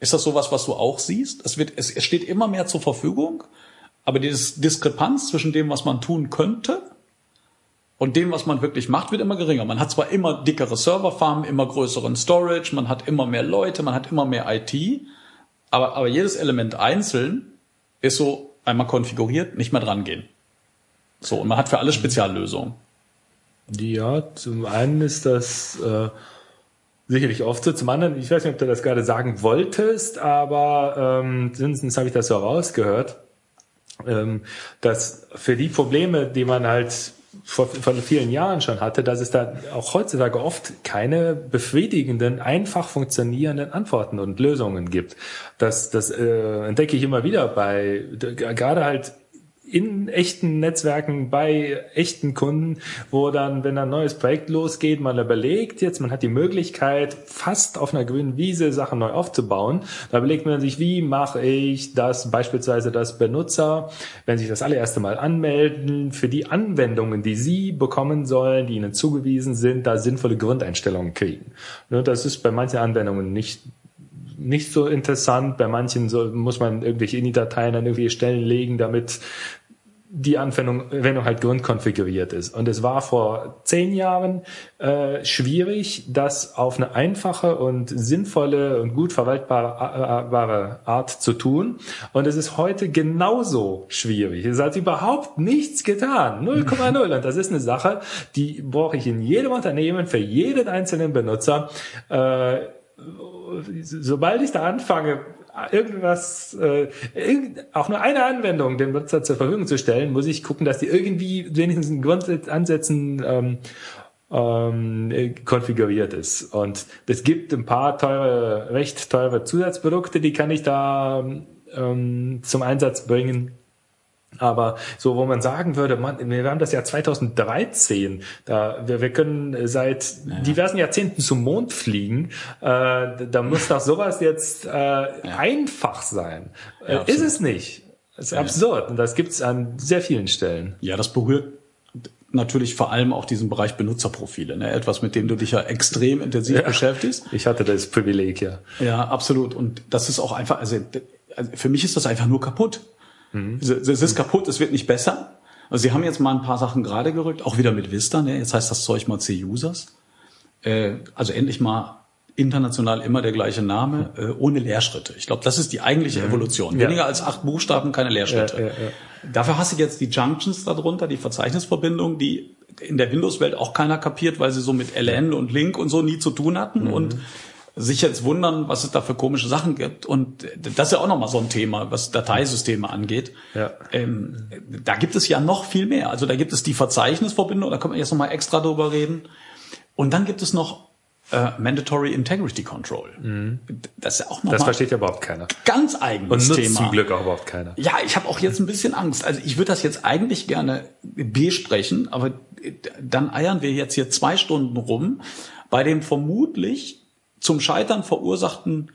Ist das sowas, was du auch siehst? Es wird, es, es steht immer mehr zur Verfügung, aber diese Diskrepanz zwischen dem, was man tun könnte und dem, was man wirklich macht, wird immer geringer. Man hat zwar immer dickere Serverfarmen, immer größeren Storage, man hat immer mehr Leute, man hat immer mehr IT, aber, aber jedes Element einzeln ist so einmal konfiguriert, nicht mehr dran gehen. So, und man hat für alles Speziallösungen. Ja, zum einen ist das äh, sicherlich oft so, zum anderen, ich weiß nicht, ob du das gerade sagen wolltest, aber ähm, zumindest habe ich das so rausgehört, ähm, dass für die Probleme, die man halt vor, vor vielen Jahren schon hatte, dass es da auch heutzutage oft keine befriedigenden, einfach funktionierenden Antworten und Lösungen gibt. Das, das äh, entdecke ich immer wieder bei gerade halt in echten Netzwerken bei echten Kunden, wo dann, wenn ein neues Projekt losgeht, man überlegt jetzt, man hat die Möglichkeit, fast auf einer grünen Wiese Sachen neu aufzubauen. Da überlegt man sich, wie mache ich das beispielsweise, dass Benutzer, wenn sich das allererste Mal anmelden, für die Anwendungen, die sie bekommen sollen, die ihnen zugewiesen sind, da sinnvolle Grundeinstellungen kriegen. Das ist bei manchen Anwendungen nicht nicht so interessant. Bei manchen so, muss man irgendwelche INI-Dateien an irgendwelche Stellen legen, damit die Anwendung, Anwendung halt grundkonfiguriert ist. Und es war vor zehn Jahren äh, schwierig, das auf eine einfache und sinnvolle und gut verwaltbare Art zu tun. Und es ist heute genauso schwierig. Es hat überhaupt nichts getan. 0,0. Und das ist eine Sache, die brauche ich in jedem Unternehmen, für jeden einzelnen Benutzer. Äh, sobald ich da anfange, irgendwas, äh, irgend, auch nur eine Anwendung dem Nutzer zur Verfügung zu stellen, muss ich gucken, dass die irgendwie wenigstens in Grundansätzen ähm, ähm, konfiguriert ist. Und es gibt ein paar teure, recht teure Zusatzprodukte, die kann ich da ähm, zum Einsatz bringen. Aber so, wo man sagen würde, man, wir haben das Jahr 2013, da, wir, wir können seit ja. diversen Jahrzehnten zum Mond fliegen, äh, da muss doch sowas jetzt äh, ja. einfach sein. Ja, äh, ist es nicht. Das ist absurd und das gibt's an sehr vielen Stellen. Ja, das berührt natürlich vor allem auch diesen Bereich Benutzerprofile, ne? etwas, mit dem du dich ja extrem intensiv beschäftigst. Ich hatte das Privileg, ja. Ja, absolut. Und das ist auch einfach, also, also für mich ist das einfach nur kaputt. Mhm. Es, es ist kaputt, es wird nicht besser. Also sie haben jetzt mal ein paar Sachen gerade gerückt, auch wieder mit Vista. Ne? Jetzt heißt das Zeug mal C-Users. Äh, also endlich mal international immer der gleiche Name, äh, ohne Leerschritte. Ich glaube, das ist die eigentliche mhm. Evolution. Weniger ja. als acht Buchstaben, keine Leerschritte. Ja, ja, Dafür hast du jetzt die Junctions darunter, die Verzeichnisverbindungen, die in der Windows-Welt auch keiner kapiert, weil sie so mit LN und Link und so nie zu tun hatten. Mhm. Und sich jetzt wundern, was es da für komische Sachen gibt. Und das ist ja auch nochmal so ein Thema, was Dateisysteme angeht. Ja. Ähm, da gibt es ja noch viel mehr. Also da gibt es die Verzeichnisverbindung, da können wir jetzt nochmal extra drüber reden. Und dann gibt es noch äh, Mandatory Integrity Control. Mhm. Das ist ja auch noch Das versteht ja überhaupt keiner. Ganz eigenes Und nutzt zum Glück auch überhaupt keiner. Ja, ich habe auch jetzt ein bisschen Angst. Also ich würde das jetzt eigentlich gerne besprechen, aber dann eiern wir jetzt hier zwei Stunden rum bei dem vermutlich zum Scheitern verursachten,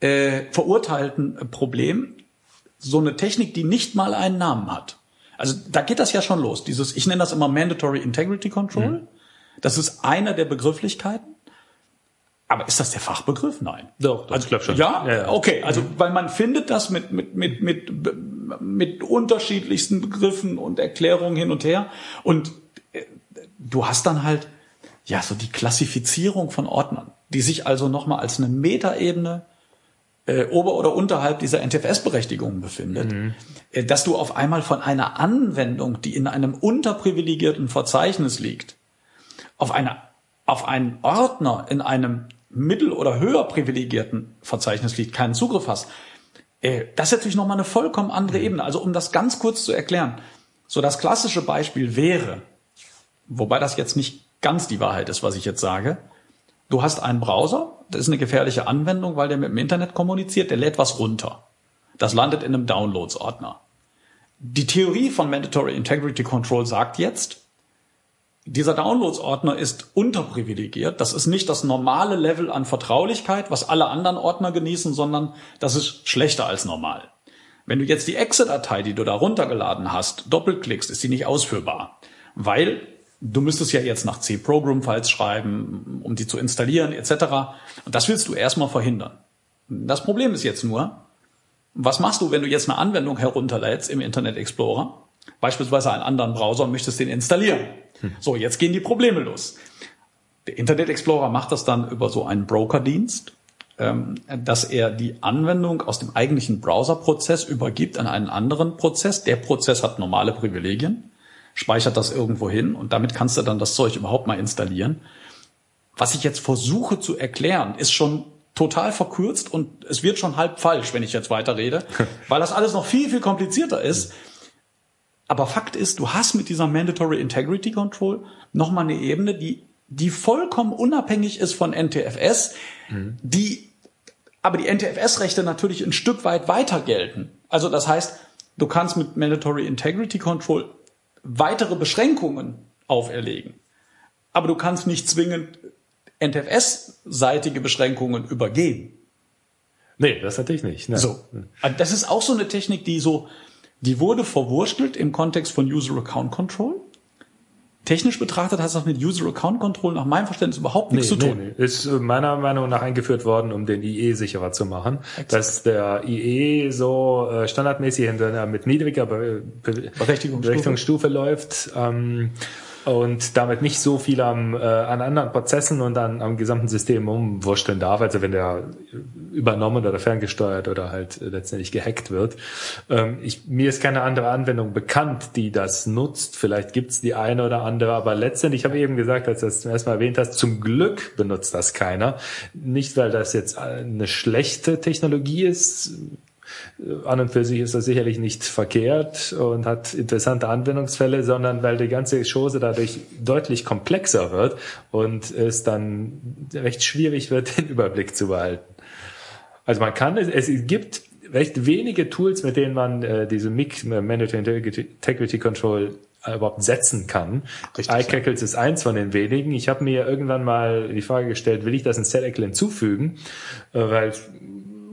äh, verurteilten Problem so eine Technik, die nicht mal einen Namen hat. Also da geht das ja schon los. Dieses, ich nenne das immer Mandatory Integrity Control. Mhm. Das ist einer der Begrifflichkeiten. Aber ist das der Fachbegriff? Nein. Doch, doch also, glaube schon. Ja? ja, okay. Also, weil man findet das mit, mit, mit, mit, mit unterschiedlichsten Begriffen und Erklärungen hin und her. Und äh, du hast dann halt, ja, so die Klassifizierung von Ordnern die sich also nochmal als eine Metaebene äh, ober- oder unterhalb dieser NTFS-Berechtigung befindet, mhm. äh, dass du auf einmal von einer Anwendung, die in einem unterprivilegierten Verzeichnis liegt, auf eine auf einen Ordner in einem mittel- oder höher privilegierten Verzeichnis liegt, keinen Zugriff hast. Äh, das ist natürlich nochmal eine vollkommen andere mhm. Ebene. Also um das ganz kurz zu erklären, so das klassische Beispiel wäre, wobei das jetzt nicht ganz die Wahrheit ist, was ich jetzt sage, Du hast einen Browser, das ist eine gefährliche Anwendung, weil der mit dem Internet kommuniziert, der lädt was runter. Das landet in einem Downloads-Ordner. Die Theorie von Mandatory Integrity Control sagt jetzt, dieser Downloads-Ordner ist unterprivilegiert. Das ist nicht das normale Level an Vertraulichkeit, was alle anderen Ordner genießen, sondern das ist schlechter als normal. Wenn du jetzt die Exe-Datei, die du da runtergeladen hast, doppelklickst, ist die nicht ausführbar. Weil du müsstest ja jetzt nach C-Program-Files schreiben, um die zu installieren, etc. Und das willst du erstmal verhindern. Das Problem ist jetzt nur, was machst du, wenn du jetzt eine Anwendung herunterlädst im Internet Explorer, beispielsweise einen anderen Browser und möchtest den installieren? Hm. So, jetzt gehen die Probleme los. Der Internet Explorer macht das dann über so einen Brokerdienst, ähm, dass er die Anwendung aus dem eigentlichen Browserprozess übergibt an einen anderen Prozess. Der Prozess hat normale Privilegien speichert das irgendwo hin und damit kannst du dann das Zeug überhaupt mal installieren. Was ich jetzt versuche zu erklären, ist schon total verkürzt und es wird schon halb falsch, wenn ich jetzt weiterrede, weil das alles noch viel, viel komplizierter ist. Aber Fakt ist, du hast mit dieser Mandatory Integrity Control nochmal eine Ebene, die, die vollkommen unabhängig ist von NTFS, mhm. die, aber die NTFS-Rechte natürlich ein Stück weit weiter gelten. Also das heißt, du kannst mit Mandatory Integrity Control weitere Beschränkungen auferlegen. Aber du kannst nicht zwingend NTFS-seitige Beschränkungen übergehen. Nee, das natürlich nicht. Ne? So. Das ist auch so eine Technik, die so, die wurde verwurstelt im Kontext von User Account Control. Technisch betrachtet hat das mit User Account Control nach meinem Verständnis überhaupt nichts nee, zu tun. Nee, nee. Ist meiner Meinung nach eingeführt worden, um den IE sicherer zu machen. Exakt. Dass der IE so äh, standardmäßig hinter, mit niedriger Be Berechtigungsstufe. Berechtigungsstufe läuft. Ähm, und damit nicht so viel am, äh, an anderen Prozessen und an, am gesamten System umwurschteln darf, also wenn der übernommen oder ferngesteuert oder halt letztendlich gehackt wird. Ähm, ich, mir ist keine andere Anwendung bekannt, die das nutzt. Vielleicht gibt's die eine oder andere, aber letztendlich, ich habe eben gesagt, als du das zum ersten Mal erwähnt hast, zum Glück benutzt das keiner. Nicht, weil das jetzt eine schlechte Technologie ist, an und für sich ist das sicherlich nicht verkehrt und hat interessante Anwendungsfälle, sondern weil die ganze Chose dadurch deutlich komplexer wird und es dann recht schwierig wird, den Überblick zu behalten. Also man kann es, es gibt recht wenige Tools, mit denen man äh, diese MIC, äh, Mandatory Integrity Control, äh, überhaupt setzen kann. iCackles ist eins von den wenigen. Ich habe mir irgendwann mal die Frage gestellt, will ich das in SetECL hinzufügen? Äh, weil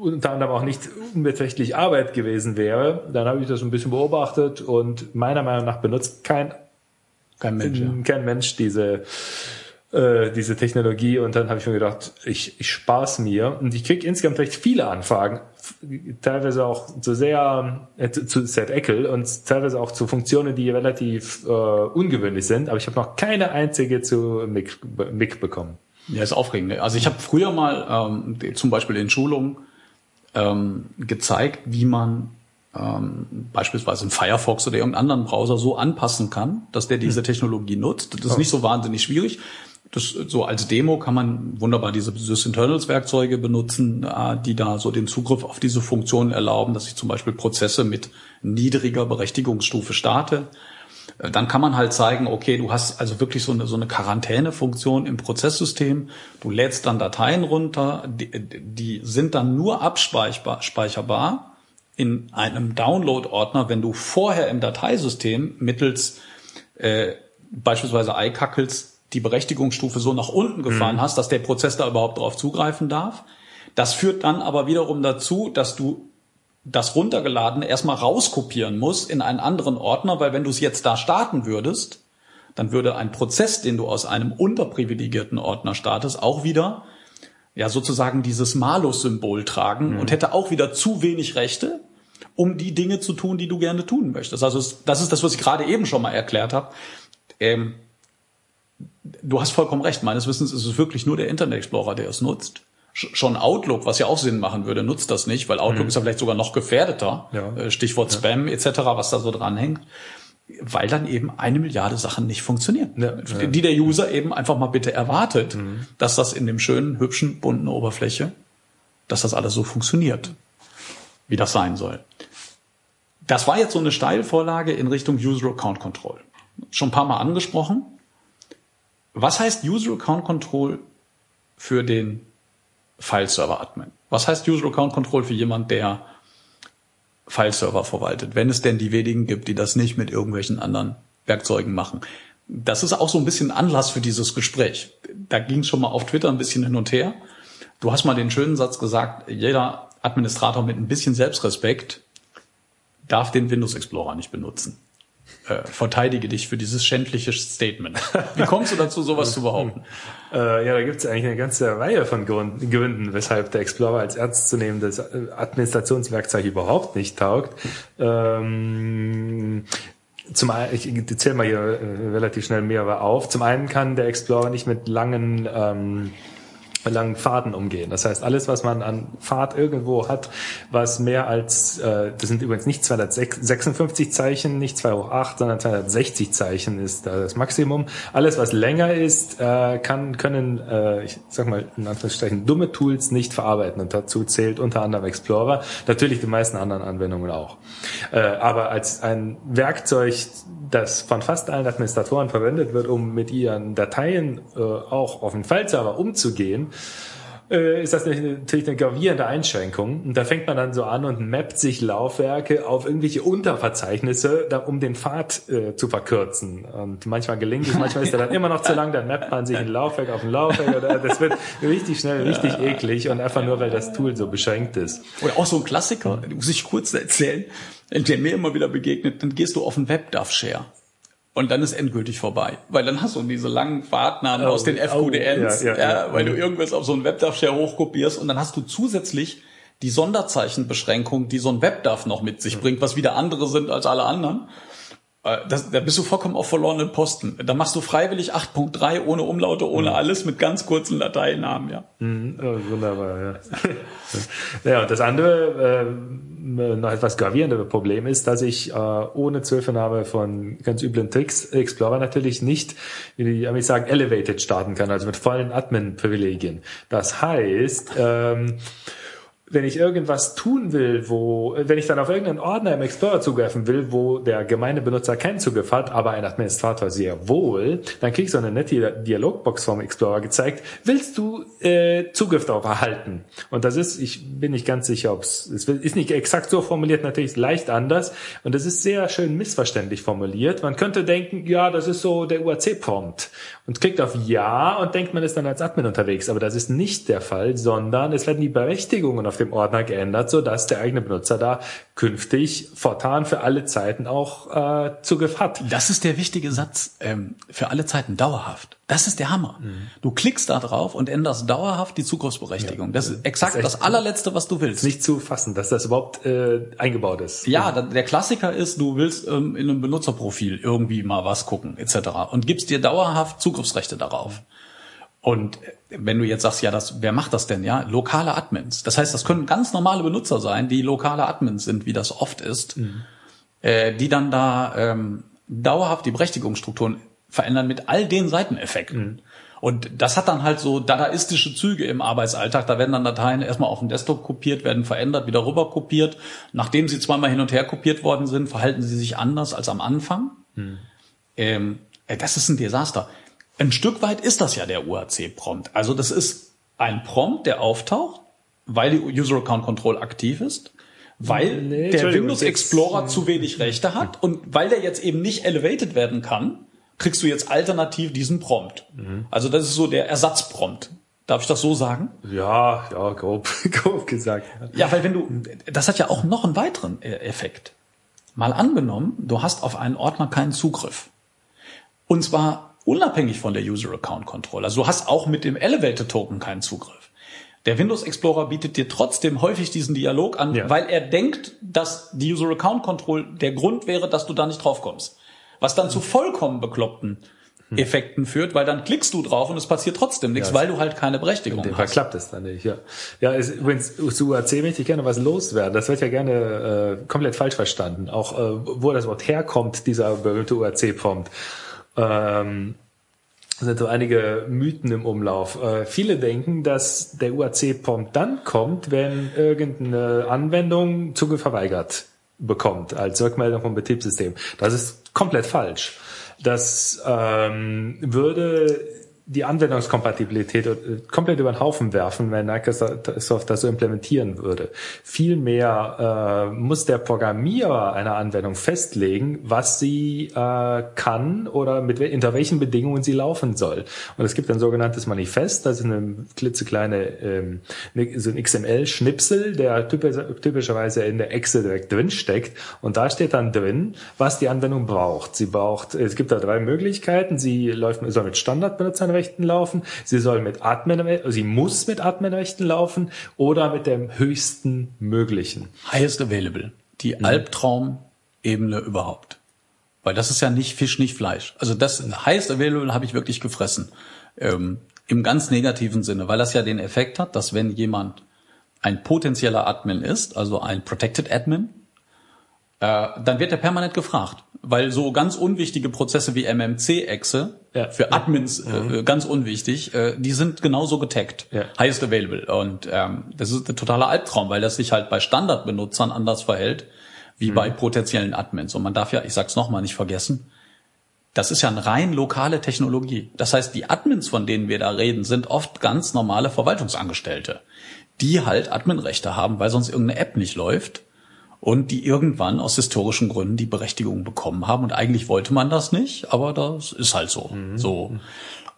unter anderem auch nicht unbeträchtlich Arbeit gewesen wäre, dann habe ich das ein bisschen beobachtet und meiner Meinung nach benutzt kein, kein Mensch, ja. kein Mensch diese äh, diese Technologie und dann habe ich mir gedacht, ich, ich spar's mir und ich kriege insgesamt recht viele Anfragen, teilweise auch zu sehr äh, zu Set Eckel und teilweise auch zu Funktionen, die relativ äh, ungewöhnlich sind, aber ich habe noch keine einzige zu MIG, MIG bekommen. Ja, ist aufregend. Also ich habe früher mal ähm, zum Beispiel in Schulungen ähm, gezeigt, wie man ähm, beispielsweise in Firefox oder irgendeinen anderen Browser so anpassen kann, dass der diese hm. Technologie nutzt. Das ist nicht so wahnsinnig schwierig. Das, so als Demo kann man wunderbar diese Sysinternals Werkzeuge benutzen, äh, die da so den Zugriff auf diese Funktionen erlauben, dass ich zum Beispiel Prozesse mit niedriger Berechtigungsstufe starte dann kann man halt zeigen, okay, du hast also wirklich so eine, so eine Quarantänefunktion im Prozesssystem. Du lädst dann Dateien runter, die, die sind dann nur abspeicherbar in einem Download-Ordner, wenn du vorher im Dateisystem mittels äh, beispielsweise iCackles die Berechtigungsstufe so nach unten gefahren mhm. hast, dass der Prozess da überhaupt drauf zugreifen darf. Das führt dann aber wiederum dazu, dass du das runtergeladene erstmal rauskopieren muss in einen anderen Ordner, weil wenn du es jetzt da starten würdest, dann würde ein Prozess, den du aus einem unterprivilegierten Ordner startest, auch wieder ja sozusagen dieses Malus-Symbol tragen mhm. und hätte auch wieder zu wenig Rechte, um die Dinge zu tun, die du gerne tun möchtest. Also das ist das, was ich gerade eben schon mal erklärt habe. Ähm, du hast vollkommen recht. Meines Wissens ist es wirklich nur der Internet Explorer, der es nutzt schon Outlook, was ja auch Sinn machen würde, nutzt das nicht, weil Outlook mhm. ist ja vielleicht sogar noch gefährdeter. Ja. Äh, Stichwort ja. Spam etc., was da so dranhängt. Weil dann eben eine Milliarde Sachen nicht funktionieren. Ja. Die der User eben einfach mal bitte erwartet, mhm. dass das in dem schönen, hübschen, bunten Oberfläche, dass das alles so funktioniert, wie das sein soll. Das war jetzt so eine Steilvorlage in Richtung User Account Control. Schon ein paar Mal angesprochen. Was heißt User Account Control für den File-Server-Admin. Was heißt User Account Control für jemand, der File-Server verwaltet, wenn es denn die wenigen gibt, die das nicht mit irgendwelchen anderen Werkzeugen machen? Das ist auch so ein bisschen Anlass für dieses Gespräch. Da ging es schon mal auf Twitter ein bisschen hin und her. Du hast mal den schönen Satz gesagt, jeder Administrator mit ein bisschen Selbstrespekt darf den Windows Explorer nicht benutzen. Äh, verteidige dich für dieses schändliche Statement. Wie kommst du dazu, sowas zu behaupten? Äh, ja, da gibt es eigentlich eine ganze Reihe von Gründen, weshalb der Explorer als ernstzunehmendes Administrationswerkzeug überhaupt nicht taugt. Ähm, zum einen, ich zähle mal hier äh, relativ schnell mehrere auf. Zum einen kann der Explorer nicht mit langen ähm, langen Faden umgehen. Das heißt, alles, was man an Pfad irgendwo hat, was mehr als, äh, das sind übrigens nicht 256 Zeichen, nicht 2 hoch 8, sondern 260 Zeichen ist da das Maximum. Alles, was länger ist, äh, kann, können, äh, ich sag mal, in Anführungsstrichen, dumme Tools nicht verarbeiten. Und dazu zählt unter anderem Explorer, natürlich die meisten anderen Anwendungen auch. Äh, aber als ein Werkzeug, das von fast allen Administratoren verwendet wird, um mit ihren Dateien äh, auch auf den File-Server umzugehen, äh, ist das natürlich eine gravierende Einschränkung. Und da fängt man dann so an und mappt sich Laufwerke auf irgendwelche Unterverzeichnisse, da, um den Pfad äh, zu verkürzen. Und manchmal gelingt es, manchmal ist er dann immer noch zu lang, dann mappt man sich ein Laufwerk auf ein Laufwerk. Oder, das wird richtig schnell richtig eklig und einfach nur, weil das Tool so beschränkt ist. Oder auch so ein Klassiker, muss ich kurz erzählen, der mir immer wieder begegnet, dann gehst du auf einen WebDAV-Share. Und dann ist endgültig vorbei. Weil dann hast du diese langen Fahrtnamen oh, aus den FQDNs, oh, ja, ja, ja, weil du irgendwas auf so einen WebDAV-Share hochkopierst und dann hast du zusätzlich die Sonderzeichenbeschränkung, die so ein WebDAV noch mit sich bringt, was wieder andere sind als alle anderen. Äh, das, da bist du vollkommen auf verlorenen Posten. Da machst du freiwillig 8.3 ohne Umlaute, ohne mhm. alles, mit ganz kurzen Dateinamen, ja. Mhm, oh, wunderbar, ja. ja, und das andere, äh, noch etwas gravierende Problem ist, dass ich äh, ohne Zwölfnahme von ganz üblen Tricks Explorer natürlich nicht, wie die Amis sagen, elevated starten kann, also mit vollen Admin-Privilegien. Das heißt, ähm, wenn ich irgendwas tun will, wo, wenn ich dann auf irgendeinen Ordner im Explorer zugreifen will, wo der gemeine Benutzer keinen Zugriff hat, aber ein Administrator sehr wohl, dann krieg ich so eine nette Dialogbox vom Explorer gezeigt. Willst du äh, Zugriff darauf erhalten? Und das ist, ich bin nicht ganz sicher, ob es, es ist nicht exakt so formuliert, natürlich leicht anders. Und das ist sehr schön missverständlich formuliert. Man könnte denken, ja, das ist so der UAC-Prompt und klickt auf Ja und denkt, man ist dann als Admin unterwegs. Aber das ist nicht der Fall, sondern es werden die Berechtigungen auf dem Ordner geändert, sodass der eigene Benutzer da künftig fortan für alle Zeiten auch äh, Zugriff hat. Das ist der wichtige Satz. Ähm, für alle Zeiten dauerhaft. Das ist der Hammer. Mhm. Du klickst da drauf und änderst dauerhaft die Zugriffsberechtigung. Ja. Das ist exakt das, ist das allerletzte, was du willst. Nicht zu fassen, dass das überhaupt äh, eingebaut ist. Ja, der Klassiker ist, du willst ähm, in einem Benutzerprofil irgendwie mal was gucken etc. und gibst dir dauerhaft Zugriffsrechte darauf. Und wenn du jetzt sagst, ja, das, wer macht das denn, ja? Lokale Admins. Das heißt, das können ganz normale Benutzer sein, die lokale Admins sind, wie das oft ist, mhm. äh, die dann da ähm, dauerhaft die Berechtigungsstrukturen verändern mit all den Seiteneffekten. Mhm. Und das hat dann halt so dadaistische Züge im Arbeitsalltag. Da werden dann Dateien erstmal auf dem Desktop kopiert, werden verändert, wieder rüber kopiert. Nachdem sie zweimal hin und her kopiert worden sind, verhalten sie sich anders als am Anfang. Mhm. Ähm, das ist ein Desaster. Ein Stück weit ist das ja der UAC-Prompt. Also das ist ein Prompt, der auftaucht, weil die User Account Control aktiv ist weil nee, der Windows Explorer zu wenig Rechte hat und weil der jetzt eben nicht elevated werden kann, kriegst du jetzt alternativ diesen Prompt. Mhm. Also das ist so der Ersatzprompt. Darf ich das so sagen? Ja, ja, grob, grob gesagt. Ja, weil wenn du, das hat ja auch noch einen weiteren e-, Effekt. Mal angenommen, du hast auf einen Ordner keinen Zugriff. Und zwar unabhängig von der User Account Control. Also du hast auch mit dem Elevator Token keinen Zugriff. Der Windows Explorer bietet dir trotzdem häufig diesen Dialog an, ja. weil er denkt, dass die User Account Control der Grund wäre, dass du da nicht drauf kommst. Was dann zu vollkommen bekloppten hm. Effekten führt, weil dann klickst du drauf und es passiert trotzdem nichts, ja, weil du halt keine Berechtigung hast. Fall klappt es dann nicht, ja. Ja, ist, übrigens, zu UAC möchte ich gerne was loswerden. Das wird ja gerne äh, komplett falsch verstanden. Auch äh, wo das Wort herkommt, dieser berühmte UAC-Prompt. Ähm, sind so einige Mythen im Umlauf. Äh, viele denken, dass der UAC-Prompt dann kommt, wenn irgendeine Anwendung Zugriff verweigert bekommt als Rückmeldung vom Betriebssystem. Das ist komplett falsch. Das ähm, würde die Anwendungskompatibilität äh, komplett über den Haufen werfen, wenn Microsoft das so implementieren würde. Vielmehr äh, muss der Programmierer einer Anwendung festlegen, was sie äh, kann oder mit unter welchen Bedingungen sie laufen soll. Und es gibt ein sogenanntes Manifest, das ist eine klitzekleine ähm, so ein XML-Schnipsel, der typisch, typischerweise in der Excel direkt drin steckt. Und da steht dann drin, was die Anwendung braucht. Sie braucht, es gibt da drei Möglichkeiten. Sie läuft, soll mit Standardbenutzern Adminrechten laufen, sie soll mit Admin, sie muss mit Adminrechten laufen oder mit dem höchsten möglichen. Highest available. Die mhm. Albtraum-Ebene überhaupt. Weil das ist ja nicht Fisch, nicht Fleisch. Also das Highest available habe ich wirklich gefressen. Ähm, Im ganz negativen Sinne, weil das ja den Effekt hat, dass wenn jemand ein potenzieller Admin ist, also ein Protected Admin, dann wird er permanent gefragt, weil so ganz unwichtige Prozesse wie MMC-Exe ja. für Admins äh, mhm. äh, ganz unwichtig, äh, die sind genauso getaggt, ja. highest available und ähm, das ist ein totaler Albtraum, weil das sich halt bei Standardbenutzern anders verhält wie mhm. bei potenziellen Admins und man darf ja, ich sag's nochmal, nicht vergessen, das ist ja eine rein lokale Technologie. Das heißt, die Admins, von denen wir da reden, sind oft ganz normale Verwaltungsangestellte, die halt Adminrechte haben, weil sonst irgendeine App nicht läuft und die irgendwann aus historischen Gründen die Berechtigung bekommen haben. Und eigentlich wollte man das nicht, aber das ist halt so. Mhm. So.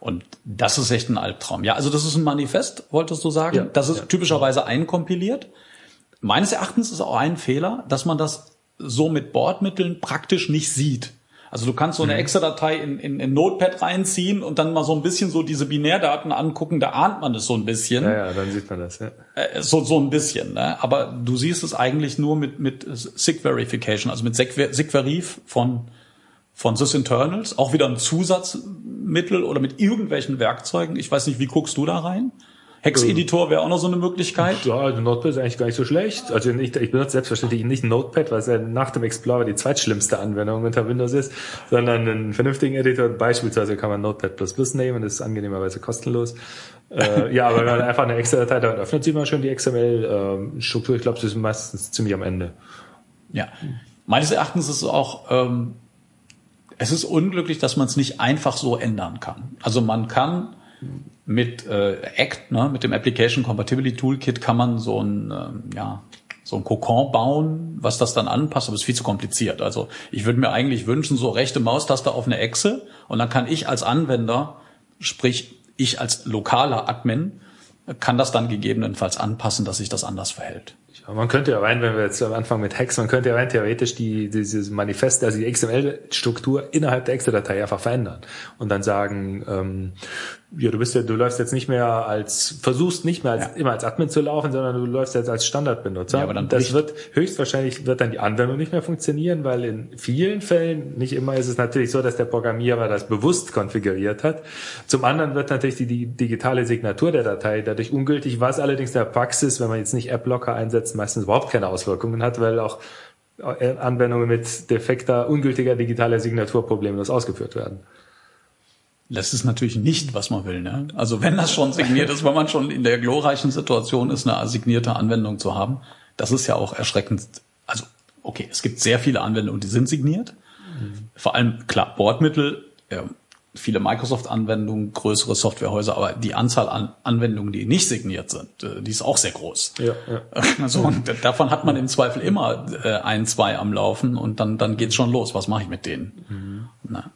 Und das ist echt ein Albtraum. Ja, also das ist ein Manifest, wolltest du sagen? Ja, das ist ja. typischerweise einkompiliert. Meines Erachtens ist auch ein Fehler, dass man das so mit Bordmitteln praktisch nicht sieht. Also du kannst so eine mhm. Excel-Datei in, in, in Notepad reinziehen und dann mal so ein bisschen so diese Binärdaten angucken, da ahnt man es so ein bisschen. Ja, ja, dann sieht man das, ja. Äh, so, so ein bisschen, ne? Aber du siehst es eigentlich nur mit, mit SIG-Verification, also mit SIG-Verif von, von SysInternals, auch wieder ein Zusatzmittel oder mit irgendwelchen Werkzeugen. Ich weiß nicht, wie guckst du da rein? Hex-Editor wäre auch noch so eine Möglichkeit. Ja, also Notepad ist eigentlich gar nicht so schlecht. Also ich, ich benutze selbstverständlich nicht Notepad, weil es ja nach dem Explorer die zweitschlimmste Anwendung unter Windows ist, sondern einen vernünftigen Editor. Beispielsweise kann man Notepad++ nehmen, das ist angenehmerweise kostenlos. äh, ja, aber wenn man einfach eine Excel-Datei damit öffnet, sieht man schon die XML-Struktur. ich glaube, das ist meistens ziemlich am Ende. Ja. Meines Erachtens ist es auch, ähm, es ist unglücklich, dass man es nicht einfach so ändern kann. Also man kann mit äh, ACT, ne, mit dem Application Compatibility Toolkit kann man so ein, äh, ja, so ein Kokon bauen, was das dann anpasst, aber es ist viel zu kompliziert. Also ich würde mir eigentlich wünschen, so rechte Maustaste auf eine Echse und dann kann ich als Anwender, sprich ich als lokaler Admin, kann das dann gegebenenfalls anpassen, dass sich das anders verhält. Ja, man könnte ja rein, wenn wir jetzt am Anfang mit Hex, man könnte ja rein theoretisch die, dieses Manifest, also die XML-Struktur innerhalb der Excel-Datei einfach verändern und dann sagen, ähm, ja, du bist ja, du läufst jetzt nicht mehr als, versuchst nicht mehr als, ja. immer als Admin zu laufen, sondern du läufst jetzt als Standardbenutzer. Ja, aber dann das wird, höchstwahrscheinlich wird dann die Anwendung nicht mehr funktionieren, weil in vielen Fällen, nicht immer ist es natürlich so, dass der Programmierer das bewusst konfiguriert hat. Zum anderen wird natürlich die, die digitale Signatur der Datei dadurch ungültig, was allerdings in der Praxis, wenn man jetzt nicht App-Locker einsetzt, meistens überhaupt keine Auswirkungen hat, weil auch äh, Anwendungen mit defekter, ungültiger digitaler Signatur problemlos ausgeführt werden. Das ist natürlich nicht, was man will. Ne? Also wenn das schon signiert ist, wenn man schon in der glorreichen Situation ist, eine signierte Anwendung zu haben, das ist ja auch erschreckend. Also okay, es gibt sehr viele Anwendungen, die sind signiert. Mhm. Vor allem, klar, Bordmittel, äh, viele Microsoft-Anwendungen, größere Softwarehäuser, aber die Anzahl an Anwendungen, die nicht signiert sind, äh, die ist auch sehr groß. Ja, ja. Also, und davon hat man im Zweifel immer äh, ein, zwei am Laufen und dann, dann geht's schon los. Was mache ich mit denen? Mhm. Na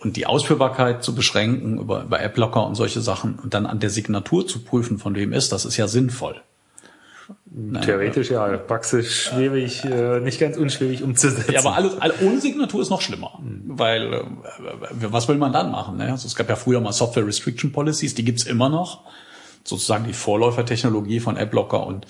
und die Ausführbarkeit zu beschränken über, über App-Locker und solche Sachen und dann an der Signatur zu prüfen, von wem ist, das ist ja sinnvoll. Theoretisch ja, praxisch schwierig, äh, nicht ganz unschwierig umzusetzen. Ja, aber alles, alles ohne Signatur ist noch schlimmer, weil äh, was will man dann machen? Ne? Also es gab ja früher mal Software Restriction Policies, die gibt's immer noch, sozusagen die Vorläufertechnologie von AppLocker und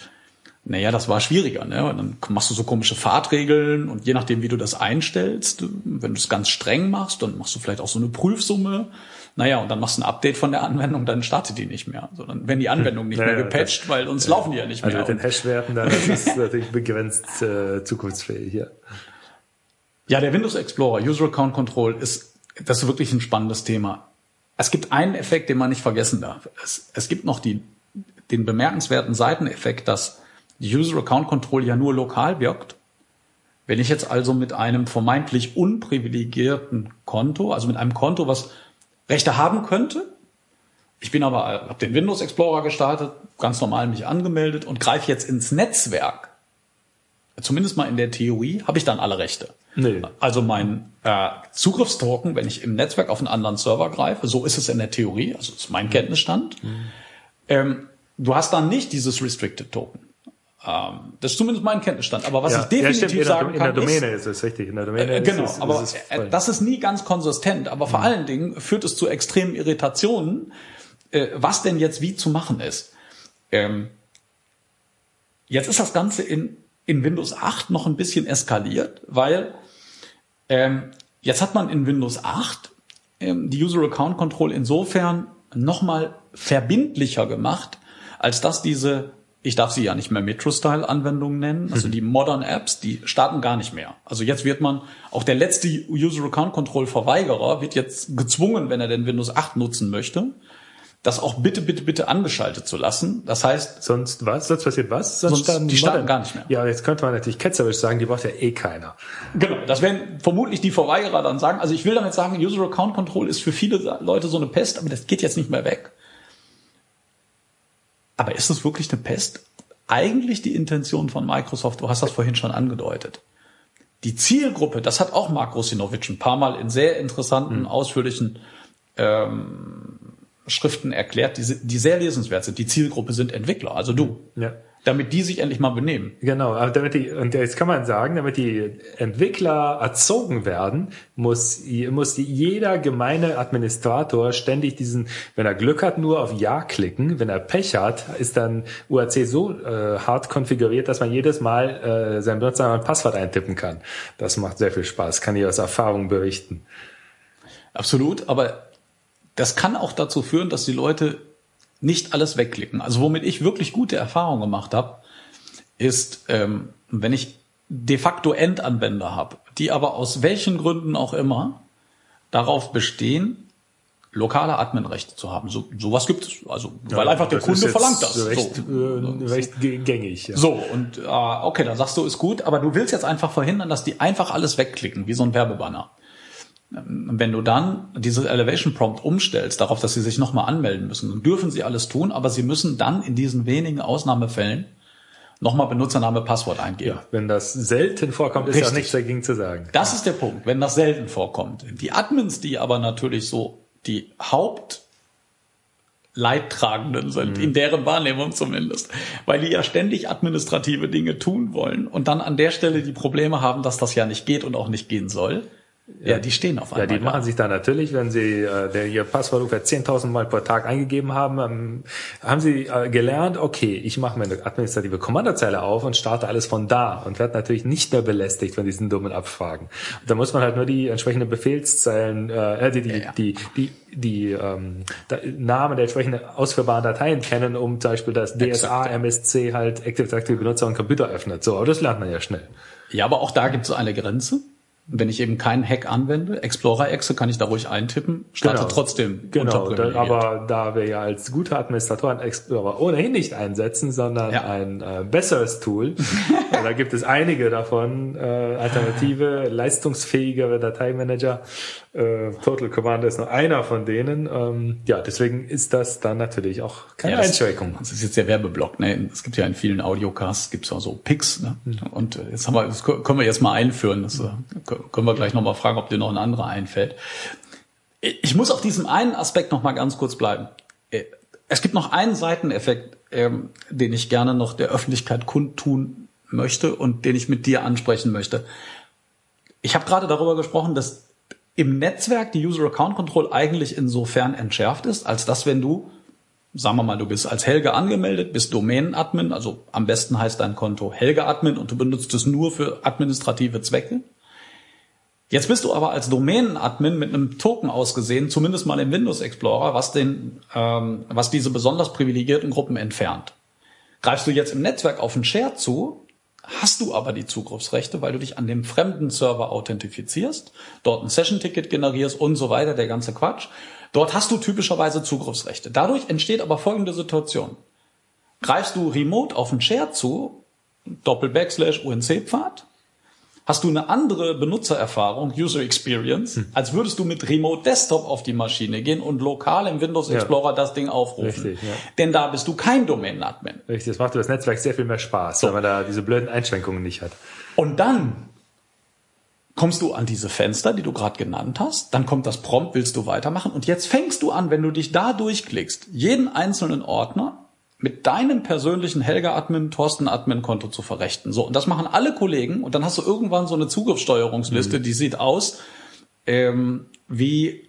naja, das war schwieriger. Ne? Dann machst du so komische Fahrtregeln und je nachdem, wie du das einstellst, wenn du es ganz streng machst, dann machst du vielleicht auch so eine Prüfsumme. Naja, und dann machst du ein Update von der Anwendung, dann startet die nicht mehr. Sondern wenn die Anwendung nicht naja, mehr gepatcht, das, weil uns ja, laufen die ja nicht also mehr. Also mit den Hashwerten, dann ist es natürlich begrenzt äh, zukunftsfähig hier. Ja, der Windows Explorer, User Account Control, ist das ist wirklich ein spannendes Thema. Es gibt einen Effekt, den man nicht vergessen darf. Es, es gibt noch die, den bemerkenswerten Seiteneffekt, dass die User Account Control ja nur lokal wirkt. Wenn ich jetzt also mit einem vermeintlich unprivilegierten Konto, also mit einem Konto, was Rechte haben könnte, Ich bin aber, habe den Windows Explorer gestartet, ganz normal mich angemeldet und greife jetzt ins Netzwerk. Zumindest mal in der Theorie habe ich dann alle Rechte. Nee. Also mein äh, Zugriffstoken, wenn ich im Netzwerk auf einen anderen Server greife, so ist es in der Theorie, also ist mein Kenntnisstand. Ähm, du hast dann nicht dieses Restricted Token. Ähm, das ist zumindest mein Kenntnisstand. Aber was Ja, ich definitiv ja, stimmt, in der, sagen in der kann, Domäne ist, ist, es richtig. In der Domäne äh, ist genau, es, aber ist es äh, das ist nie ganz konsistent. Aber vor allen Dingen führt es zu extremen Irritationen, äh, was denn jetzt wie zu machen ist. Ähm, jetzt ist das Ganze in, in Windows 8 noch ein bisschen eskaliert, weil ähm, jetzt hat man in Windows 8 ähm, die User Account Control insofern nochmal verbindlicher gemacht, als dass diese, ich darf sie ja nicht mehr Metro-Style-Anwendungen nennen, also die Modern Apps, die starten gar nicht mehr. Also jetzt wird man, auch der letzte User Account Control Verweigerer wird jetzt gezwungen, wenn er denn Windows 8 nutzen möchte, das auch bitte, bitte, bitte angeschaltet zu lassen. Das heißt, Sonst was? Sonst passiert was? Sonst- starten die starten Modern- gar nicht mehr. Ja, jetzt könnte man natürlich ketzerisch sagen, die braucht ja eh keiner. Genau, das werden vermutlich die Verweigerer dann sagen. Also ich will damit sagen, User Account Control ist für viele Leute so eine Pest, aber das geht jetzt nicht mehr weg. Aber ist es wirklich eine Pest? Eigentlich die Intention von Microsoft, du hast das vorhin schon angedeutet. Die Zielgruppe, das hat auch Mark Rosinovic ein paar Mal in sehr interessanten, ausführlichen ähm, Schriften erklärt, die, die sehr lesenswert sind. Die Zielgruppe sind Entwickler, also du. Ja. Damit die sich endlich mal benehmen. Genau, aber damit die, und jetzt kann man sagen, damit die Entwickler erzogen werden, muss, muss jeder gemeine Administrator ständig diesen, wenn er Glück hat, nur auf Ja klicken. Wenn er Pech hat, ist dann UAC so äh, hart konfiguriert, dass man jedes Mal äh, seinen Benutzernamen und Passwort eintippen kann. Das macht sehr viel Spaß, kann ich aus Erfahrung berichten. Absolut, aber das kann auch dazu führen, dass die Leute nicht alles wegklicken. Also womit ich wirklich gute Erfahrungen gemacht habe, ist, ähm, wenn ich de facto Endanwender habe, die aber aus welchen Gründen auch immer darauf bestehen, lokale Adminrechte zu haben. So, sowas gibt es. Also, weil einfach der Kunde verlangt das. Recht, so. äh, recht gängig. Ja. So, und äh, okay, dann sagst du, ist gut, aber du willst jetzt einfach verhindern, dass die einfach alles wegklicken, wie so ein Werbebanner. Wenn du dann dieses Elevation Prompt umstellst, darauf, dass sie sich nochmal anmelden müssen, dann dürfen sie alles tun, aber sie müssen dann in diesen wenigen Ausnahmefällen nochmal Benutzername, Passwort eingeben. Wenn das selten vorkommt, ist ja nichts dagegen zu sagen. Das ist der Punkt, wenn das selten vorkommt. Die Admins, die aber natürlich so die Hauptleidtragenden sind, in deren Wahrnehmung zumindest, weil die ja ständig administrative Dinge tun wollen und dann an der Stelle die Probleme haben, dass das ja nicht geht und auch nicht gehen soll. Ja, die stehen auf Ja, einmal. die machen sich da natürlich, wenn sie äh, der ihr Passwort ungefähr 10.000 Mal pro Tag eingegeben haben, ähm, haben sie äh, gelernt, okay, ich mache mir eine administrative Kommandozeile auf und starte alles von da und werde natürlich nicht mehr belästigt von diesen dummen Abfragen. Und da muss man halt nur die entsprechenden Befehlszeilen, äh, die die, Ja, ja. die die die ähm, da, Namen der entsprechenden ausführbaren Dateien kennen, um zum Beispiel das DSA ja. MSC halt Active Directory Benutzer und Computer öffnet. So, aber das lernt man ja schnell. Ja, aber auch da gibt es eine Grenze. Wenn ich eben keinen Hack anwende, Explorer-Exe kann ich da ruhig eintippen, starte Genau. trotzdem Genau, aber da wir ja als gute Administratoren Explorer ohnehin nicht einsetzen, sondern Ja. ein äh, besseres Tool, da gibt es einige davon, äh, alternative, leistungsfähigere Dateimanager. Äh, Total Commander ist nur einer von denen. Ähm, ja, deswegen ist das dann natürlich auch keine Ja, das- Einschränkung. Das ist jetzt der Werbeblock. Ne? Es gibt ja in vielen Audiocasts gibt's auch so Picks. Ne? Und äh, jetzt haben wir, das kö- können wir jetzt mal einführen. Das äh, kö- können wir gleich nochmal fragen, ob dir noch ein anderer einfällt. Ich muss auf diesem einen Aspekt noch mal ganz kurz bleiben. Äh, Es gibt noch einen Seiteneffekt, ähm, den ich gerne noch der Öffentlichkeit kundtun möchte und den ich mit dir ansprechen möchte. Ich habe gerade darüber gesprochen, dass im Netzwerk die User Account Control eigentlich insofern entschärft ist, als dass wenn du, sagen wir mal, du bist als Helge angemeldet, bist Domänenadmin, also am besten heißt dein Konto Helge Admin und du benutzt es nur für administrative Zwecke. Jetzt bist du aber als Domänenadmin mit einem Token ausgesehen, zumindest mal im Windows Explorer, was den, ähm, was diese besonders privilegierten Gruppen entfernt. Greifst du jetzt im Netzwerk auf einen Share zu, hast du aber die Zugriffsrechte, weil du dich an dem fremden Server authentifizierst, dort ein Session-Ticket generierst und so weiter, der ganze Quatsch. Dort hast du typischerweise Zugriffsrechte. Dadurch entsteht aber folgende Situation. Greifst du remote auf einen Share zu, Doppel-Backslash UNC-Pfad, hast du eine andere Benutzererfahrung, User Experience, hm. als würdest du mit Remote Desktop auf die Maschine gehen und lokal im Windows Explorer ja. das Ding aufrufen. Richtig, ja. Denn da bist du kein Domain-Admin. Richtig, das macht das Netzwerk sehr viel mehr Spaß, so. weil man da diese blöden Einschränkungen nicht hat. Und dann kommst du an diese Fenster, die du gerade genannt hast, dann kommt das Prompt, willst du weitermachen und jetzt fängst du an, wenn du dich da durchklickst, jeden einzelnen Ordner mit deinem persönlichen Helga-Admin, Thorsten-Admin-Konto zu verrechten. So, und das machen alle Kollegen und dann hast du irgendwann so eine Zugriffssteuerungsliste, mhm. die sieht aus ähm, wie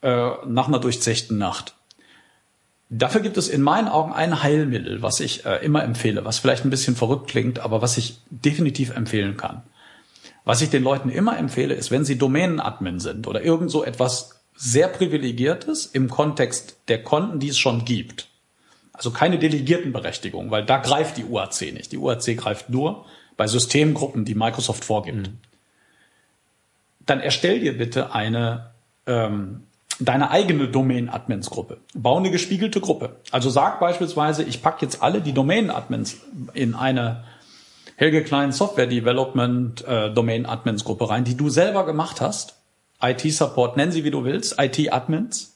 äh, nach einer durchzechten Nacht. Dafür gibt es in meinen Augen ein Heilmittel, was ich äh, immer empfehle, was vielleicht ein bisschen verrückt klingt, aber was ich definitiv empfehlen kann. Was ich den Leuten immer empfehle, ist, wenn sie Domänen-Admin sind oder irgend so etwas sehr privilegiertes im Kontext der Konten, die es schon gibt, also keine Delegiertenberechtigung, weil da greift die UAC nicht. Die UAC greift nur bei Systemgruppen, die Microsoft vorgibt. Mhm. Dann erstell dir bitte eine ähm, deine eigene Domain-Admins-Gruppe. Bau eine gespiegelte Gruppe. Also sag beispielsweise, ich packe jetzt alle die Domain-Admins in eine Helge Klein Software Development äh, Domain-Admins-Gruppe rein, die du selber gemacht hast. IT-Support, nenn sie wie du willst, IT-Admins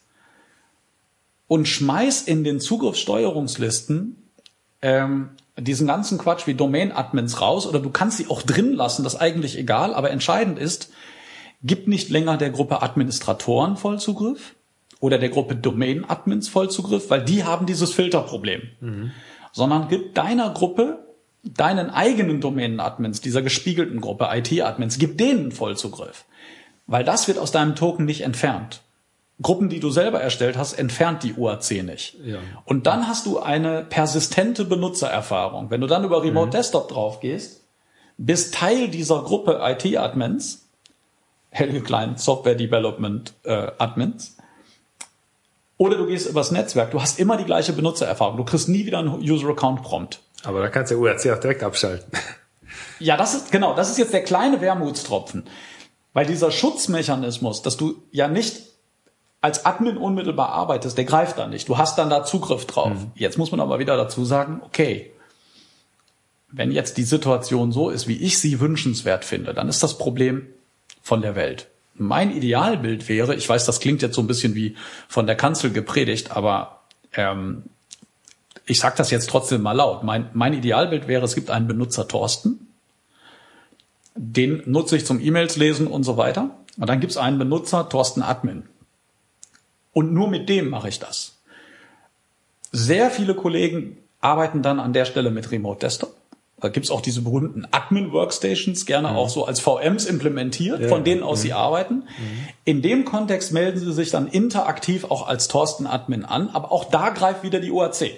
und schmeiß in den Zugriffssteuerungslisten ähm, diesen ganzen Quatsch wie Domain-Admins raus oder du kannst sie auch drin lassen, das ist eigentlich egal, aber entscheidend ist, gib nicht länger der Gruppe Administratoren Vollzugriff oder der Gruppe Domain-Admins Vollzugriff, weil die haben dieses Filterproblem, mhm. sondern gib deiner Gruppe deinen eigenen Domänen-Admins, dieser gespiegelten Gruppe IT-Admins, gib denen Vollzugriff. Weil das wird aus deinem Token nicht entfernt. Gruppen, die du selber erstellt hast, entfernt die UAC nicht. Ja. Und dann hast du eine persistente Benutzererfahrung. Wenn du dann über Remote mhm. Desktop drauf gehst, bist Teil dieser Gruppe IT-Admins, Helge Klein Software Development äh, Admins, oder du gehst übers Netzwerk, du hast immer die gleiche Benutzererfahrung. Du kriegst nie wieder einen User-Account-Prompt. Aber da kannst du UAC auch direkt abschalten. Ja, das ist, genau, das ist jetzt der kleine Wermutstropfen. Weil dieser Schutzmechanismus, dass du ja nicht als Admin unmittelbar arbeitest, der greift dann nicht. Du hast dann da Zugriff drauf. Mhm. Jetzt muss man aber wieder dazu sagen, okay, wenn jetzt die Situation so ist, wie ich sie wünschenswert finde, dann ist das Problem von der Welt. Mein Idealbild wäre, ich weiß, das klingt jetzt so ein bisschen wie von der Kanzel gepredigt, aber ähm, ich sage das jetzt trotzdem mal laut. Mein, mein Idealbild wäre, es gibt einen Benutzer Thorsten, den nutze ich zum E-Mails lesen und so weiter. Und dann gibt es einen Benutzer Thorsten Admin. Und nur mit dem mache ich das. Sehr viele Kollegen arbeiten dann an der Stelle mit Remote Desktop. Da gibt's auch diese berühmten Admin-Workstations, gerne mhm. auch so als VMs implementiert, ja. von denen aus mhm. sie arbeiten. Mhm. In dem Kontext melden sie sich dann interaktiv auch als Thorsten-Admin an, aber auch da greift wieder die UAC.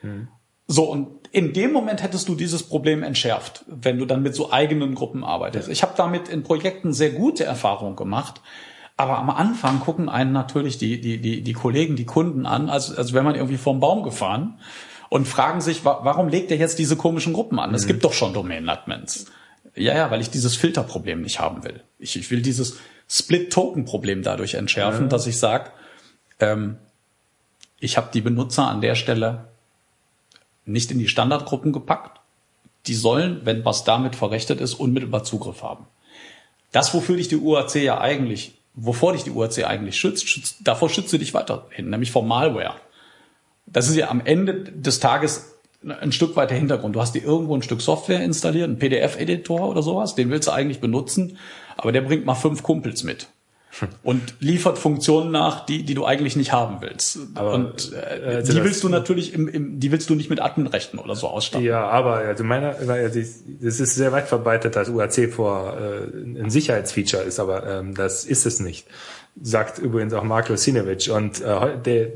Mhm. So, und in dem Moment hättest du dieses Problem entschärft, wenn du dann mit so eigenen Gruppen arbeitest. Ja. Ich habe damit in Projekten sehr gute Erfahrungen gemacht, aber am Anfang gucken einen natürlich die, die, die, die Kollegen, die Kunden an, als, als wäre man irgendwie vom Baum gefahren und fragen sich, warum legt er jetzt diese komischen Gruppen an? Es mhm. gibt doch schon Domain-Admins. Ja, ja, weil ich dieses Filterproblem nicht haben will. Ich, ich will dieses Split-Token-Problem dadurch entschärfen, ja. dass ich sage, ähm, ich habe die Benutzer an der Stelle nicht in die Standardgruppen gepackt. Die sollen, wenn was damit verrechtet ist, unmittelbar Zugriff haben. Das, wofür dich die UAC ja eigentlich wovor dich die UAC eigentlich schützt, schützt davor schützt sie dich weiterhin, nämlich vor Malware. Das ist ja am Ende des Tages ein Stück weit der Hintergrund. Du hast dir irgendwo ein Stück Software installiert, einen PDF-Editor oder sowas, den willst du eigentlich benutzen, aber der bringt mal fünf Kumpels mit und liefert Funktionen nach, die, die du eigentlich nicht haben willst. Aber, und äh, äh die willst du natürlich im, im, die willst du nicht mit Adminrechten oder so ausstatten. Ja, aber also meiner, das ist sehr weit verbreitet, dass UAC vor äh, ein Sicherheitsfeature ist, aber ähm, das ist es nicht sagt übrigens auch Mark Lucinovic. Und äh, der,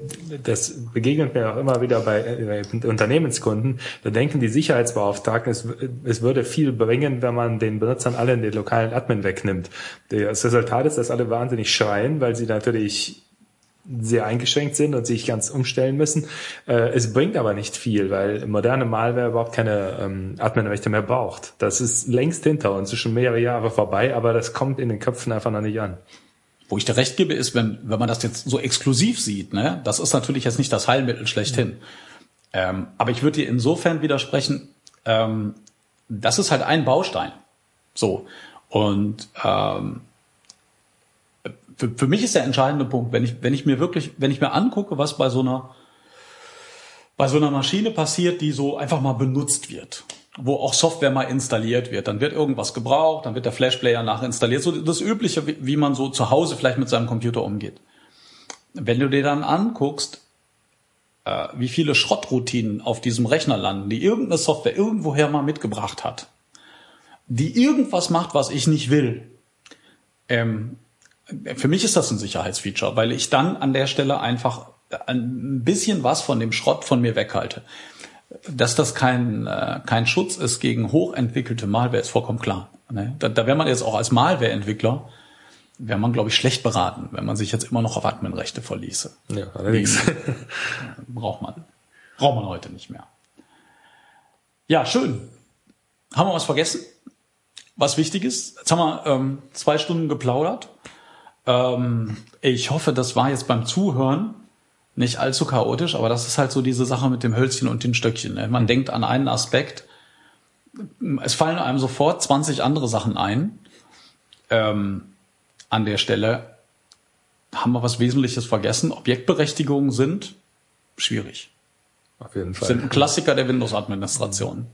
das begegnet mir auch immer wieder bei, äh, Unternehmenskunden. Da denken die Sicherheitsbeauftragten, es, es würde viel bringen, wenn man den Benutzern alle in den lokalen Admin wegnimmt. Das Resultat ist, dass alle wahnsinnig schreien, weil sie natürlich sehr eingeschränkt sind und sich ganz umstellen müssen. Äh, es bringt aber nicht viel, weil moderne Malware überhaupt keine ähm, Adminrechte mehr braucht. Das ist längst hinter uns, ist schon mehrere Jahre vorbei, aber das kommt in den Köpfen einfach noch nicht an. Wo ich dir recht gebe, ist, wenn, wenn man das jetzt so exklusiv sieht, ne, das ist natürlich jetzt nicht das Heilmittel schlechthin. Ähm, aber ich würde dir insofern widersprechen, ähm, das ist halt ein Baustein. So. Und ähm, für, für mich ist der entscheidende Punkt, wenn ich, wenn ich mir wirklich, wenn ich mir angucke, was bei so einer bei so einer Maschine passiert, die so einfach mal benutzt wird, wo auch Software mal installiert wird, dann wird irgendwas gebraucht, dann wird der Flashplayer nachinstalliert, so das übliche, wie, man so zu Hause vielleicht mit seinem Computer umgeht. Wenn du dir dann anguckst, äh, wie viele Schrottroutinen auf diesem Rechner landen, die irgendeine Software irgendwoher mal mitgebracht hat, die irgendwas macht, was ich nicht will, ähm, für mich ist das ein Sicherheitsfeature, weil ich dann an der Stelle einfach ein bisschen was von dem Schrott von mir weghalte. Dass das kein, äh, kein Schutz ist gegen hochentwickelte Malware, ist vollkommen klar. Ne? Da, da wäre man jetzt auch als Malware-Entwickler, wäre man, glaube ich, schlecht beraten, wenn man sich jetzt immer noch auf Adminrechte verließe. Ja, allerdings. Braucht man. Braucht man heute nicht mehr. Ja, schön. Haben wir was vergessen? Was wichtig ist? Jetzt haben wir ähm, zwei Stunden geplaudert. Ähm, ich hoffe, das war jetzt beim Zuhören nicht allzu chaotisch, aber das ist halt so diese Sache mit dem Hölzchen und den Stöckchen. Ne? Man denkt an einen Aspekt, es fallen einem sofort 20 andere Sachen ein. Ähm, an der Stelle haben wir was Wesentliches vergessen. Objektberechtigungen sind schwierig. Auf jeden Fall. Sind ein Klassiker der Windows-Administration.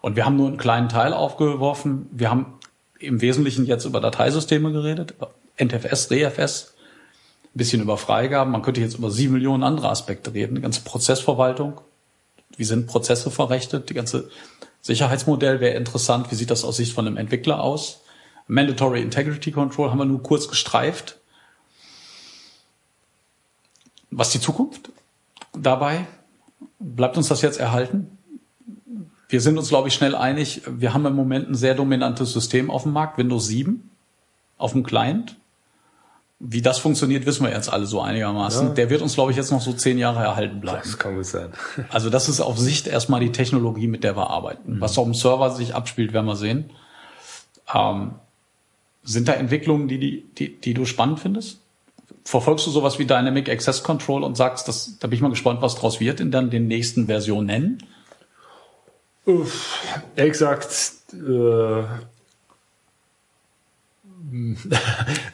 Und wir haben nur einen kleinen Teil aufgeworfen. Wir haben im Wesentlichen jetzt über Dateisysteme geredet, NTFS, ReFS, bisschen über Freigaben. Man könnte jetzt über sieben Millionen andere Aspekte reden. Die ganze Prozessverwaltung. Wie sind Prozesse verrechtet? Die ganze Sicherheitsmodell wäre interessant. Wie sieht das aus Sicht von einem Entwickler aus? Mandatory Integrity Control haben wir nur kurz gestreift. Was die Zukunft dabei? Bleibt uns das jetzt erhalten? Wir sind uns, glaube ich, schnell einig. Wir haben im Moment ein sehr dominantes System auf dem Markt, Windows 7, auf dem Client. Wie das funktioniert, wissen wir jetzt alle so einigermaßen. Ja. Der wird uns, glaube ich, jetzt noch so zehn Jahre erhalten bleiben. Das kann gut sein. Also das ist auf Sicht erstmal die Technologie, mit der wir arbeiten. Mhm. Was auf dem Server sich abspielt, werden wir sehen. Ähm, sind da Entwicklungen, die, die, die, die du spannend findest? Verfolgst du sowas wie Dynamic Access Control und sagst, das, da bin ich mal gespannt, was draus wird in dann den nächsten Versionen? Uff, ehrlich gesagt, äh,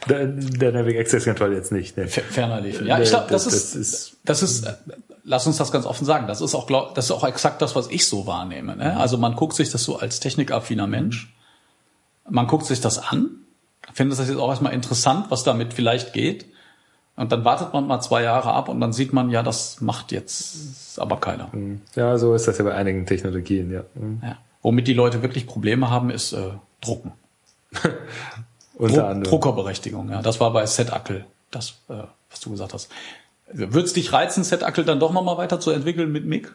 Dynamic Access Control jetzt nicht. Ne. Ferner liefen. Ja, ich glaube, das, das, ist, das ist, lass uns das ganz offen sagen, das ist auch, glaub, das ist auch exakt das, was ich so wahrnehme. Ne? Also man guckt sich das so als technikaffiner Mensch, man guckt sich das an, findet das jetzt auch erstmal interessant, was damit vielleicht geht. Und dann wartet man mal zwei Jahre ab und dann sieht man, ja, das macht jetzt aber keiner. Mhm. Ja, so ist das ja bei einigen Technologien, ja. Mhm. ja. Womit die Leute wirklich Probleme haben, ist äh, Drucken. Unter Druck, Druckerberechtigung, ja. Das war bei Setackel, das, äh, was du gesagt hast. Würde es dich reizen, Setackel dann doch nochmal weiter zu entwickeln mit MIG?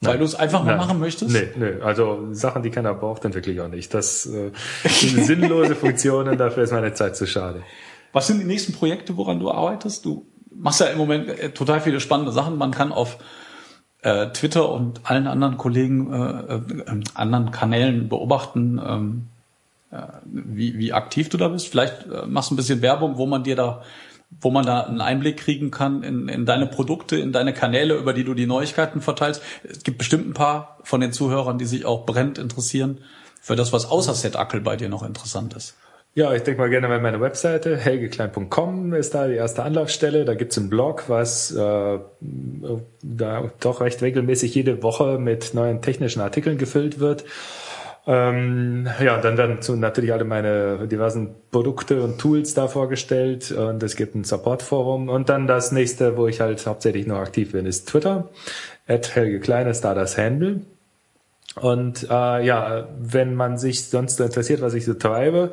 Weil du es einfach mal Nein. machen möchtest? Nee, nee, also Sachen, die keiner braucht, entwickle ich auch nicht. Das äh, sind sinnlose Funktionen, dafür ist meine Zeit zu schade. Was sind die nächsten Projekte, woran du arbeitest? Du machst ja im Moment äh, total viele spannende Sachen. Man kann auf äh, Twitter und allen anderen Kollegen, äh, äh, anderen Kanälen beobachten, ähm, äh, wie, wie aktiv du da bist. Vielleicht äh, machst du ein bisschen Werbung, wo man dir da wo man da einen Einblick kriegen kann in, in deine Produkte, in deine Kanäle, über die du die Neuigkeiten verteilst. Es gibt bestimmt ein paar von den Zuhörern, die sich auch brennend interessieren für das, was außer Set-Ackel bei dir noch interessant ist. Ja, ich denke mal gerne bei meiner Webseite, helgeklein.com ist da die erste Anlaufstelle. Da gibt's einen Blog, was äh, da doch recht regelmäßig jede Woche mit neuen technischen Artikeln gefüllt wird. Ähm, ja, dann werden zu natürlich alle meine diversen Produkte und Tools da vorgestellt und es gibt ein Support-Forum und dann das nächste, wo ich halt hauptsächlich noch aktiv bin, ist Twitter. At Helge Klein ist da das Handle. Und äh, ja, wenn man sich sonst interessiert, was ich so treibe,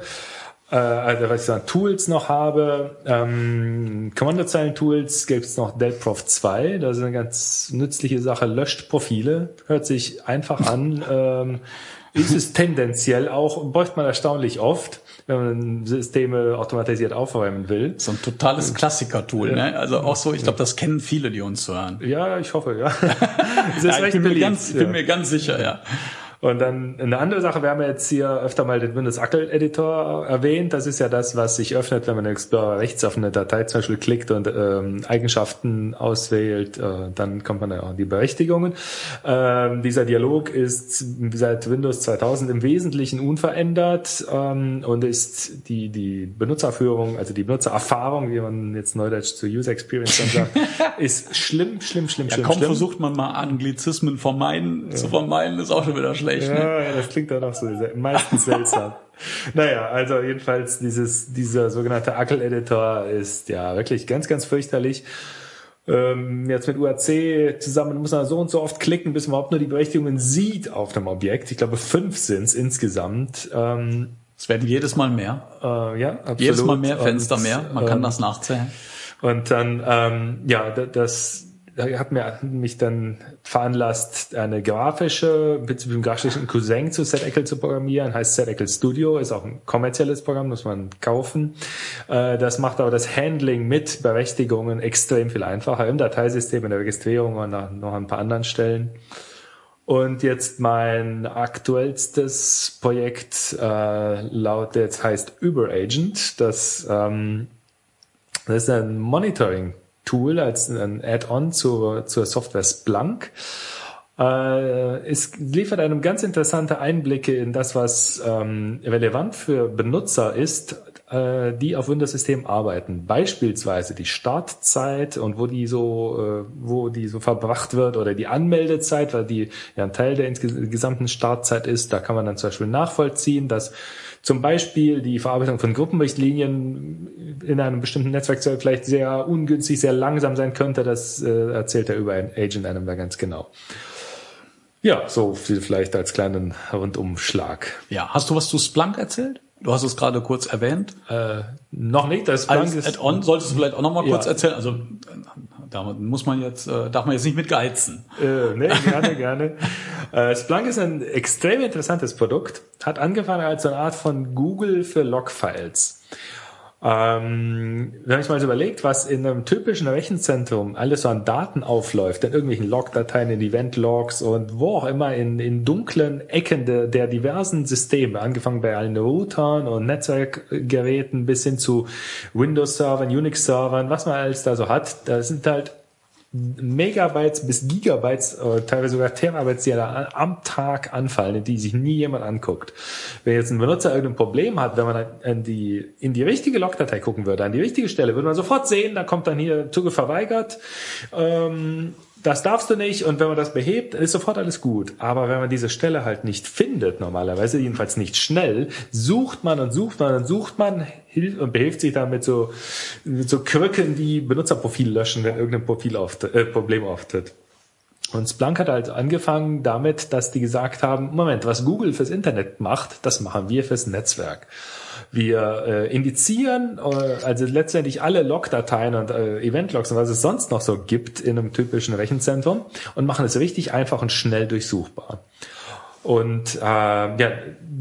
äh, also was ich an Tools noch habe, ähm, Kommandozeilen-Tools gibt es noch Delprof 2, das ist eine ganz nützliche Sache, löscht Profile, hört sich einfach an. Ähm, ist es tendenziell auch, bräuchte man erstaunlich oft, wenn man Systeme automatisiert aufräumen will. So ein totales Klassiker-Tool, ne? Also auch so, ich glaube, das kennen viele, die uns hören. Ja, ich hoffe, ja. das ist ja, recht ich bin, mir ganz, ja. bin mir ganz sicher, ja. Und dann eine andere Sache, wir haben jetzt hier öfter mal den Windows Ackel Editor erwähnt. Das ist ja das, was sich öffnet, wenn man in Explorer rechts auf eine Datei zum Beispiel klickt und ähm, Eigenschaften auswählt. Äh, dann kommt man ja auch in die Berechtigungen. Ähm, dieser Dialog ist seit Windows 2000 im Wesentlichen unverändert ähm, und ist die, die Benutzerführung, also die Benutzererfahrung, wie man jetzt neudeutsch zu User Experience dann sagt, ist schlimm, schlimm, schlimm, Ja, schlimm, kaum schlimm. versucht man mal Anglizismen vermeiden, zu vermeiden, ist auch schon wieder schlecht. Ne? Ja, ja, das klingt dann auch so meistens seltsam. naja, also jedenfalls dieses, dieser sogenannte Ackel-Editor ist ja wirklich ganz, ganz fürchterlich. Ähm, jetzt mit UAC zusammen muss man so und so oft klicken, bis man überhaupt nur die Berechtigungen sieht auf dem Objekt. Ich glaube, fünf sind es insgesamt. Ähm, Es werden jedes Mal mehr. äh, ja, absolut. Jedes Mal mehr Fenster Und, mehr. Man kann ähm, das nachzählen. Und dann, ähm, ja, da- das hat mir mich dann veranlasst, eine grafische, beziehungsweise einen grafischen Cousin zu ZECL zu programmieren. Heißt ZECL Studio, ist auch ein kommerzielles Programm, muss man kaufen. Äh, das macht aber das Handling mit Berechtigungen extrem viel einfacher im Dateisystem, in der Registrierung und noch an ein paar anderen Stellen. Und jetzt mein aktuellstes Projekt äh, lautet, heißt UberAgent. Das ähm, das ist ein Monitoring-Tool als ein Add-on zur, zur Software Splunk. Äh, es liefert einem ganz interessante Einblicke in das, was ähm, relevant für Benutzer ist, äh, die auf Windows-Systemen arbeiten. Beispielsweise die Startzeit und wo die so, äh, wo die so verbracht wird oder die Anmeldezeit, weil die ja ein Teil der gesamten Startzeit ist. Da kann man dann zum Beispiel nachvollziehen, dass zum Beispiel die Verarbeitung von Gruppenrichtlinien in einem bestimmten Netzwerk vielleicht sehr ungünstig, sehr langsam sein könnte. Das äh, erzählt der über Agent einem da ganz genau. Ja, so viel vielleicht als kleinen Rundumschlag. Ja, hast du was zu Splunk erzählt? Du hast es gerade kurz erwähnt. Äh, noch nicht, das Als Splunk ist- Add-on solltest du vielleicht auch noch mal kurz Ja. erzählen. Also äh, da muss man jetzt, äh, darf man jetzt nicht mit geizen. Äh, nee, gerne, gerne. Äh, Splunk ist ein extrem interessantes Produkt. Hat angefangen als eine Art von Google für Logfiles. Ähm, wenn sich mal so überlegt, was in einem typischen Rechenzentrum alles so an Daten aufläuft, in irgendwelchen Logdateien, in Event-Logs und wo auch immer in, in dunklen Ecken der, der diversen Systeme, angefangen bei allen Routern und Netzwerkgeräten bis hin zu Windows-Servern, Unix-Servern, was man alles da so hat, da sind halt Megabytes bis Gigabytes, äh, teilweise sogar Terabytes, die da am Tag anfallen, die sich nie jemand anguckt. Wenn jetzt ein Benutzer irgendein Problem hat, wenn man in die, in die richtige Logdatei gucken würde, an die richtige Stelle, würde man sofort sehen, da kommt dann hier Zuge verweigert, ähm, das darfst du nicht und wenn man das behebt, ist sofort alles gut. Aber wenn man diese Stelle halt nicht findet, normalerweise, jedenfalls nicht schnell, sucht man und sucht man und sucht man hilft und behilft sich dann mit so, so Krücken wie Benutzerprofil löschen, wenn irgendein Profil auftritt, äh, Problem auftritt. Und Splunk hat halt angefangen damit, dass die gesagt haben, Moment, was Google fürs Internet macht, das machen wir fürs Netzwerk. Wir äh, indizieren äh, also letztendlich alle Logdateien und äh, Eventlogs und was es sonst noch so gibt in einem typischen Rechenzentrum und machen es richtig einfach und schnell durchsuchbar. Und äh, ja,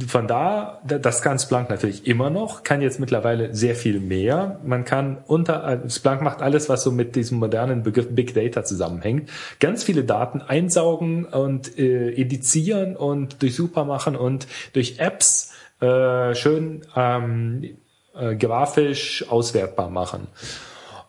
von da, da- das kann Splunk natürlich immer noch, kann jetzt mittlerweile sehr viel mehr. Man kann unter, äh, Splunk macht alles, was so mit diesem modernen Begriff Big Data zusammenhängt. Ganz viele Daten einsaugen und äh, edizieren und durchsuchbar machen und durch Apps äh, schön ähm, äh, grafisch auswertbar machen.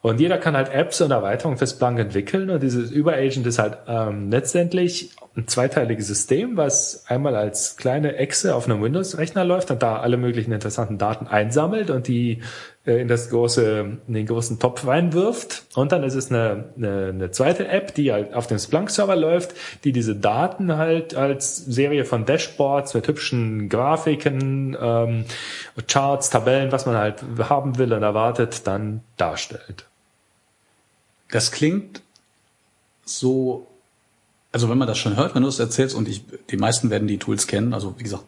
Und jeder kann halt Apps und Erweiterungen für Splunk entwickeln und dieses Überagent ist halt ähm, letztendlich ein zweiteiliges System, was einmal als kleine Exe auf einem Windows-Rechner läuft und da alle möglichen interessanten Daten einsammelt und die äh, in das große, in den großen Topf reinwirft. Und dann ist es eine, eine, eine zweite App, die halt auf dem Splunk-Server läuft, die diese Daten halt als Serie von Dashboards mit hübschen Grafiken, ähm, Charts, Tabellen, was man halt haben will und erwartet, dann darstellt. Das klingt so, also wenn man das schon hört, wenn du es erzählst und ich, die meisten werden die Tools kennen, also wie gesagt,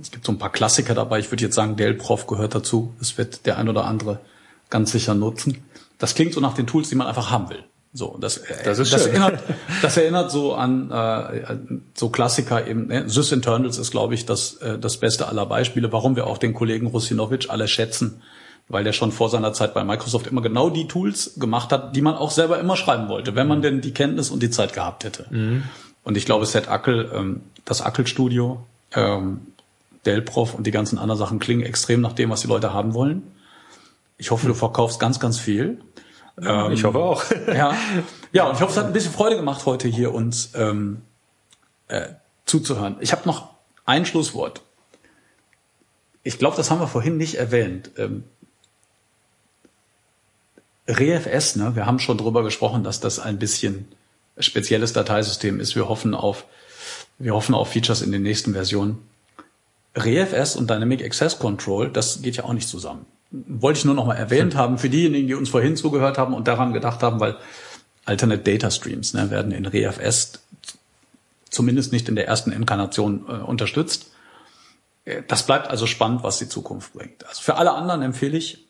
es gibt so ein paar Klassiker dabei, ich würde jetzt sagen, Delprof gehört dazu, das wird der ein oder andere ganz sicher nutzen. Das klingt so nach den Tools, die man einfach haben will. So, das, Das ist das schön. erinnert, das erinnert so an äh, so Klassiker eben. Ne? Sysinternals ist, glaube ich, das äh, das beste aller Beispiele, warum wir auch den Kollegen Rusinovic alle schätzen, weil der schon vor seiner Zeit bei Microsoft immer genau die Tools gemacht hat, die man auch selber immer schreiben wollte, wenn man denn die Kenntnis und die Zeit gehabt hätte. Und ich glaube, Set Ackel, ähm, das Ackel-Studio, ähm, Delprof und die ganzen anderen Sachen klingen extrem nach dem, was die Leute haben wollen. Ich hoffe, du verkaufst ganz, ganz viel. Ähm, ich hoffe auch. ja. ja, und ich hoffe, es hat ein bisschen Freude gemacht, heute hier uns ähm, äh, zuzuhören. Ich habe noch ein Schlusswort. Ich glaube, das haben wir vorhin nicht erwähnt. Ähm, ReFS, ne, wir haben schon drüber gesprochen, dass das ein bisschen spezielles Dateisystem ist. Wir hoffen auf, wir hoffen auf Features in den nächsten Versionen. ReFS und Dynamic Access Control, das geht ja auch nicht zusammen. Wollte ich nur noch mal erwähnt hm. haben für diejenigen, die uns vorhin zugehört haben und daran gedacht haben, weil Alternate Data Streams ne, werden in ReFS zumindest nicht in der ersten Inkarnation äh, unterstützt. Äh, das bleibt also spannend, was die Zukunft bringt. Also für alle anderen empfehle ich,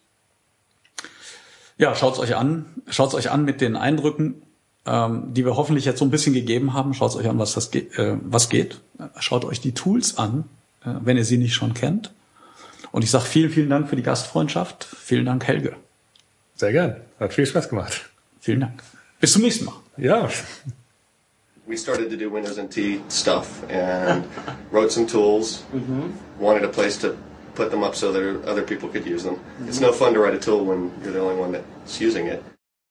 ja, schaut's euch an, schaut's euch an mit den Eindrücken ähm, die wir hoffentlich jetzt so ein bisschen gegeben haben. Schaut euch an, was das ge äh, was geht. Schaut euch die Tools an, äh, wenn ihr sie nicht schon kennt. Und ich sage vielen, vielen Dank für die Gastfreundschaft. Vielen Dank, Helge. Sehr gern. Hat viel Spaß gemacht. Vielen Dank. Bis zum nächsten Mal. Ja. We started to do Windows NT stuff and wrote some tools. Mm -hmm. Wanted a place to put them up so that other people could use them. Mm -hmm. It's no fun to write a tool when you're the only one that's using it.